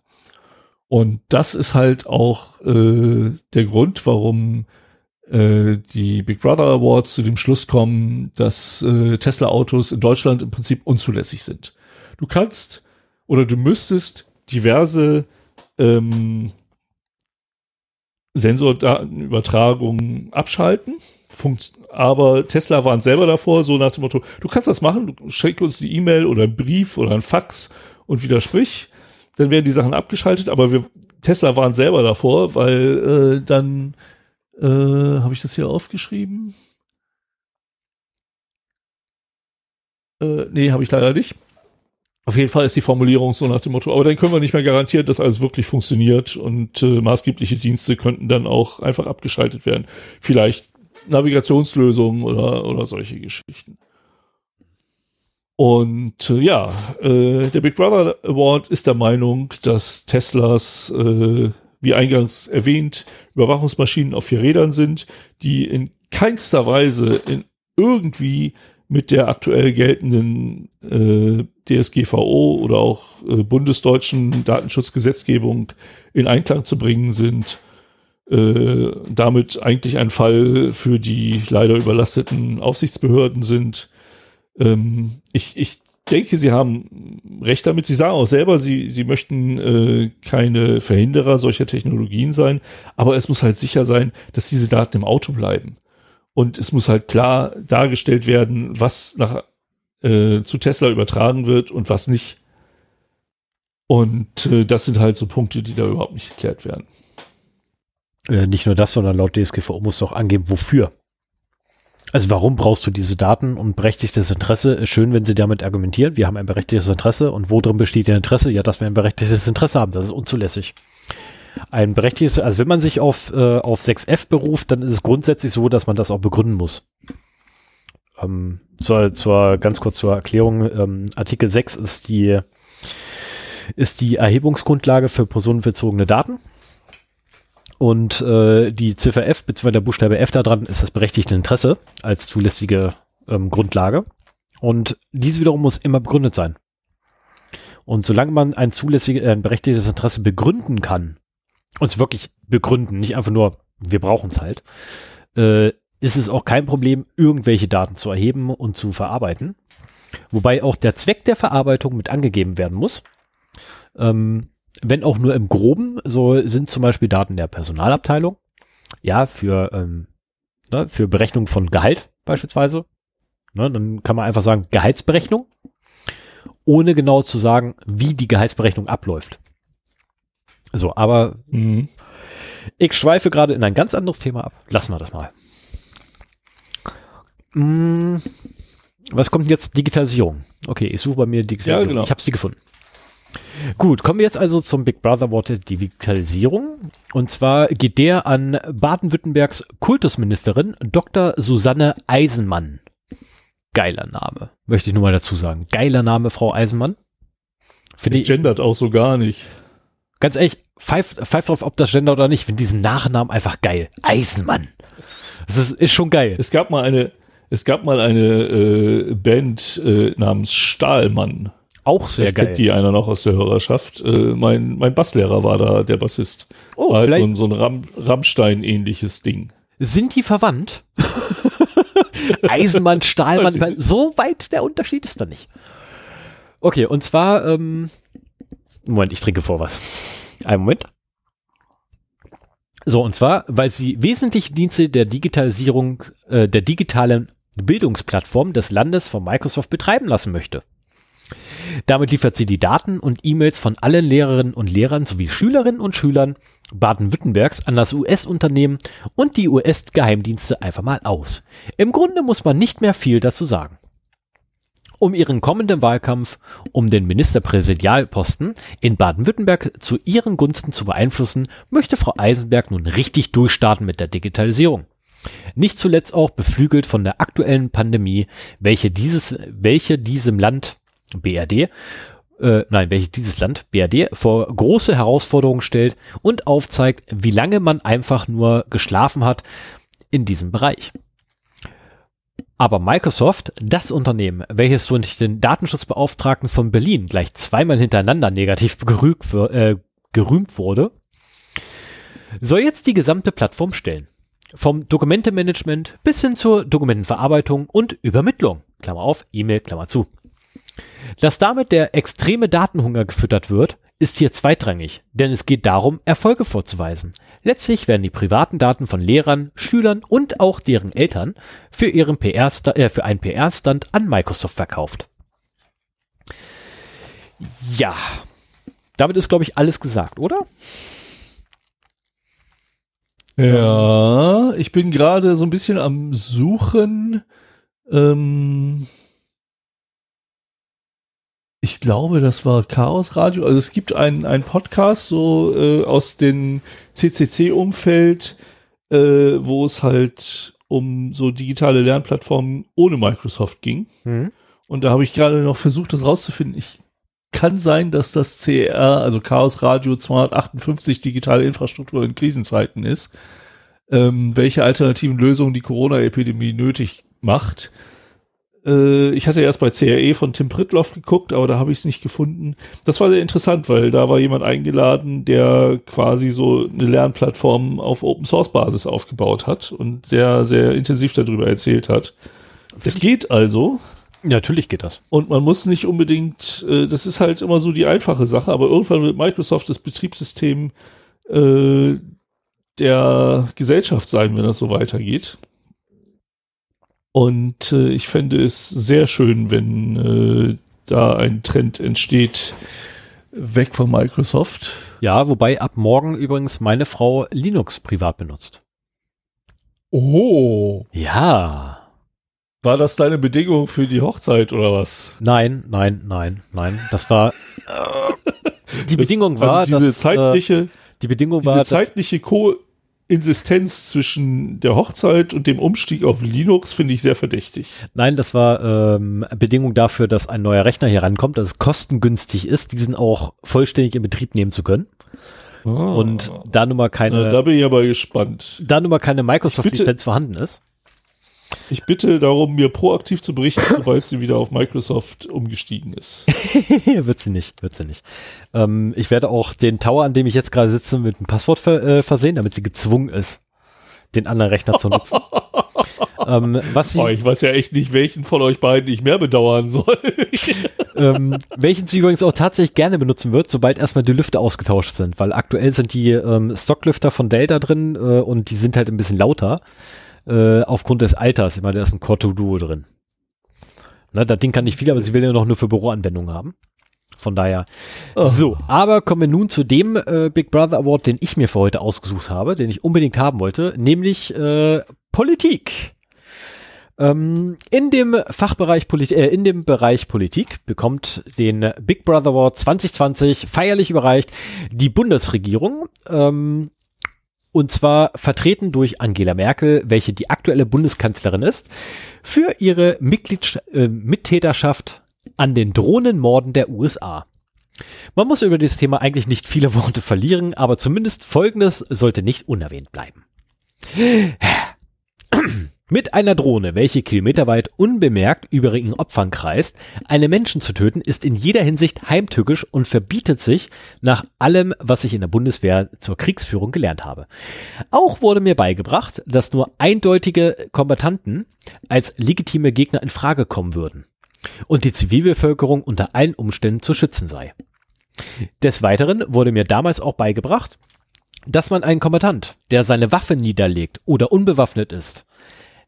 Und das ist halt auch äh, der Grund, warum äh, die Big Brother Awards zu dem Schluss kommen, dass äh, Tesla-Autos in Deutschland im Prinzip unzulässig sind. Du kannst oder du müsstest diverse ähm, Sensordatenübertragungen abschalten. Funkt aber Tesla waren selber davor, so nach dem Motto, du kannst das machen, du schick uns die E-Mail oder einen Brief oder ein Fax und widersprich dann werden die Sachen abgeschaltet, aber wir, Tesla waren selber davor, weil äh, dann äh, habe ich das hier aufgeschrieben? Äh, nee, habe ich leider nicht. Auf jeden Fall ist die Formulierung so nach dem Motto, aber dann können wir nicht mehr garantieren, dass alles wirklich funktioniert und äh, maßgebliche Dienste könnten dann auch einfach abgeschaltet werden. Vielleicht Navigationslösungen oder, oder solche Geschichten. Und äh, ja, äh, der Big Brother Award ist der Meinung, dass Teslas, äh, wie eingangs erwähnt, Überwachungsmaschinen auf vier Rädern sind, die in keinster Weise in irgendwie mit der aktuell geltenden äh, DSGVO oder auch äh, bundesdeutschen Datenschutzgesetzgebung in Einklang zu bringen sind. äh, damit eigentlich ein Fall für die leider überlasteten Aufsichtsbehörden sind. Ähm, ich, ich denke, Sie haben recht damit. Sie sagen auch selber, Sie, Sie möchten äh, keine Verhinderer solcher Technologien sein, aber es muss halt sicher sein, dass diese Daten im Auto bleiben. Und es muss halt klar dargestellt werden, was nach, äh, zu Tesla übertragen wird und was nicht. Und äh, das sind halt so Punkte, die da überhaupt nicht geklärt werden. Äh, nicht nur das, sondern laut DSGVO musst du auch angeben, wofür. Also warum brauchst du diese Daten und berechtigtes Interesse? Ist schön, wenn sie damit argumentieren, wir haben ein berechtigtes Interesse und wo drin besteht ihr Interesse? Ja, dass wir ein berechtigtes Interesse haben, das ist unzulässig. Ein berechtigtes, also wenn man sich auf, äh, auf 6f beruft, dann ist es grundsätzlich so, dass man das auch begründen muss. Ähm, zur, zur, ganz kurz zur Erklärung, ähm, Artikel 6 ist die, ist die Erhebungsgrundlage für personenbezogene Daten. Und äh, die Ziffer F, beziehungsweise der Buchstabe F da dran, ist das berechtigte Interesse als zulässige ähm, Grundlage. Und dies wiederum muss immer begründet sein. Und solange man ein zulässiges, äh, ein berechtigtes Interesse begründen kann, uns wirklich begründen, nicht einfach nur, wir brauchen es halt, äh, ist es auch kein Problem, irgendwelche Daten zu erheben und zu verarbeiten. Wobei auch der Zweck der Verarbeitung mit angegeben werden muss. Ähm, wenn auch nur im Groben, so sind zum Beispiel Daten der Personalabteilung, ja, für, ähm, ne, für Berechnung von Gehalt beispielsweise. Ne, dann kann man einfach sagen, Gehaltsberechnung, ohne genau zu sagen, wie die Gehaltsberechnung abläuft. So, aber mhm. ich schweife gerade in ein ganz anderes Thema ab. Lassen wir das mal. Hm, was kommt jetzt? Digitalisierung. Okay, ich suche bei mir Digitalisierung. Ja, genau. Ich habe sie gefunden. Gut, kommen wir jetzt also zum Big Brother Wort der Digitalisierung. Und zwar geht der an Baden-Württembergs Kultusministerin Dr. Susanne Eisenmann. Geiler Name, möchte ich nur mal dazu sagen. Geiler Name, Frau Eisenmann. Finde ich. Gendert auch so gar nicht. Ganz ehrlich, pfeif, pfeif drauf, ob das Gender oder nicht. Finde diesen Nachnamen einfach geil. Eisenmann. Das ist, ist schon geil. Es gab mal eine, es gab mal eine äh, Band äh, namens Stahlmann. Auch sehr geil. die einer noch aus der Hörerschaft. Äh, mein, mein Basslehrer war da der Bassist. Oh, war halt so ein, so ein Ram Rammstein-ähnliches Ding. Sind die verwandt? Eisenmann, Stahlmann, so weit der Unterschied ist da nicht. Okay, und zwar, ähm, Moment, ich trinke vor was. Einen Moment. So, und zwar, weil sie wesentliche Dienste der Digitalisierung, äh, der digitalen Bildungsplattform des Landes von Microsoft betreiben lassen möchte. Damit liefert sie die Daten und E-Mails von allen Lehrerinnen und Lehrern sowie Schülerinnen und Schülern Baden-Württembergs an das US-Unternehmen und die US-Geheimdienste einfach mal aus. Im Grunde muss man nicht mehr viel dazu sagen. Um ihren kommenden Wahlkampf um den Ministerpräsidialposten in Baden-Württemberg zu ihren Gunsten zu beeinflussen, möchte Frau Eisenberg nun richtig durchstarten mit der Digitalisierung. Nicht zuletzt auch beflügelt von der aktuellen Pandemie, welche dieses, welche diesem Land BRD, äh, nein, welche dieses Land, BRD, vor große Herausforderungen stellt und aufzeigt, wie lange man einfach nur geschlafen hat in diesem Bereich. Aber Microsoft, das Unternehmen, welches durch den Datenschutzbeauftragten von Berlin gleich zweimal hintereinander negativ gerügt, äh, gerühmt wurde, soll jetzt die gesamte Plattform stellen. Vom Dokumentemanagement bis hin zur Dokumentenverarbeitung und Übermittlung. Klammer auf, E-Mail, Klammer zu. Dass damit der extreme Datenhunger gefüttert wird, ist hier zweitrangig, denn es geht darum, Erfolge vorzuweisen. Letztlich werden die privaten Daten von Lehrern, Schülern und auch deren Eltern für, ihren PR äh, für einen PR-Stand an Microsoft verkauft. Ja, damit ist, glaube ich, alles gesagt, oder? Ja, ich bin gerade so ein bisschen am Suchen. Ähm ich glaube, das war Chaos Radio. Also es gibt einen, einen Podcast so äh, aus dem CCC-Umfeld, äh, wo es halt um so digitale Lernplattformen ohne Microsoft ging. Mhm. Und da habe ich gerade noch versucht, das rauszufinden. Ich kann sein, dass das CR, also Chaos Radio 258 digitale Infrastruktur in Krisenzeiten ist. Ähm, welche alternativen Lösungen die Corona-Epidemie nötig macht. Äh, ich hatte erst bei CRE von Tim Pritloff geguckt, aber da habe ich es nicht gefunden. Das war sehr interessant, weil da war jemand eingeladen, der quasi so eine Lernplattform auf Open Source Basis aufgebaut hat und sehr, sehr intensiv darüber erzählt hat. Es geht also. Natürlich geht das. Und man muss nicht unbedingt, äh, das ist halt immer so die einfache Sache, aber irgendwann wird Microsoft das Betriebssystem äh, der Gesellschaft sein, wenn das so weitergeht. Und äh, ich fände es sehr schön, wenn äh, da ein Trend entsteht, weg von Microsoft. Ja, wobei ab morgen übrigens meine Frau Linux privat benutzt. Oh. Ja. War das deine Bedingung für die Hochzeit oder was? Nein, nein, nein, nein. Das war äh, die Bedingung das, war, also diese dass, zeitliche, äh, die Bedingung diese war, zeitliche Co Insistenz zwischen der Hochzeit und dem Umstieg auf Linux finde ich sehr verdächtig. Nein, das war ähm, Bedingung dafür, dass ein neuer Rechner hier rankommt, dass es kostengünstig ist, diesen auch vollständig in Betrieb nehmen zu können. Ah. Und da nun mal keine, Na, da bin ich aber gespannt. da nun mal keine Microsoft-Lizenz vorhanden ist. Ich bitte darum, mir proaktiv zu berichten, sobald sie wieder auf Microsoft umgestiegen ist. wird sie nicht, wird sie nicht. Ähm, ich werde auch den Tower, an dem ich jetzt gerade sitze, mit einem Passwort ver äh, versehen, damit sie gezwungen ist, den anderen Rechner zu nutzen. ähm, was sie, Oh, ich weiß ja echt nicht, welchen von euch beiden ich mehr bedauern soll. ähm, welchen sie übrigens auch tatsächlich gerne benutzen wird, sobald erstmal die Lüfter ausgetauscht sind, weil aktuell sind die ähm, Stocklüfter von Dell da drin äh, und die sind halt ein bisschen lauter äh, aufgrund des Alters. Ich meine, da ist ein Core Duo drin. Ne, das Ding kann nicht viel, aber sie will ja noch nur für Büroanwendungen haben. Von daher. Oh. So, aber kommen wir nun zu dem äh, Big Brother Award, den ich mir für heute ausgesucht habe, den ich unbedingt haben wollte, nämlich äh, Politik. Ähm, in dem Fachbereich Politik, äh, in dem Bereich Politik bekommt den Big Brother Award 2020 feierlich überreicht die Bundesregierung. Ähm, und zwar vertreten durch Angela Merkel, welche die aktuelle Bundeskanzlerin ist, für ihre Mitglieds äh, Mittäterschaft an den Drohnenmorden der USA. Man muss über dieses Thema eigentlich nicht viele Worte verlieren, aber zumindest Folgendes sollte nicht unerwähnt bleiben. Mit einer Drohne, welche kilometerweit unbemerkt über ihren Opfern kreist, eine Menschen zu töten, ist in jeder Hinsicht heimtückisch und verbietet sich nach allem, was ich in der Bundeswehr zur Kriegsführung gelernt habe. Auch wurde mir beigebracht, dass nur eindeutige Kombattanten als legitime Gegner in Frage kommen würden und die Zivilbevölkerung unter allen Umständen zu schützen sei. Des Weiteren wurde mir damals auch beigebracht, dass man einen Kombattant, der seine Waffe niederlegt oder unbewaffnet ist,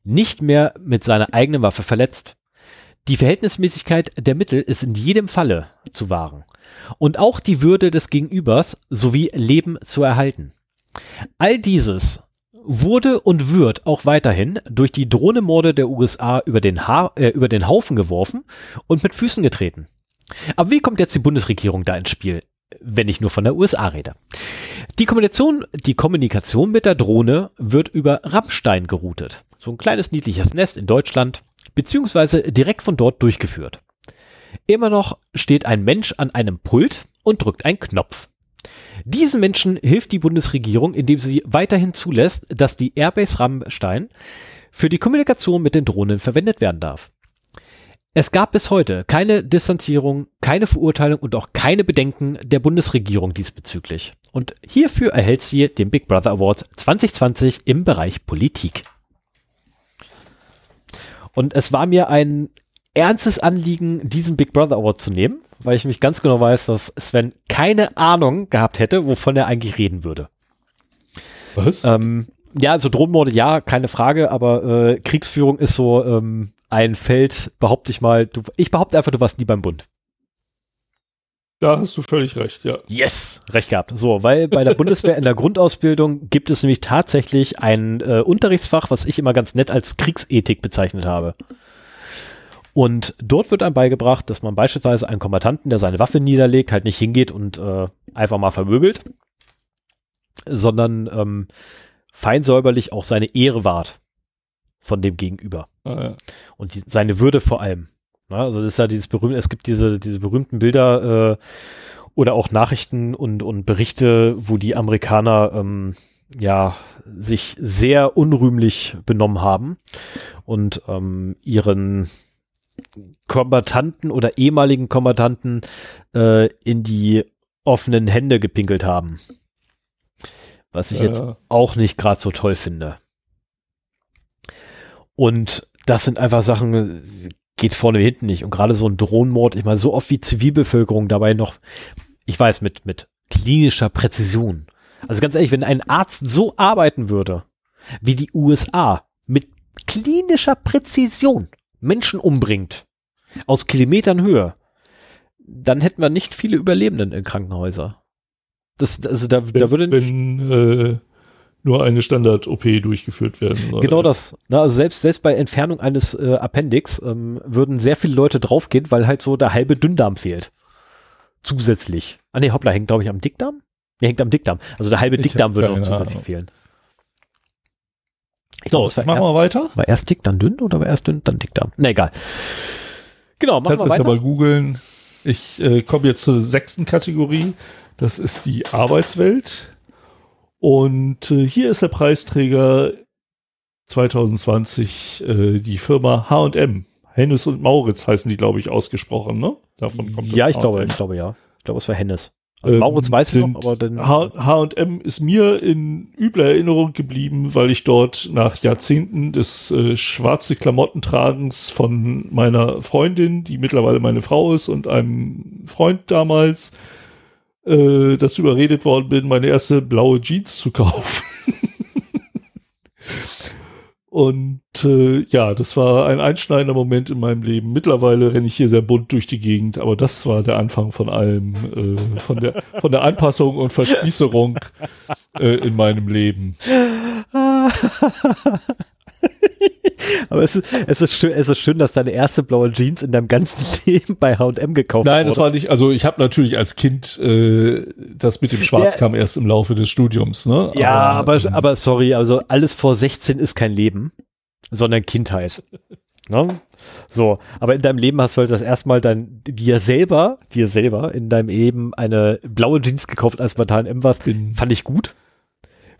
nicht mehr mit seiner eigenen Waffe verletzt. Die Verhältnismäßigkeit der Mittel ist in jedem Falle zu wahren und auch die Würde des Gegenübers sowie Leben zu erhalten. All dieses wurde und wird auch weiterhin durch die Drohnemorde der USA über den, ha äh, über den Haufen geworfen und mit Füßen getreten. Aber wie kommt jetzt die Bundesregierung da ins Spiel, wenn ich nur von der USA rede? Die Kommunikation, die Kommunikation mit der Drohne wird über Rammstein geroutet. So ein kleines niedliches Nest in Deutschland, beziehungsweise direkt von dort durchgeführt. Immer noch steht ein Mensch an einem Pult und drückt einen Knopf. Diesen Menschen hilft die Bundesregierung, indem sie weiterhin zulässt, dass die Airbase Rammstein für die Kommunikation mit den Drohnen verwendet werden darf. Es gab bis heute keine Distanzierung, keine Verurteilung und auch keine Bedenken der Bundesregierung diesbezüglich. Und hierfür erhält sie den Big Brother Award 2020 im Bereich Politik. Und es war mir ein ernstes Anliegen, diesen Big Brother Award zu nehmen, weil ich mich ganz genau weiß, dass Sven keine Ahnung gehabt hätte, wovon er eigentlich reden würde. Was? Ähm, ja, also Drohnenmorde, ja, keine Frage, aber äh, Kriegsführung ist so ähm, ein Feld, behaupte ich mal, du, ich behaupte einfach, du warst nie beim Bund. Da hast du völlig recht, ja. Yes, recht gehabt. So, weil bei der Bundeswehr in der Grundausbildung gibt es nämlich tatsächlich ein äh, Unterrichtsfach, was ich immer ganz nett als Kriegsethik bezeichnet habe. Und dort wird einem beigebracht, dass man beispielsweise einen Kombattanten, der seine Waffe niederlegt, halt nicht hingeht und äh, einfach mal vermöbelt, sondern ähm, feinsäuberlich auch seine Ehre wahrt von dem Gegenüber. Ah, ja. Und die, seine Würde vor allem. Ja, also das ist ja dieses berühmte, es gibt diese, diese berühmten Bilder äh, oder auch Nachrichten und, und Berichte, wo die Amerikaner ähm, ja sich sehr unrühmlich benommen haben und ähm, ihren Kombatanten oder ehemaligen Kombatanten äh, in die offenen Hände gepinkelt haben. Was ich Ja, jetzt auch nicht gerade so toll finde. Und das sind einfach Sachen, geht vorne und hinten nicht. Und gerade so ein Drohnenmord, ich meine, so oft wie Zivilbevölkerung dabei noch, ich weiß, mit, mit klinischer Präzision. Also ganz ehrlich, wenn ein Arzt so arbeiten würde, wie die USA, mit klinischer Präzision Menschen umbringt, aus Kilometern Höhe, dann hätten wir nicht viele Überlebenden in Krankenhäusern. Das, also da, da würde nicht, wenn äh, nur eine Standard-OP durchgeführt werden soll. Genau das. Na, also selbst, selbst bei Entfernung eines äh, Appendix ähm, würden sehr viele Leute draufgehen, weil halt so der halbe Dünndarm fehlt. Zusätzlich. Ah nee, hoppla, hängt glaube ich am Dickdarm? Nee, hängt am Dickdarm. Also der halbe Ich Dickdarm würde noch keine zusätzlich Ahnung. fehlen. Ich So, glaub, machen wir erst, weiter. war erst dick, dann dünn oder war erst dünn, dann Dickdarm? Na egal. Genau, machen Kannst wir das ja weiter. mal googeln. Ich äh, komme jetzt zur sechsten Kategorie. Das ist die Arbeitswelt. Und äh, hier ist der Preisträger 2020 äh, die Firma H&M. Hennes und Mauritz heißen die, glaube ich, ausgesprochen, ne? Davon kommt ja, ich glaube, ich glaube ja. Ich glaube, es war Hennes. Also Ähm, Mauritz weiß ich noch, aber dann. H&M ist mir in übler Erinnerung geblieben, weil ich dort nach Jahrzehnten des äh, schwarze Klamottentragens von meiner Freundin, die mittlerweile meine Frau ist, und einem Freund damals äh, dazu überredet worden bin, meine erste blaue Jeans zu kaufen. Und äh, ja, das war ein einschneidender Moment in meinem Leben. Mittlerweile renne ich hier sehr bunt durch die Gegend, aber das war der Anfang von allem, äh, von, der, von der Anpassung und Verspießerung äh, in meinem Leben. aber es ist, es, ist schön, es ist schön, dass deine erste blaue Jeans in deinem ganzen Leben bei H&M gekauft Nein, das wurde. war nicht, also ich habe natürlich als Kind äh, das mit dem Schwarz Ja. kam erst im Laufe des Studiums, ne? Ja, aber, ähm, aber sorry, also alles vor 16 ist kein Leben, sondern Kindheit. ne? So, aber in deinem Leben hast du halt das erstmal dein, dir selber, dir selber in deinem Leben eine blaue Jeans gekauft, als bei H&M warst. Fand ich gut.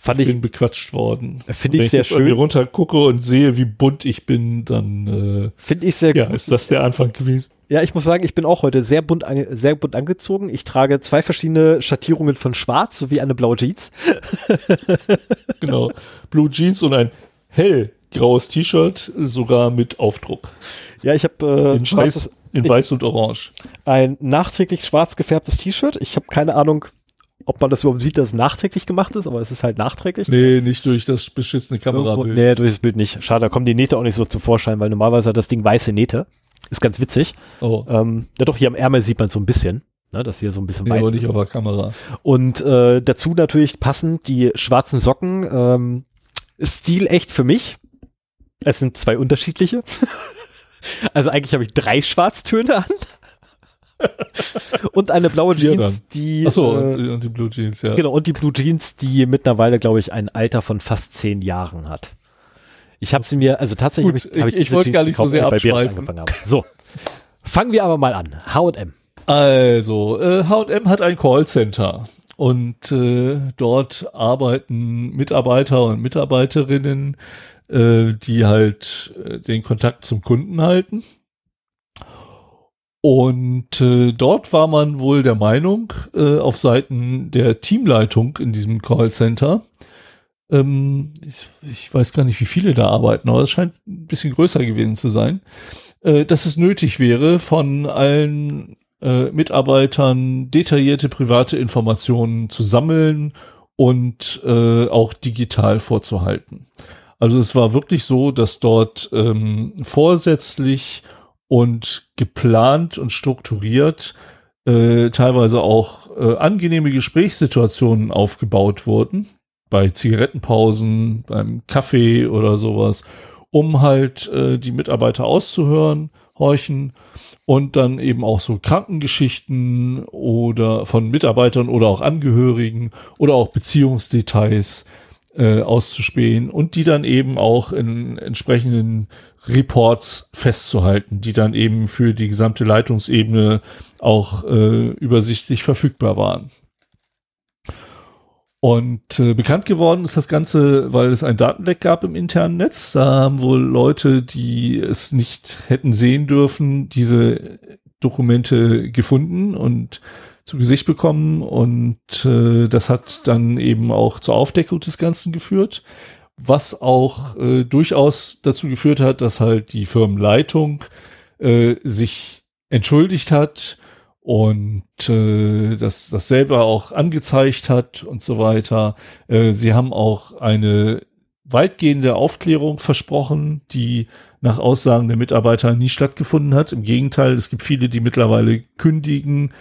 Fand ich, bin bequatscht worden. finde Wenn ich sehr jetzt an mir schön. runter gucke und sehe, wie bunt ich bin, dann Finde ich sehr äh, ja, gut. ist das der Anfang gewesen. Ja, ich muss sagen, ich bin auch heute sehr bunt, sehr bunt angezogen. Ich trage zwei verschiedene Schattierungen von Schwarz sowie eine blaue Jeans. Genau. Blue Jeans und ein hellgraues T-Shirt, sogar mit Aufdruck. Ja, ich habe äh, In, weiß, in weiß und orange. ein nachträglich schwarz gefärbtes T-Shirt. Ich habe keine Ahnung, ob man das überhaupt sieht, dass es nachträglich gemacht ist, aber es ist halt nachträglich. Nee, nicht durch das beschissene Kamerabild. Nee, durch das Bild nicht. Schade, da kommen die Nähte auch nicht so zum Vorschein, weil normalerweise hat das Ding weiße Nähte. Ist ganz witzig. Oh, Ähm, ja doch, hier am Ärmel sieht man so ein bisschen, ne, dass hier so ein bisschen nee, weiß aber nicht ist. auf der Kamera. Und äh, dazu natürlich passend die schwarzen Socken. Ähm, Stil echt für mich. Es sind zwei unterschiedliche. also eigentlich habe ich drei Schwarztöne an. Und eine blaue Jeans, die Achso, äh, und, und die Blue Jeans, ja. Genau, und die Blue Jeans, die mittlerweile, glaube ich, ein Alter von fast zehn Jahren hat. Ich habe sie mir, also tatsächlich Gut, hab ich, hab ich- ich wollte gar nicht so sehr abschweifen. habe. So, fangen wir aber mal an. H&M. Also, äh, H&M hat ein Callcenter und äh, dort arbeiten Mitarbeiter und Mitarbeiterinnen, äh, die halt äh, den Kontakt zum Kunden halten. Und äh, dort war man wohl der Meinung, äh, auf Seiten der Teamleitung in diesem Callcenter, ähm, ich, ich weiß gar nicht, wie viele da arbeiten, aber es scheint ein bisschen größer gewesen zu sein, äh, dass es nötig wäre, von allen äh, Mitarbeitern detaillierte private Informationen zu sammeln und äh, auch digital vorzuhalten. Also es war wirklich so, dass dort ähm, vorsätzlich und geplant und strukturiert äh, teilweise auch äh, angenehme Gesprächssituationen aufgebaut wurden, bei Zigarettenpausen, beim Kaffee oder sowas, um halt äh, die Mitarbeiter auszuhören, horchen und dann eben auch so Krankengeschichten oder von Mitarbeitern oder auch Angehörigen oder auch Beziehungsdetails äh, auszuspähen und die dann eben auch in entsprechenden Reports festzuhalten, die dann eben für die gesamte Leitungsebene auch äh, übersichtlich verfügbar waren. Und äh, bekannt geworden ist das Ganze, weil es ein Datenleck gab im internen Netz. Da haben wohl Leute, die es nicht hätten sehen dürfen, diese Dokumente gefunden und zu Gesicht bekommen. Und äh, das hat dann eben auch zur Aufdeckung des Ganzen geführt, was auch äh, durchaus dazu geführt hat, dass halt die Firmenleitung äh, sich entschuldigt hat und äh, das, das selber auch angezeigt hat und so weiter. Äh, sie haben auch eine weitgehende Aufklärung versprochen, die nach Aussagen der Mitarbeiter nie stattgefunden hat. Im Gegenteil, es gibt viele, die mittlerweile kündigen,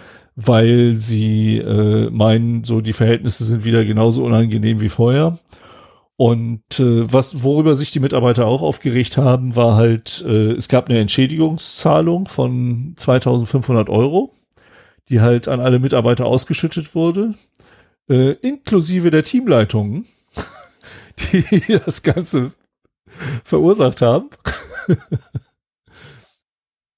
weil sie äh, meinen, so die Verhältnisse sind wieder genauso unangenehm wie vorher. Und äh, was, worüber sich die Mitarbeiter auch aufgeregt haben, war halt, äh, es gab eine Entschädigungszahlung von 2500 Euro die halt an alle Mitarbeiter ausgeschüttet wurde, äh, inklusive der Teamleitungen, die das Ganze verursacht haben.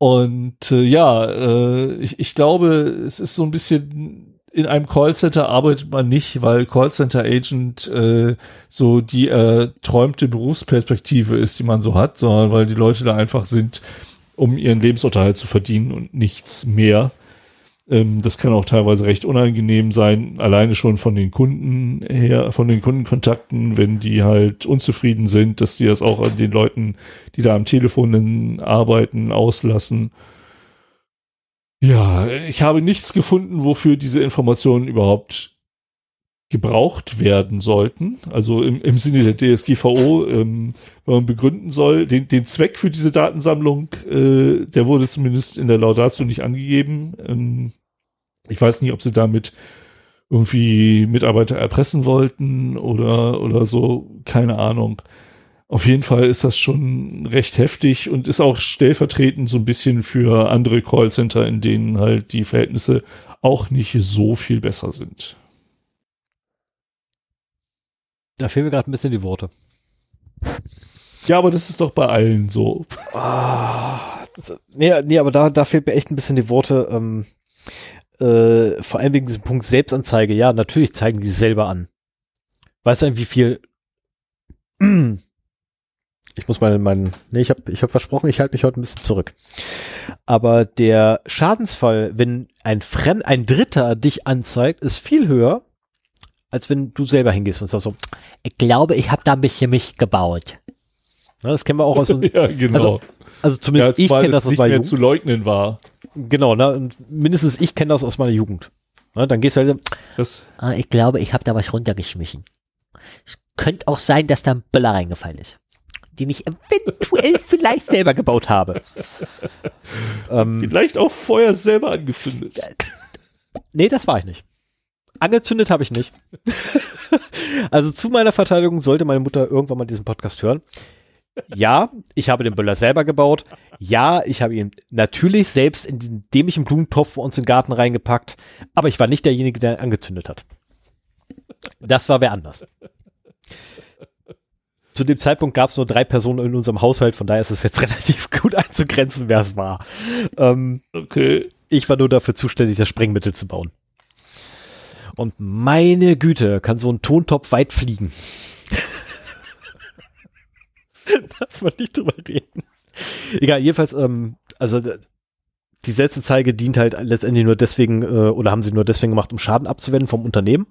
Und äh, ja, äh, ich, ich glaube, es ist so ein bisschen in einem Callcenter arbeitet man nicht, weil Callcenter Agent äh, so die erträumte Berufsperspektive ist, die man so hat, sondern weil die Leute da einfach sind, um ihren Lebensunterhalt zu verdienen und nichts mehr. Ähm, das kann auch teilweise recht unangenehm sein, alleine schon von den Kunden her, von den Kundenkontakten, wenn die halt unzufrieden sind, dass die das auch an den Leuten, die da am Telefon arbeiten, auslassen. Ja, ich habe nichts gefunden, wofür diese Informationen überhaupt gebraucht werden sollten. Also im, im Sinne der DSGVO, ähm, wenn man begründen soll, den, den Zweck für diese Datensammlung, äh, der wurde zumindest in der Laudatio nicht angegeben. Ähm, ich weiß nicht, ob sie damit irgendwie Mitarbeiter erpressen wollten oder, oder so, keine Ahnung. Auf jeden Fall ist das schon recht heftig und ist auch stellvertretend so ein bisschen für andere Callcenter, in denen halt die Verhältnisse auch nicht so viel besser sind. Da fehlen mir gerade ein bisschen die Worte. Ja, aber das ist doch bei allen so. Ah, das, nee, nee, aber da, da fehlt mir echt ein bisschen die Worte. Ähm, äh, vor allem wegen diesem Punkt Selbstanzeige. Ja, natürlich zeigen die selber an. Weißt du, wie viel. Ich muss mal meinen. Nee, ich habe ich hab versprochen, ich halte mich heute ein bisschen zurück. Aber der Schadensfall, wenn ein Fremd, ein Dritter dich anzeigt, ist viel höher, als wenn du selber hingehst und sagst so, ich glaube, ich habe da ein bisschen mich gebaut. Ja, das kennen wir auch aus Ja, genau. Also, also zumindest ja, ich kenne das aus meiner Jugend. zu leugnen war. Genau, ne? Und mindestens ich kenne das aus meiner Jugend. Ne? Dann gehst du halt das ah, Ich glaube, ich habe da was runtergeschmissen. Es könnte auch sein, dass da ein Böller reingefallen ist. Den ich eventuell vielleicht selber gebaut habe. ähm, vielleicht auch Feuer selber angezündet. Nee, das war ich nicht. Angezündet habe ich nicht. also zu meiner Verteidigung sollte meine Mutter irgendwann mal diesen Podcast hören. Ja, ich habe den Böller selber gebaut. Ja, ich habe ihn natürlich selbst in den dämlichen Blumentopf bei uns im Garten reingepackt. Aber ich war nicht derjenige, der ihn angezündet hat. Das war wer anders. Zu dem Zeitpunkt gab es nur drei Personen in unserem Haushalt, von daher ist es jetzt relativ gut einzugrenzen, wer es war. Ähm, okay. Ich war nur dafür zuständig, das Sprengmittel zu bauen. Und meine Güte, kann so ein Tontopf weit fliegen. Darf man nicht drüber reden. Egal, jedenfalls, ähm, also die Selbstanzeige dient halt letztendlich nur deswegen, äh, oder haben sie nur deswegen gemacht, um Schaden abzuwenden vom Unternehmen.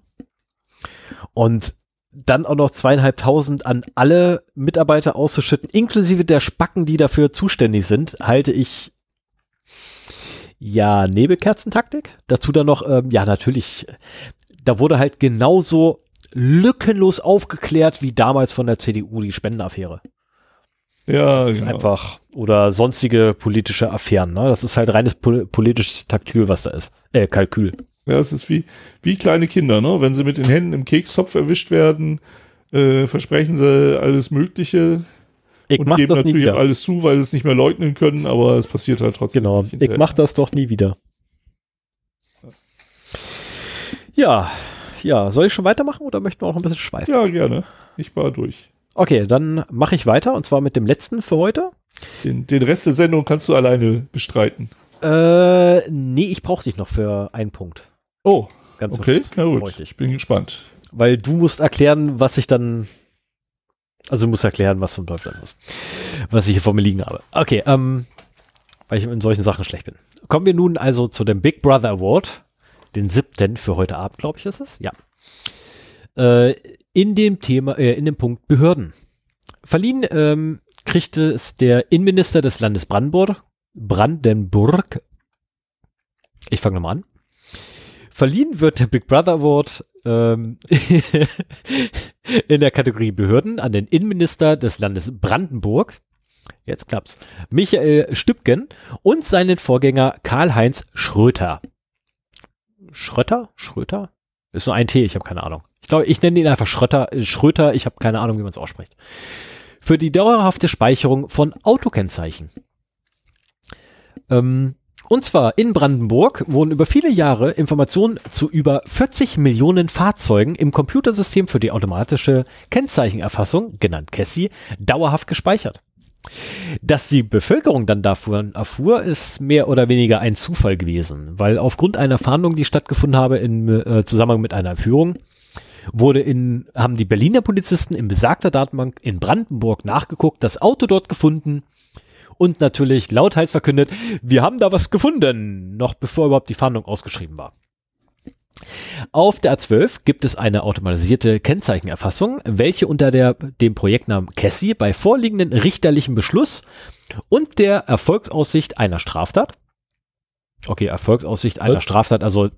Und dann auch noch zweieinhalbtausend an alle Mitarbeiter auszuschütten, inklusive der Spacken, die dafür zuständig sind, halte ich ja Nebelkerzentaktik. Dazu dann noch, ähm, ja natürlich, da wurde halt genauso lückenlos aufgeklärt wie damals von der CDU die Spendenaffäre. Ja, das ist genau. einfach oder sonstige politische Affären. Ne? Das ist halt reines pol politisches Taktil, was da ist. Äh, Kalkül. Ja, es ist wie, wie kleine Kinder, ne? Wenn sie mit den Händen im Kekstopf erwischt werden, äh, versprechen sie alles Mögliche. Ich und geben das natürlich alles zu, weil sie es nicht mehr leugnen können, aber es passiert halt trotzdem. Genau, ich mach das doch nie wieder. Ja, ja, soll ich schon weitermachen oder möchten wir auch noch ein bisschen schweifen? Ja, gerne. Ich war durch. Okay, dann mache ich weiter und zwar mit dem letzten für heute. Den, den Rest der Sendung kannst du alleine bestreiten. Äh, nee, ich brauche dich noch für einen Punkt. Oh, Ganz okay, na gut. Ich bin gespannt. weil du musst erklären, was ich dann, also du musst erklären, was zum Teufel das ist, was ich hier vor mir liegen habe. Okay, ähm, weil ich in solchen Sachen schlecht bin. Kommen wir nun also zu dem Big Brother Award, den siebten für heute Abend, glaube ich, ist es. Ja. Äh, in dem Thema, äh, in dem Punkt Behörden. Verliehen ähm, kriegte es der Innenminister des Landes Brandenburg, Brandenburg. Ich fange nochmal an. Verliehen wird der Big Brother Award ähm, in der Kategorie Behörden an den Innenminister des Landes Brandenburg. Jetzt klappt's. Michael Stübgen und seinen Vorgänger Karl-Heinz Schröter. Schröter? Schröter? Ist nur ein T, ich habe keine Ahnung. Ich glaube, ich nenne ihn einfach Schröter, äh, Schröter, ich habe keine Ahnung, wie man es ausspricht. Für die dauerhafte Speicherung von Autokennzeichen. Ähm, und zwar in Brandenburg wurden über viele Jahre Informationen zu über 40 Millionen Fahrzeugen im Computersystem für die automatische Kennzeichenerfassung, genannt CASSI, dauerhaft gespeichert. Dass die Bevölkerung dann davon erfuhr, ist mehr oder weniger ein Zufall gewesen, weil aufgrund einer Fahndung, die stattgefunden habe im äh, Zusammenhang mit einer Führung, wurde in, haben die Berliner Polizisten in besagter Datenbank in Brandenburg nachgeguckt, das Auto dort gefunden und natürlich lauthals verkündet, wir haben da was gefunden, noch bevor überhaupt die Fahndung ausgeschrieben war. Auf der A12 gibt es eine automatisierte Kennzeichenerfassung, welche unter der, dem Projektnamen Cassie bei vorliegenden richterlichen Beschluss und der Erfolgsaussicht einer Straftat, okay, Erfolgsaussicht einer Was? Straftat, also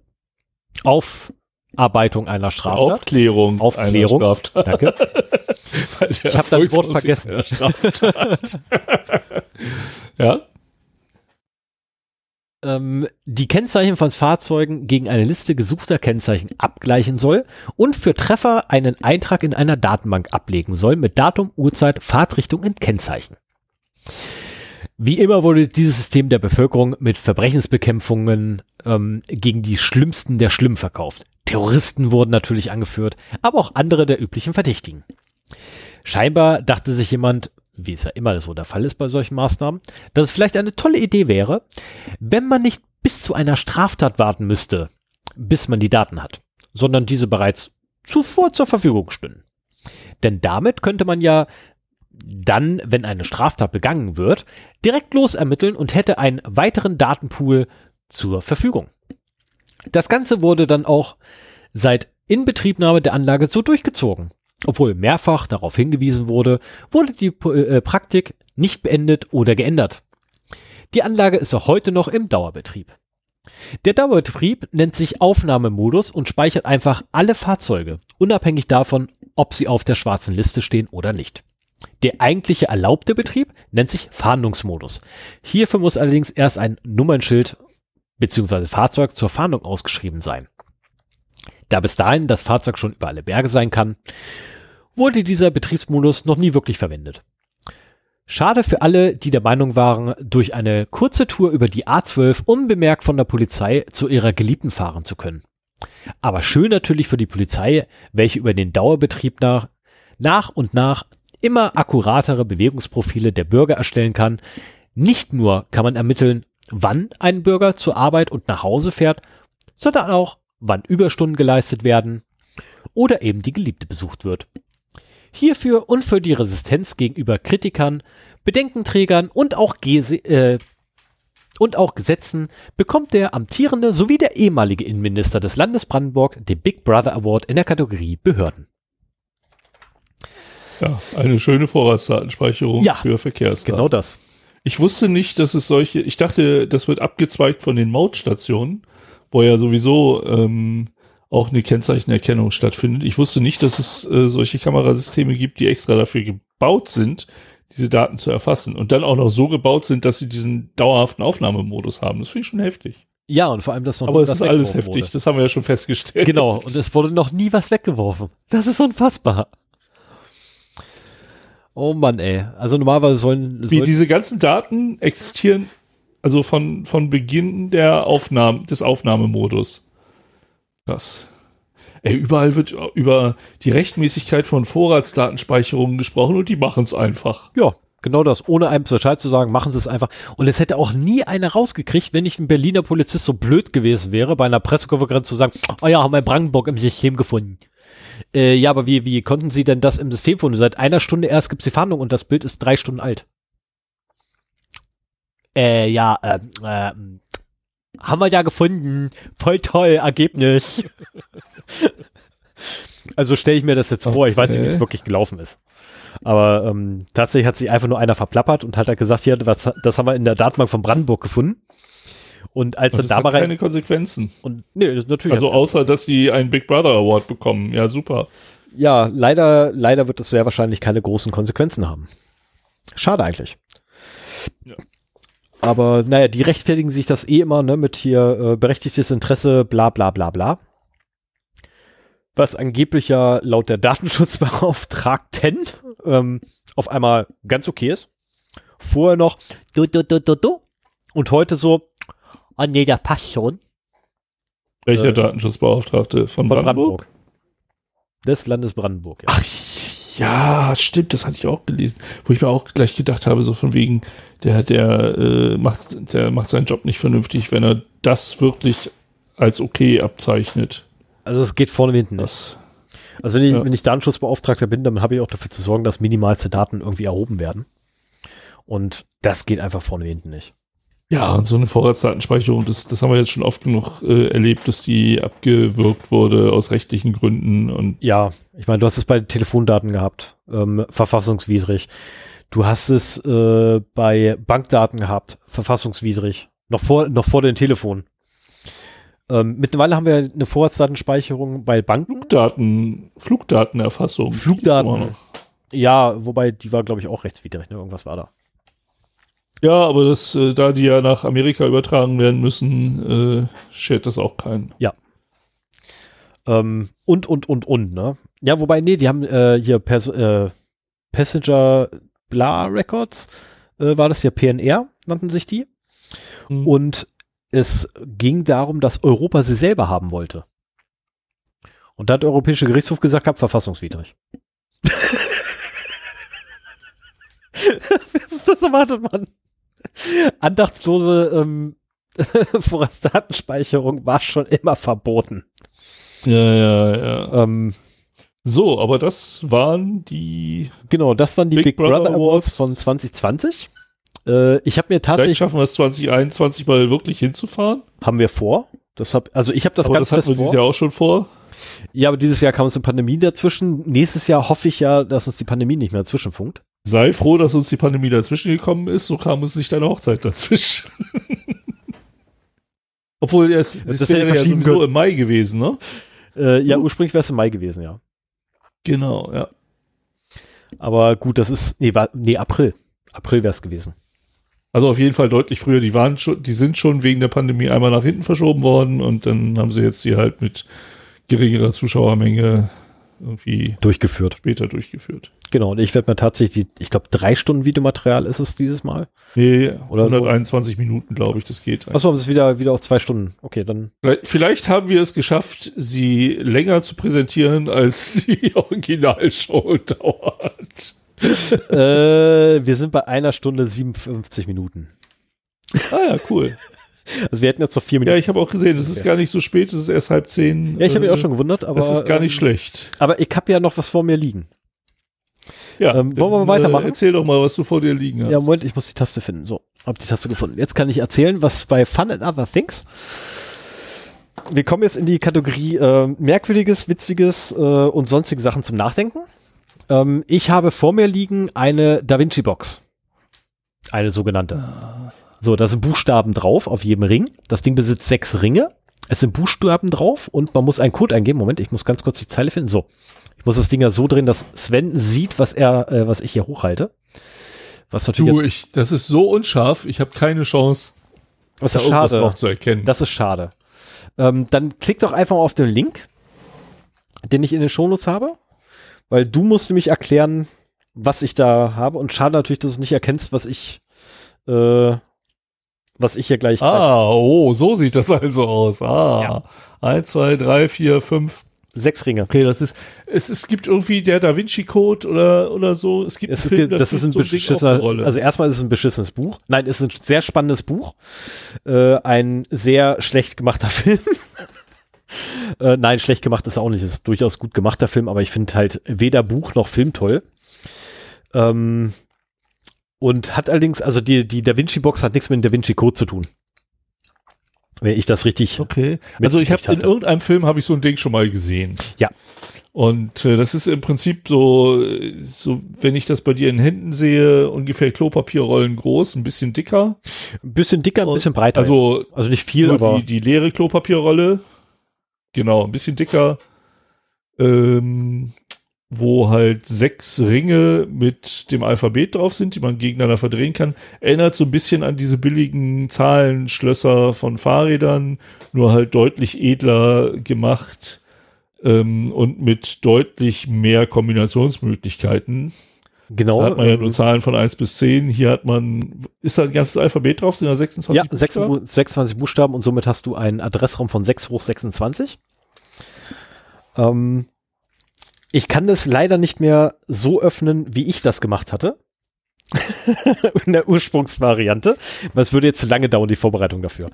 Aufarbeitung einer Straftat. Aufklärung. Aufklärung. Einer Straftat. Danke. Weil der Ich hab das Wort vergessen. ja. ähm, die Kennzeichen von Fahrzeugen gegen eine Liste gesuchter Kennzeichen abgleichen soll und für Treffer einen Eintrag in einer Datenbank ablegen soll mit Datum, Uhrzeit, Fahrtrichtung und Kennzeichen. Wie immer wurde dieses System der Bevölkerung mit Verbrechensbekämpfungen ähm, gegen die Schlimmsten der Schlimm verkauft. Terroristen wurden natürlich angeführt, aber auch andere der üblichen Verdächtigen. Scheinbar dachte sich jemand, wie es ja immer so der Fall ist bei solchen Maßnahmen, dass es vielleicht eine tolle Idee wäre, wenn man nicht bis zu einer Straftat warten müsste, bis man die Daten hat, sondern diese bereits zuvor zur Verfügung stünden. Denn damit könnte man ja dann, wenn eine Straftat begangen wird, direkt losermitteln und hätte einen weiteren Datenpool zur Verfügung. Das Ganze wurde dann auch seit Inbetriebnahme der Anlage so durchgezogen. Obwohl mehrfach darauf hingewiesen wurde, wurde die äh, Praktik nicht beendet oder geändert. Die Anlage ist auch heute noch im Dauerbetrieb. Der Dauerbetrieb nennt sich Aufnahmemodus und speichert einfach alle Fahrzeuge, unabhängig davon, ob sie auf der schwarzen Liste stehen oder nicht. Der eigentliche erlaubte Betrieb nennt sich Fahndungsmodus. Hierfür muss allerdings erst ein Nummernschild bzw. Fahrzeug zur Fahndung ausgeschrieben sein. Da bis dahin das Fahrzeug schon über alle Berge sein kann, wurde dieser Betriebsmodus noch nie wirklich verwendet. Schade für alle, die der Meinung waren, durch eine kurze Tour über die A12 unbemerkt von der Polizei zu ihrer Geliebten fahren zu können. Aber schön natürlich für die Polizei, welche über den Dauerbetrieb nach, nach und nach immer akkuratere Bewegungsprofile der Bürger erstellen kann. Nicht nur kann man ermitteln, wann ein Bürger zur Arbeit und nach Hause fährt, sondern auch, wann Überstunden geleistet werden oder eben die Geliebte besucht wird. Hierfür und für die Resistenz gegenüber Kritikern, Bedenkenträgern und auch, Gese äh, und auch Gesetzen bekommt der amtierende sowie der ehemalige Innenminister des Landes Brandenburg den Big Brother Award in der Kategorie Behörden. ja, eine schöne Vorratsdatenspeicherung Ja, für Verkehrsdaten. Genau das. Ich wusste nicht, dass es solche, ich dachte, das wird abgezweigt von den Mautstationen, wo ja sowieso ähm, auch eine Kennzeichenerkennung stattfindet. Ich wusste nicht, dass es äh, solche Kamerasysteme gibt, die extra dafür gebaut sind, diese Daten zu erfassen und dann auch noch so gebaut sind, dass sie diesen dauerhaften Aufnahmemodus haben. Das finde ich schon heftig. Ja, und vor allem das noch Aber es ist alles heftig, wurde. das haben wir ja schon festgestellt. Genau, und es wurde noch nie was weggeworfen. Das ist unfassbar. Oh Mann, ey. Also normalerweise sollen, Wie sollen diese ganzen Daten existieren, also von, von Beginn der Aufnahme, des Aufnahmemodus. Krass. Ey, überall wird über die Rechtmäßigkeit von Vorratsdatenspeicherungen gesprochen und die machen es einfach. Ja, genau das. Ohne einem Bescheid zu sagen, machen sie es einfach. Und es hätte auch nie einer rausgekriegt, wenn nicht ein Berliner Polizist so blöd gewesen wäre, bei einer Pressekonferenz zu sagen, oh ja, haben wir Brandenburg im System gefunden. Äh, ja, aber wie, wie konnten Sie denn das im System finden? Seit einer Stunde erst gibt es die Fahndung und das Bild ist drei Stunden alt. Äh, ja, äh, äh, haben wir ja gefunden. Voll toll, Ergebnis. also stelle ich mir das jetzt vor. Ich weiß nicht, wie es Okay. wirklich gelaufen ist. Aber ähm, tatsächlich hat sich einfach nur einer verplappert und hat halt gesagt, hier, was, das haben wir in der Datenbank von Brandenburg gefunden. Und als Und das da hat mal keine Konsequenzen. und nee, das natürlich. Also außer, dass sie einen Big Brother Award bekommen. Ja, super. ja, leider, leider wird es sehr wahrscheinlich keine großen Konsequenzen haben. Schade eigentlich. Ja. Aber naja, die rechtfertigen sich das eh immer, ne, mit hier äh, berechtigtes Interesse, bla bla bla bla. Was angeblich ja laut der Datenschutzbeauftragten ähm, auf einmal ganz okay ist. Vorher noch Du, du, du, du, du. und heute so Oh nee, das passt schon. Welcher Äh, Datenschutzbeauftragte von, von Brandenburg? Brandenburg. Des Landes Brandenburg, ja. Ach ja, stimmt, das hatte ich auch gelesen. Wo ich mir auch gleich gedacht habe, so von wegen, der, der, äh, macht, der macht seinen Job nicht vernünftig, wenn er das wirklich als okay abzeichnet. Also es geht vorne und hinten nicht. Das, Also wenn ich, Ja. wenn ich Datenschutzbeauftragter bin, dann habe ich auch dafür zu sorgen, dass minimalste Daten irgendwie erhoben werden. Und das geht einfach vorne und hinten nicht. Ja, und so eine Vorratsdatenspeicherung, das, das haben wir jetzt schon oft genug äh, erlebt, dass die abgewürgt wurde aus rechtlichen Gründen und Ja, ich meine, du hast es bei Telefondaten gehabt, ähm, verfassungswidrig. Du hast es äh, bei Bankdaten gehabt, verfassungswidrig. Noch vor, noch vor den Telefonen. Ähm, mittlerweile haben wir eine Vorratsdatenspeicherung bei Banken. Flugdaten, Flugdatenerfassung. Flugdaten. Ja, wobei die war, glaube ich, auch rechtswidrig. Ne? Irgendwas war da. Ja, aber das, äh, da die ja nach Amerika übertragen werden müssen, äh, schert das auch keinen. Ähm, und, und, und, und, ne? Ja, wobei, nee, die haben äh, hier Pers äh, Passenger Bla Records, äh, war das ja PNR, nannten sich die. Mhm. Und es ging darum, dass Europa sie selber haben wollte. Und da hat der Europäische Gerichtshof gesagt, hab verfassungswidrig. das erwartet man. Andachtslose ähm, Vorratsdatenspeicherung war schon immer verboten. Ja, ja, ja. Ähm, So, aber das waren die. genau, das waren die Big, Big Brother, Brother Awards von 2020. Äh, ich habe mir Vielleicht tatsächlich, schaffen wir es 2021 mal wirklich hinzufahren. haben wir vor. Das hab, also ich habe das aber ganz das hatten wir vor. dieses Jahr auch schon vor. Ja, aber dieses Jahr kam uns eine Pandemie dazwischen. Nächstes Jahr hoffe ich ja, dass uns die Pandemie nicht mehr dazwischenfunkt. Sei froh, dass uns die Pandemie dazwischen gekommen ist, so kam uns nicht deine Hochzeit dazwischen. Obwohl es, Das es hätte wäre ja sowieso können. im Mai gewesen, ne? Äh, ja, Mhm. ursprünglich wäre es im Mai gewesen, ja. Genau, ja. Aber gut, das ist, nee, war, nee April. April wäre es gewesen. Also auf jeden Fall deutlich früher. Die waren schon, die sind schon wegen der Pandemie einmal nach hinten verschoben worden und dann haben sie jetzt die halt mit geringerer Zuschauermenge irgendwie Durchgeführt. später durchgeführt. Genau, und ich werde mir tatsächlich, die, ich glaube, drei Stunden Videomaterial ist es dieses Mal. Nee, Oder so. 121 Minuten, glaube ich, das geht. Achso, es wieder, wieder auf zwei Stunden. Okay, dann. Vielleicht- Vielleicht haben wir es geschafft, sie länger zu präsentieren, als die Originalshow dauert. äh, wir sind bei einer Stunde 57 Minuten. Ah ja, cool. Also wir hätten jetzt noch vier Ja, Minuten. ich habe auch gesehen, es ist gar nicht so spät, es ist erst halb zehn. Ja, ich habe mich Äh, auch schon gewundert, aber. Das ist gar nicht ähm, schlecht. Aber ich habe ja noch was vor mir liegen. Ja, ähm, wollen wir mal weitermachen? Äh, erzähl doch mal, was du vor dir liegen hast. Ja, Moment, ich muss die Taste finden. So, hab die Taste gefunden. Jetzt kann ich erzählen, was bei Fun and Other Things. Wir kommen jetzt in die Kategorie äh, Merkwürdiges, Witziges äh, und sonstige Sachen zum Nachdenken. Ähm, ich habe vor mir liegen eine Da Vinci Box. Eine sogenannte. So, da sind Buchstaben drauf auf jedem Ring. Das Ding besitzt sechs Ringe. Es sind Buchstaben drauf und man muss einen Code eingeben. Moment, ich muss ganz kurz die Zeile finden. So. Ich muss das Ding ja so drehen, dass Sven sieht, was er, äh, was ich hier hochhalte. Was natürlich Du, ich, das ist so unscharf, ich habe keine Chance, was da ist schade. drauf zu erkennen. Das ist schade. Ähm, dann klick doch einfach mal auf den Link, den ich in den Shownotes habe, weil du musst nämlich erklären, was ich da habe. Und schade natürlich, dass du nicht erkennst, was ich, äh, was ich hier gleich. ah, oh, so sieht das also aus. Ah, eins, zwei, drei, vier, fünf. Sechs Ringe. Okay, das ist, es, es gibt irgendwie der Da Vinci Code oder, oder so. Es gibt Es Film, das spielt ist ein so beschissener, also erstmal ist es ein beschissenes Buch. Nein, es ist ein sehr spannendes Buch. Äh, ein sehr schlecht gemachter Film. Äh, nein, schlecht gemacht ist auch nicht. Es ist durchaus gut gemachter Film, aber ich finde halt weder Buch noch Film toll. Ähm, und hat allerdings, also die, die Da Vinci Box hat nichts mit dem Da Vinci Code zu tun. Wenn ich das richtig. Okay. Also ich habe in irgendeinem Film habe ich so ein Ding schon mal gesehen. Ja. Und äh, das ist im Prinzip so, so, wenn ich das bei dir in Händen sehe, ungefähr Klopapierrollen groß, ein bisschen dicker. Ein bisschen dicker, ein bisschen breiter. Also also nicht viel, aber die, die leere Klopapierrolle. Genau, ein bisschen dicker. Ähm, wo halt sechs Ringe mit dem Alphabet drauf sind, die man gegeneinander verdrehen kann. Erinnert so ein bisschen an diese billigen Zahlenschlösser von Fahrrädern, nur halt deutlich edler gemacht ähm, und mit deutlich mehr Kombinationsmöglichkeiten. genau. Da hat man ja nur Zahlen von 1 bis 10. Hier hat man, ist da ein ganzes Alphabet drauf? Sind da 26 ja, Buchstaben? 26 Buchstaben und somit hast du einen Adressraum von 6 hoch 26. Ähm, ich kann das leider nicht mehr so öffnen, wie ich das gemacht hatte. in der Ursprungsvariante. Es würde jetzt zu lange dauern, die Vorbereitung dafür.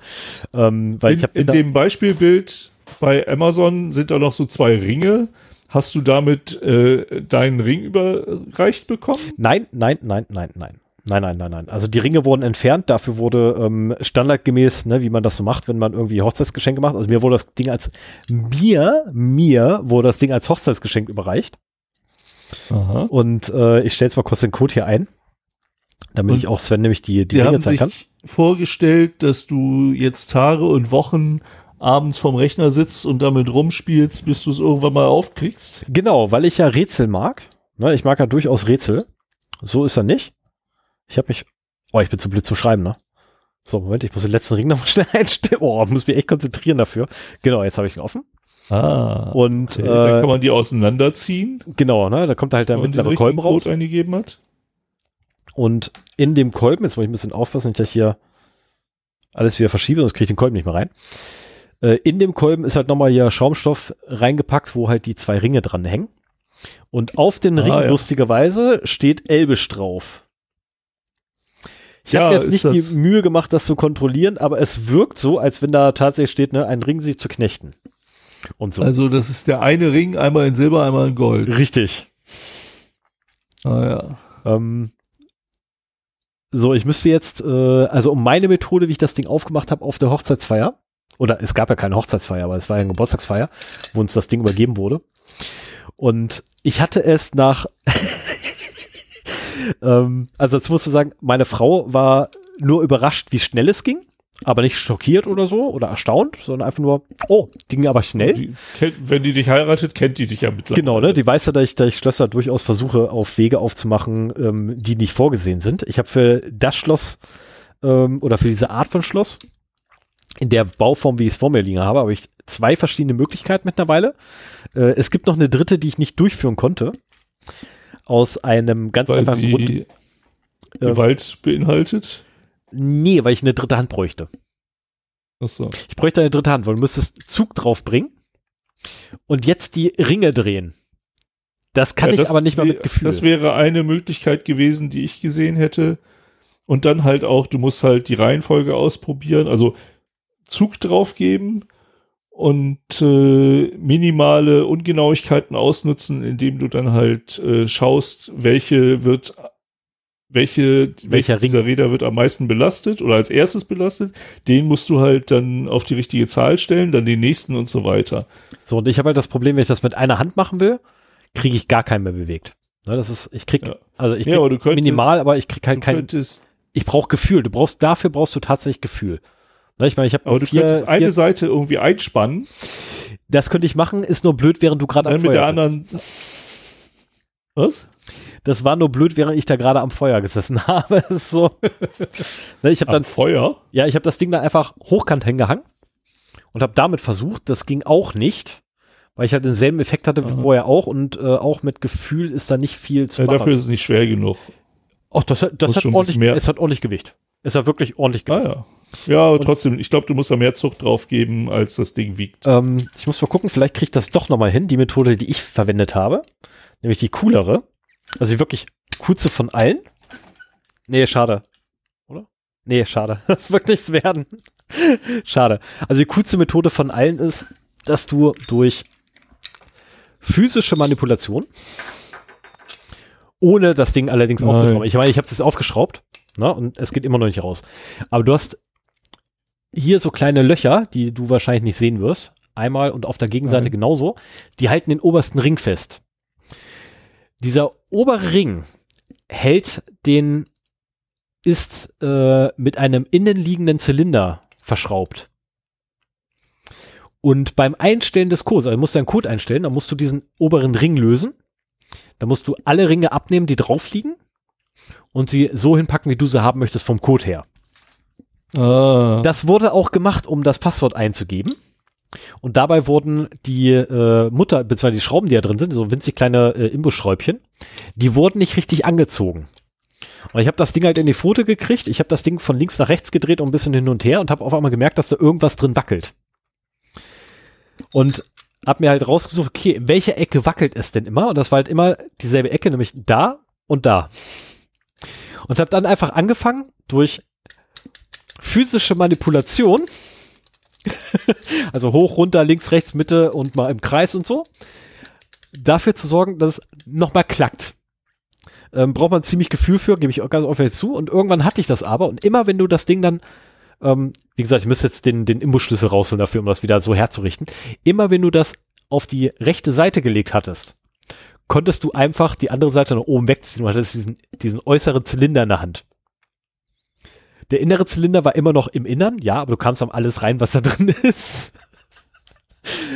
Ähm, weil in, ich in dem Beispielbild bei Amazon sind da noch so zwei Ringe. Hast du damit äh, deinen Ring überreicht bekommen? Nein, nein, nein, nein, nein. Nein, nein, nein, nein. Also die Ringe wurden entfernt. Dafür wurde ähm, standardgemäß, ne, wie man das so macht, wenn man irgendwie Hochzeitsgeschenke macht. Also mir wurde das Ding als mir, mir wurde das Ding als Hochzeitsgeschenk überreicht. Aha. Und äh, ich stelle jetzt mal kurz den Code hier ein, damit Und ich auch Sven nämlich die, die Ringe haben zeigen sich kann. vorgestellt, dass du jetzt Tage und Wochen abends vom Rechner sitzt und damit rumspielst, bis du es irgendwann mal aufkriegst. Genau, weil ich ja Rätsel mag. Ne, ich mag ja durchaus Rätsel. So ist er nicht. Ich habe mich. Oh, ich bin zu blöd zum Schreiben, ne? So, Moment, ich muss den letzten Ring nochmal schnell einstellen. Oh, muss mich echt konzentrieren dafür. Genau, jetzt habe ich ihn offen. Ah. Und Okay, dann äh, kann man die auseinanderziehen, genau, ne, da kommt halt der mittlere Kolben raus. Code eingegeben hat. Und in dem Kolben, jetzt muss ich ein bisschen aufpassen, dass ich hier alles wieder verschiebe, sonst kriege ich den Kolben nicht mehr rein. Äh, in dem Kolben ist halt nochmal hier Schaumstoff reingepackt, wo halt die zwei Ringe dran hängen. Und auf den Ah, Ringen, ja. lustigerweise, steht Elbisch drauf. Ich Ja, habe jetzt nicht die Mühe gemacht, das zu kontrollieren, aber es wirkt so, als wenn da tatsächlich steht, ne, ein Ring sich zu knechten. Und so. Also das ist der eine Ring, einmal in Silber, einmal in Gold. Richtig. Ah ja. Ähm, so, ich müsste jetzt, äh, also um meine Methode, wie ich das Ding aufgemacht habe auf der Hochzeitsfeier, oder es gab ja keine Hochzeitsfeier, aber es war ja eine Geburtstagsfeier, wo uns das Ding übergeben wurde. Und ich hatte es nach, ähm, also jetzt musst du sagen, meine Frau war nur überrascht, wie schnell es ging, aber nicht schockiert oder so oder erstaunt, sondern einfach nur, oh, ging aber schnell. Die, kennt, wenn die dich heiratet, kennt die dich ja mittlerweile. Genau, ne? Die weiß ja, dass ich, dass ich Schlösser durchaus versuche, auf Wege aufzumachen, ähm, die nicht vorgesehen sind. Ich habe für das Schloss ähm, oder für diese Art von Schloss, in der Bauform, wie ich es vor mir liegen habe, habe ich zwei verschiedene Möglichkeiten mittlerweile. Äh, es gibt noch eine dritte, die ich nicht durchführen konnte. Aus einem ganz Weil einfachen Grund. sie Ähm, Gewalt beinhaltet. Nee, weil ich eine dritte Hand bräuchte. Achso. Ich bräuchte eine dritte Hand, weil du müsstest Zug drauf bringen und jetzt die Ringe drehen. Das kann Ja, ich das aber nicht mal wär- mit Gefühl. Das wäre eine Möglichkeit gewesen, die ich gesehen hätte. Und dann halt auch, du musst halt die Reihenfolge ausprobieren, also Zug draufgeben und äh, minimale Ungenauigkeiten ausnutzen, indem du dann halt äh, schaust, welche wird welche, welches Ring? dieser Räder wird am meisten belastet oder als erstes belastet, den musst du halt dann auf die richtige Zahl stellen, dann den nächsten und so weiter. So, und ich habe halt das Problem, wenn ich das mit einer Hand machen will, kriege ich gar keinen mehr bewegt. Ne, das ist, ich krieg, Ja. also ich Ja, krieg aber du könntest- minimal, aber ich krieg halt Du kein, könntest, ich brauche Gefühl. Du brauchst, dafür brauchst du tatsächlich Gefühl. Ne, ich meine, ich habe aber du vier, könntest eine vier, Seite irgendwie einspannen das könnte ich machen, ist nur blöd, während du gerade am mit Feuer der sitzt. anderen. Was? Das war nur blöd, während ich da gerade am Feuer gesessen habe. Das ist so. ne, ich habe Am dann, Feuer? ja, ich habe das Ding da einfach hochkant hingehangen und habe damit versucht. Das ging auch nicht, weil ich halt denselben Effekt hatte wie Aha. vorher auch und äh, auch mit Gefühl ist da nicht viel zu Ja, machen. dafür ist es nicht schwer genug. Ach, das, hat- das hat ordentlich, es hat ordentlich Gewicht. Es hat wirklich ordentlich Ah Gewicht. ja. Ja, aber trotzdem, ich glaube, du musst da mehr Zucht drauf geben, als das Ding wiegt. Ähm, ich muss mal gucken, vielleicht kriege ich das doch nochmal hin, die Methode, die ich verwendet habe. Nämlich die coolere. Also die wirklich coolste von allen. Nee, schade. Oder? Nee, schade. Das wird nichts werden. schade. Also die coolste Methode von allen ist, dass du durch physische Manipulation, ohne das Ding allerdings Nein. aufzuschrauben. Ich meine, ich habe das aufgeschraubt ne, und es geht immer noch nicht raus. Aber du hast hier so kleine Löcher, die du wahrscheinlich nicht sehen wirst. Einmal und auf der Gegenseite Nein. genauso. Die halten den obersten Ring fest. Dieser obere Ring hält den, ist äh, mit einem innenliegenden Zylinder verschraubt. Und beim Einstellen des Codes, also du musst deinen Code einstellen, dann musst du diesen oberen Ring lösen. Dann musst du alle Ringe abnehmen, die drauf liegen und sie so hinpacken, wie du sie haben möchtest vom Code her. Ah. Das wurde auch gemacht, um das Passwort einzugeben. Und dabei wurden die äh, Mutter, beziehungsweise die Schrauben, die da drin sind, so winzig kleine äh, Imbusschräubchen, die wurden nicht richtig angezogen. Und ich habe das Ding halt in die Pfote gekriegt. Ich habe das Ding von links nach rechts gedreht und ein bisschen hin und her und habe auf einmal gemerkt, dass da irgendwas drin wackelt. Und habe mir halt rausgesucht, okay, in welcher Ecke wackelt es denn immer? Und das war halt immer dieselbe Ecke, nämlich da und da. Und habe dann einfach angefangen, durch physische Manipulation, also hoch, runter, links, rechts, Mitte und mal im Kreis und so, dafür zu sorgen, dass es nochmal klackt. Ähm, braucht man ziemlich Gefühl für, gebe ich ganz offen zu. Und irgendwann hatte ich das aber. Und immer wenn du das Ding dann, ähm, wie gesagt, ich müsste jetzt den, den Imbusschlüssel rausholen dafür, um das wieder so herzurichten. Immer wenn du das auf die rechte Seite gelegt hattest, konntest du einfach die andere Seite nach oben wegziehen. Du hattest diesen, diesen äußeren Zylinder in der Hand. Der innere Zylinder war immer noch im Innern, ja, aber du kamst am alles rein, was da drin ist.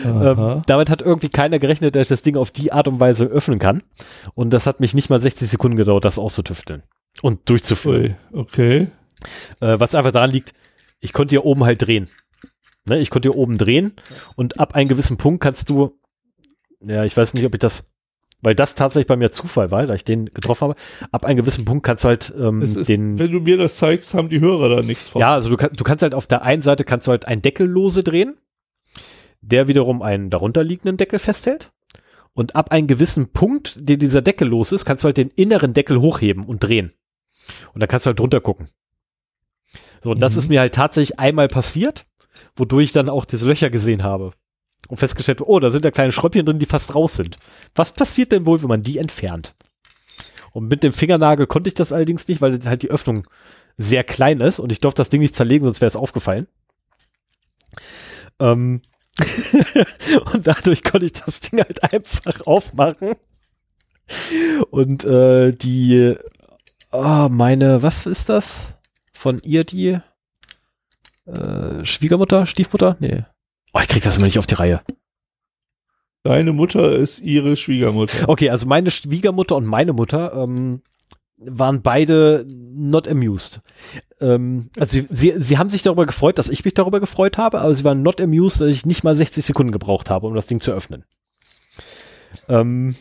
Ähm, damit hat irgendwie keiner gerechnet, dass ich das Ding auf die Art und Weise öffnen kann. Und das hat mich nicht mal 60 Sekunden gedauert, das auszutüfteln und durchzuführen. Ui, okay. Äh, was einfach daran liegt, ich konnte hier oben halt drehen. Ne, ich konnte hier oben drehen und ab einem gewissen Punkt kannst du, ja, ich weiß nicht, ob ich das, weil das tatsächlich bei mir Zufall war, da ich den getroffen habe, ab einem gewissen Punkt kannst du halt ähm, ist, den, wenn du mir das zeigst, haben die Hörer da nichts von. ja, also du, kann, du kannst halt auf der einen Seite kannst du halt einen Deckel lose drehen, der wiederum einen darunterliegenden Deckel festhält. Und ab einem gewissen Punkt, den dieser Deckel los ist, kannst du halt den inneren Deckel hochheben und drehen. Und dann kannst du halt drunter gucken. So, und das Mhm. ist mir halt tatsächlich einmal passiert, wodurch ich dann auch diese Löcher gesehen habe. Und festgestellt, oh, da sind ja kleine Schröppchen drin, die fast raus sind. Was passiert denn wohl, wenn man die entfernt? Und mit dem Fingernagel konnte ich das allerdings nicht, weil halt die Öffnung sehr klein ist und ich durfte das Ding nicht zerlegen, sonst wäre es aufgefallen. Ähm und dadurch konnte ich das Ding halt einfach aufmachen. Und äh, die, oh, meine, was ist das? Von ihr die äh, Schwiegermutter, Stiefmutter? Nee. Oh, ich krieg das immer nicht auf die Reihe. Deine Mutter ist ihre Schwiegermutter. Okay, also meine Schwiegermutter und meine Mutter ähm, waren beide not amused. Ähm, also sie, sie, sie haben sich darüber gefreut, dass ich mich darüber gefreut habe, aber sie waren not amused, dass ich nicht mal 60 Sekunden gebraucht habe, um das Ding zu öffnen. Ähm,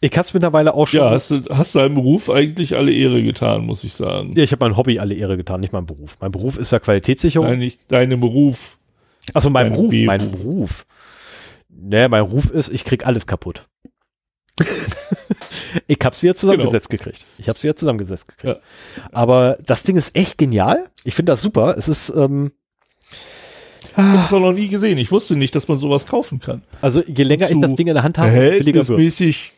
ich habe es mittlerweile auch schon. Ja, hast du hast deinem Beruf eigentlich alle Ehre getan, muss ich sagen. Ja, ich habe mein Hobby alle Ehre getan, nicht mein Beruf. Mein Beruf ist ja Qualitätssicherung. Nein, nicht deinem Beruf. Achso, mein Beruf. mein Beruf. Nee, mein Ruf ist, ich krieg alles kaputt. ich hab's wieder zusammengesetzt gekriegt. Ich hab's wieder zusammengesetzt gekriegt. Aber das Ding ist echt genial. Ich finde das super. Es ist, ähm, Ich habe das auch noch nie gesehen. Ich wusste nicht, dass man sowas kaufen kann. also je länger ich Zu das Ding in der Hand habe, Verhältnismäßig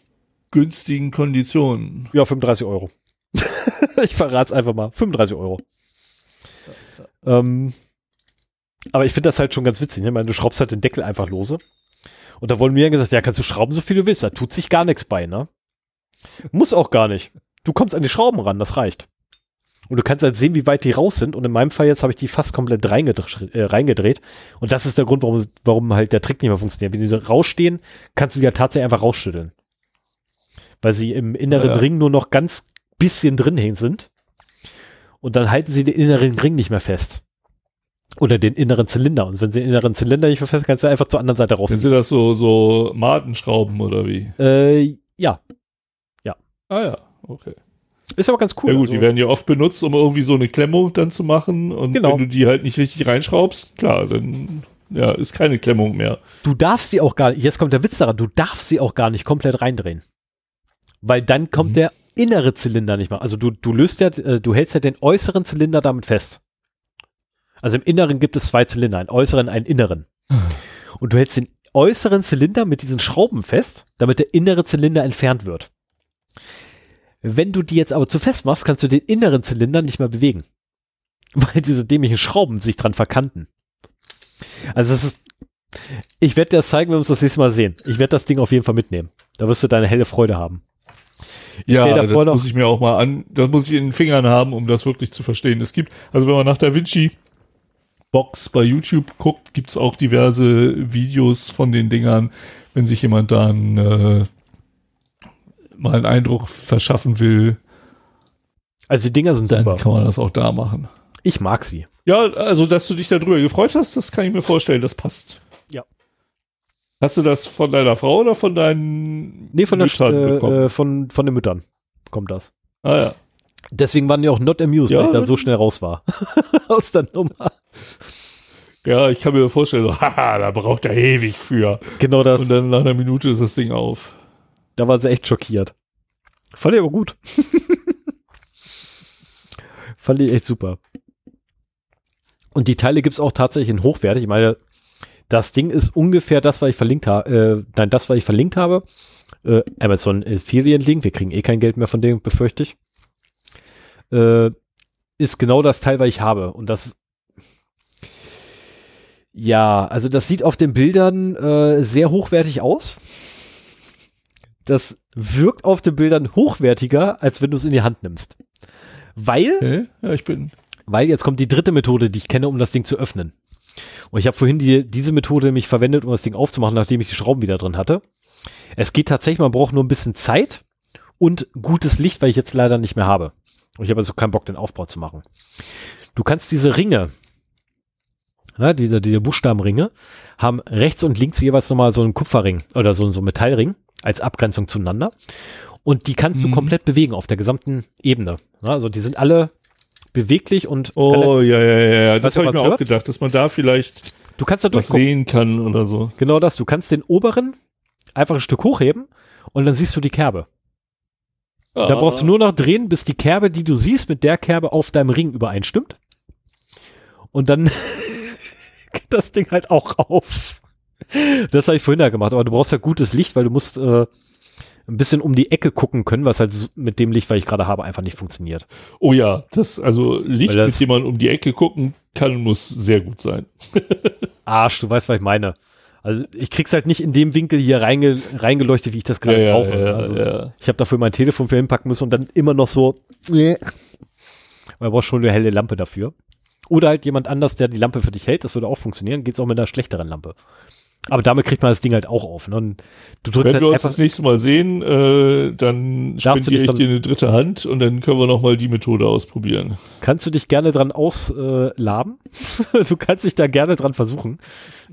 günstigen Konditionen. Ja, 35 Euro. ich verrate es einfach mal. 35 Euro. Ähm, aber ich finde das halt schon ganz witzig. Ne? Ich meine, du schraubst halt den Deckel einfach lose. Und da wurden mir gesagt, ja, kannst du schrauben, so viel du willst. Da tut sich gar nichts bei, ne? Muss auch gar nicht. Du kommst an die Schrauben ran, das reicht. Und du kannst halt sehen, wie weit die raus sind. Und in meinem Fall jetzt habe ich die fast komplett reingedreht, äh, reingedreht. Und das ist der Grund, warum, warum halt der Trick nicht mehr funktioniert. Wenn die so rausstehen, kannst du sie ja tatsächlich einfach rausschütteln. Weil sie im inneren Ja. Ring nur noch ganz bisschen drin hängen sind. Und dann halten sie den inneren Ring nicht mehr fest. Oder den inneren Zylinder. Und wenn sie den inneren Zylinder nicht fest, kannst du einfach zur anderen Seite raus. Sind das so, so Madenschrauben oder wie? Äh, ja, Ah ja, okay. ist aber ganz cool. ja gut, Also, die werden ja oft benutzt, um irgendwie so eine Klemmung dann zu machen. Und Genau. wenn du die halt nicht richtig reinschraubst, klar, dann ja, ist keine Klemmung mehr. du darfst sie auch gar nicht, jetzt kommt der Witz daran, du darfst sie auch gar nicht komplett reindrehen. Weil dann kommt Mhm. der innere Zylinder nicht mehr. Also du, du löst ja, äh, du hältst ja den äußeren Zylinder damit fest. Also im Inneren gibt es zwei Zylinder, einen äußeren, einen inneren. und du hältst den äußeren Zylinder mit diesen Schrauben fest, damit der innere Zylinder entfernt wird. Wenn du die jetzt aber zu fest machst, kannst du den inneren Zylinder nicht mehr bewegen. Weil diese dämlichen Schrauben sich dran verkanten. Also es ist, ich werde dir das zeigen, wenn wir uns das nächste Mal sehen. Ich werde das Ding auf jeden Fall mitnehmen. Da wirst du deine helle Freude haben. Ich Ja, das noch- muss ich mir auch mal an, das muss ich in den Fingern haben, um das wirklich zu verstehen. Es gibt, also wenn man nach Da Vinci Box bei YouTube guckt, gibt's auch diverse Videos von den Dingern, wenn sich jemand dann äh, mal einen Eindruck verschaffen will, Also die Dinger sind dann super. kann man das auch da machen. Ich mag sie. Ja, also dass du dich darüber gefreut hast, das kann ich mir vorstellen, das passt. Ja. Hast du das von deiner Frau oder von deinen Nee, von, der, Müttern äh, bekommen? äh, von, von den Müttern kommt das. ah ja. Deswegen waren die auch not amused, Ja, weil ich da dann- so schnell raus war. Aus der Nummer. Ja, ich kann mir vorstellen, so, haha, da braucht er ewig für. Genau das. Und dann nach einer Minute ist das Ding auf. Da war sie echt schockiert. Fand ich aber gut. Fand ich echt super. Und die Teile gibt's auch tatsächlich in hochwertig. Ich meine, das Ding ist ungefähr das, was ich verlinkt habe. Äh, nein, das, was ich verlinkt habe. Äh, Amazon Affiliate Link. Wir kriegen eh kein Geld mehr von dem, befürchte ich. Äh, ist genau das Teil, was ich habe. Und das ja, also das sieht auf den Bildern äh, sehr hochwertig aus. Das wirkt auf den Bildern hochwertiger, als wenn du es in die Hand nimmst. Weil, Okay? Ja, ich bin. weil jetzt kommt die dritte Methode, die ich kenne, um das Ding zu öffnen. Und ich habe vorhin die, diese Methode nämlich verwendet, um das Ding aufzumachen, nachdem ich die Schrauben wieder drin hatte. Es geht tatsächlich, man braucht nur ein bisschen Zeit und gutes Licht, weil ich jetzt leider nicht mehr habe. Ich habe also keinen Bock, den Aufbau zu machen. Du kannst diese Ringe, ne, diese, diese Buchstabenringe, haben rechts und links jeweils nochmal so einen Kupferring oder so, so einen Metallring als Abgrenzung zueinander. Und die kannst du Mhm. komplett bewegen auf der gesamten Ebene. Ne, also die sind alle beweglich und Oh, ja, ja, ja, ja. Das du, habe ich mir auch gedacht, dass man da vielleicht du kannst da was sehen kann oder so. Genau das. Du kannst den oberen einfach ein Stück hochheben und dann siehst du die Kerbe. Da brauchst du nur noch drehen, bis die Kerbe, die du siehst, mit der Kerbe auf deinem Ring übereinstimmt. Und dann geht das Ding halt auch auf. Das habe ich vorhin ja gemacht, aber du brauchst ja gutes Licht, weil du musst äh, ein bisschen um die Ecke gucken können, was halt mit dem Licht, was ich gerade habe, einfach nicht funktioniert. Oh ja, das, also Licht, das- mit dem man um die Ecke gucken kann, muss sehr gut sein. Arsch, du weißt, was ich meine. Also ich krieg's halt nicht in dem Winkel hier reinge reingeleuchtet, wie ich das gerade brauche. also, ja. Ich habe dafür mein Telefon für hinpacken müssen und dann immer noch so. Man braucht schon eine helle Lampe dafür. Oder halt jemand anders, der die Lampe für dich hält. Das würde auch funktionieren. Geht's auch mit einer schlechteren Lampe. Aber damit kriegt man das Ding halt auch auf. Ne? Und du drückst Wenn halt wir uns das nächste Mal sehen, äh, dann spendiere ich dir eine dritte Hand und dann können wir noch mal die Methode ausprobieren. kannst du dich gerne dran auslaben. du kannst dich da gerne dran versuchen.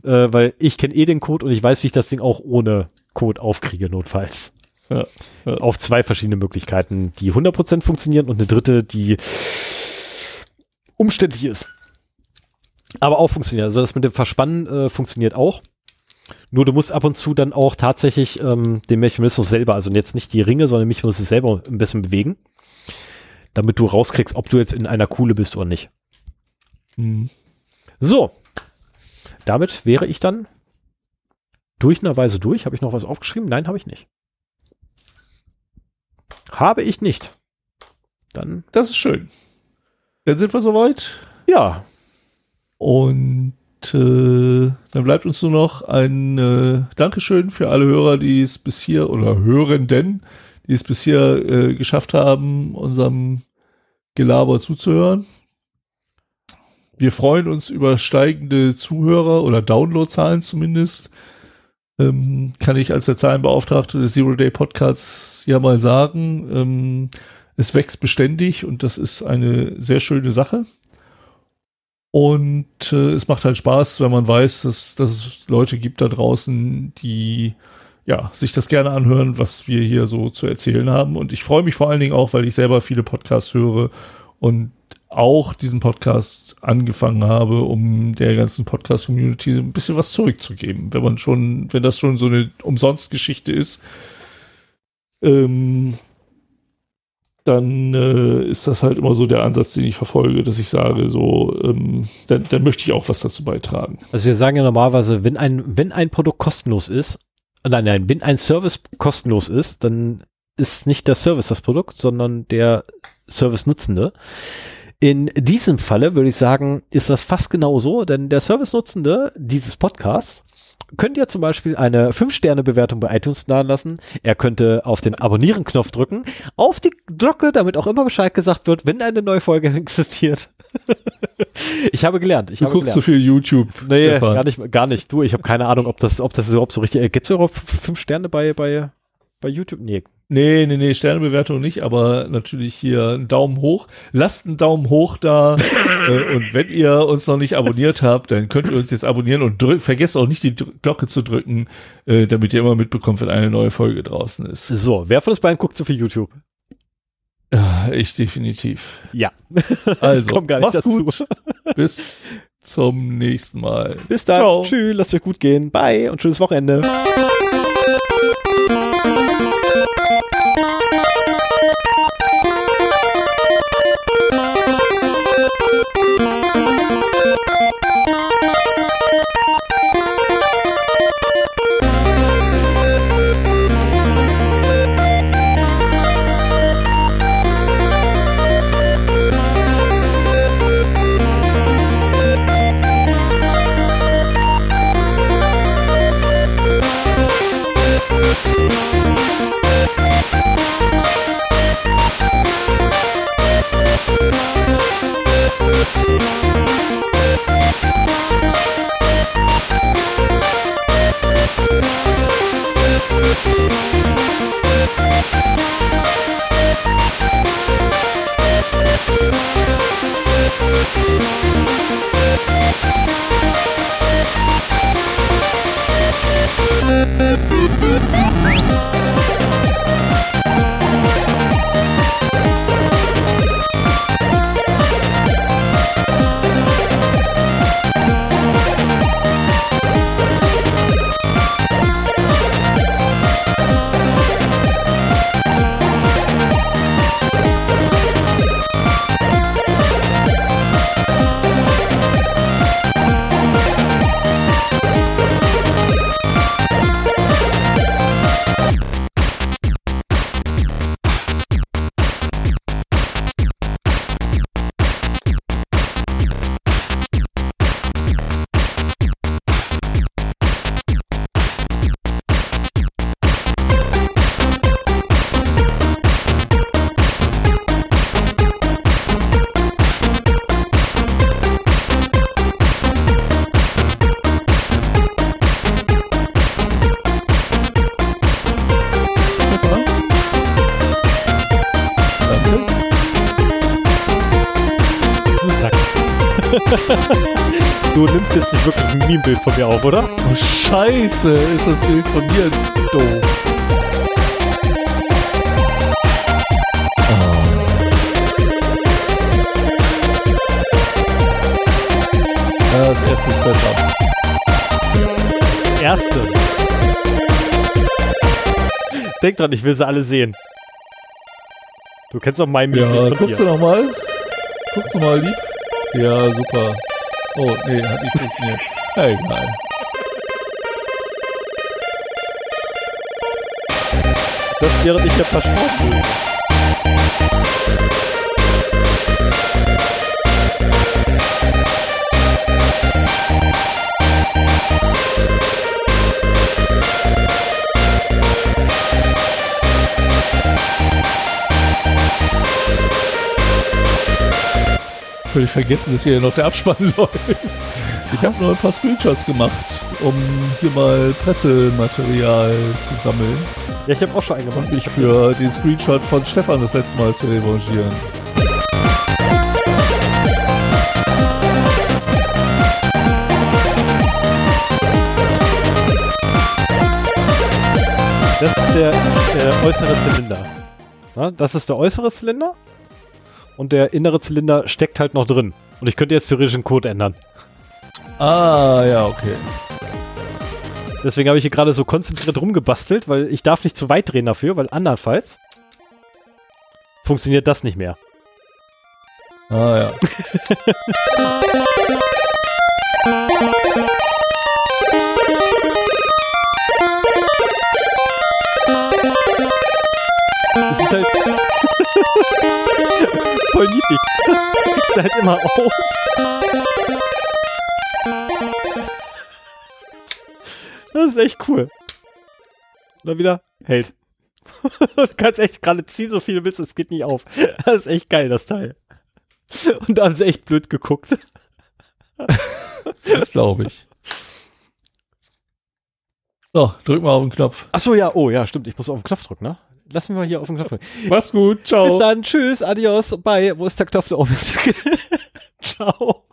Äh, weil ich kenne eh den Code und ich weiß, wie ich das Ding auch ohne Code aufkriege, notfalls. Ja, ja. Auf zwei verschiedene Möglichkeiten, die 100% funktionieren und eine dritte, die umständlich ist. Aber auch funktioniert. Also das mit dem Verspannen äh, funktioniert auch. Nur du musst ab und zu dann auch tatsächlich ähm, den Mechanismus selber, also jetzt nicht die Ringe, sondern den Mechanismus selber ein bisschen bewegen, damit du rauskriegst, ob du jetzt in einer Kuhle bist oder nicht. Hm. So, damit wäre ich dann durchnerweise durch. Habe ich noch was aufgeschrieben? Nein, habe ich nicht. Habe ich nicht. Dann, Das ist schön. Dann sind wir soweit. ja, Und äh, dann bleibt uns nur noch ein äh, Dankeschön für alle Hörer, die es bis hier oder Hörenden, die es bis hier äh, geschafft haben, unserem Gelaber zuzuhören. Wir freuen uns über steigende Zuhörer oder Downloadzahlen zumindest. Ähm, kann ich als der Zahlenbeauftragte des Zero Day Podcasts ja mal sagen. Ähm, es wächst beständig und das ist eine sehr schöne Sache. Und äh, es macht halt Spaß, wenn man weiß, dass, dass es Leute gibt da draußen, die ja, sich das gerne anhören, was wir hier so zu erzählen haben. Und ich freue mich vor allen Dingen auch, weil ich selber viele Podcasts höre und auch diesen Podcast angefangen habe, um der ganzen Podcast-Community ein bisschen was zurückzugeben. Wenn man schon, wenn das schon so eine Umsonstgeschichte ist, ähm, dann äh, ist das halt immer so der Ansatz, den ich verfolge, dass ich sage, so, ähm, dann, dann möchte ich auch was dazu beitragen. Also wir sagen ja normalerweise, wenn ein, wenn ein Produkt kostenlos ist, nein, nein, wenn ein Service kostenlos ist, dann ist nicht der Service das Produkt, sondern der Service-Nutzende. In diesem Falle würde ich sagen, ist das fast genauso, denn der Service-Nutzende dieses Podcasts könnte ja zum Beispiel eine 5-Sterne-Bewertung bei iTunes lassen. Er könnte auf den Abonnieren-Knopf drücken, auf die Glocke, damit auch immer Bescheid gesagt wird, wenn eine neue Folge existiert. ich habe gelernt. Ich Du habe guckst so gelernt. viel YouTube, Nee, Stefan. gar nicht, gar nicht. Du, ich habe keine Ahnung, ob das, ob das überhaupt so richtig. Äh, Gibt es überhaupt fünf Sterne bei, bei, bei YouTube? Nee. Nee, nee, nee, Sternebewertung nicht, aber natürlich hier einen Daumen hoch. Lasst einen Daumen hoch da. äh, und wenn ihr uns noch nicht abonniert habt, dann könnt ihr uns jetzt abonnieren und drück, vergesst auch nicht die Dr- Glocke zu drücken, äh, damit ihr immer mitbekommt, wenn eine neue Folge draußen ist. So, wer von uns beiden guckt so viel YouTube? Ja, ich definitiv. Ja. Also, macht's dazu. gut. Bis zum nächsten Mal. Bis dann. Ciao. Tschüss, lasst euch gut gehen. Bye und schönes Wochenende. Meme-Bild von mir auf, oder? Oh, scheiße, ist das Bild von mir doof. Ja, das erste ist besser. Erste. Denk dran, ich will sie alle sehen. Du kennst doch mein Ja, Meme-Bild von guckst du dir. noch mal? Guckst du mal, lieb? Ja, super. Oh, nee, hat nicht funktioniert. Ja, egal. Das wäre nicht der Verschwörung. Völlig vergessen, dass hier noch der Abspann läuft. Ich habe nur ein paar Screenshots gemacht, um hier mal Pressematerial zu sammeln Ja, ich habe auch schon einen gemacht. und mich für den Screenshot von Stefan das letzte Mal zu revanchieren. Das ist der, der äußere Zylinder. Na, das ist der äußere Zylinder. Und der innere Zylinder steckt halt noch drin. Und ich könnte jetzt theoretisch den Code ändern. Ah, ja, okay. Deswegen habe ich hier gerade so konzentriert rumgebastelt, weil ich darf nicht zu weit drehen dafür, weil andernfalls funktioniert das nicht mehr. Ah ja. Das ist halt voll niedlich. Das du halt immer auf. Das ist echt cool. Und dann wieder hält. Du kannst echt gerade ziehen, so viel du willst, es geht nicht auf. Das ist echt geil, das Teil. Und da haben sie echt blöd geguckt. Das glaube ich. So, drück mal auf den Knopf. Ach so, ja, oh ja, stimmt, ich muss auf den Knopf drücken, ne? Lass mich mal hier auf den Knopf drücken. Mach's gut, Bis ciao. dann, tschüss, adios, bye. Wo ist der Knopf? Da oben ist der Ciao.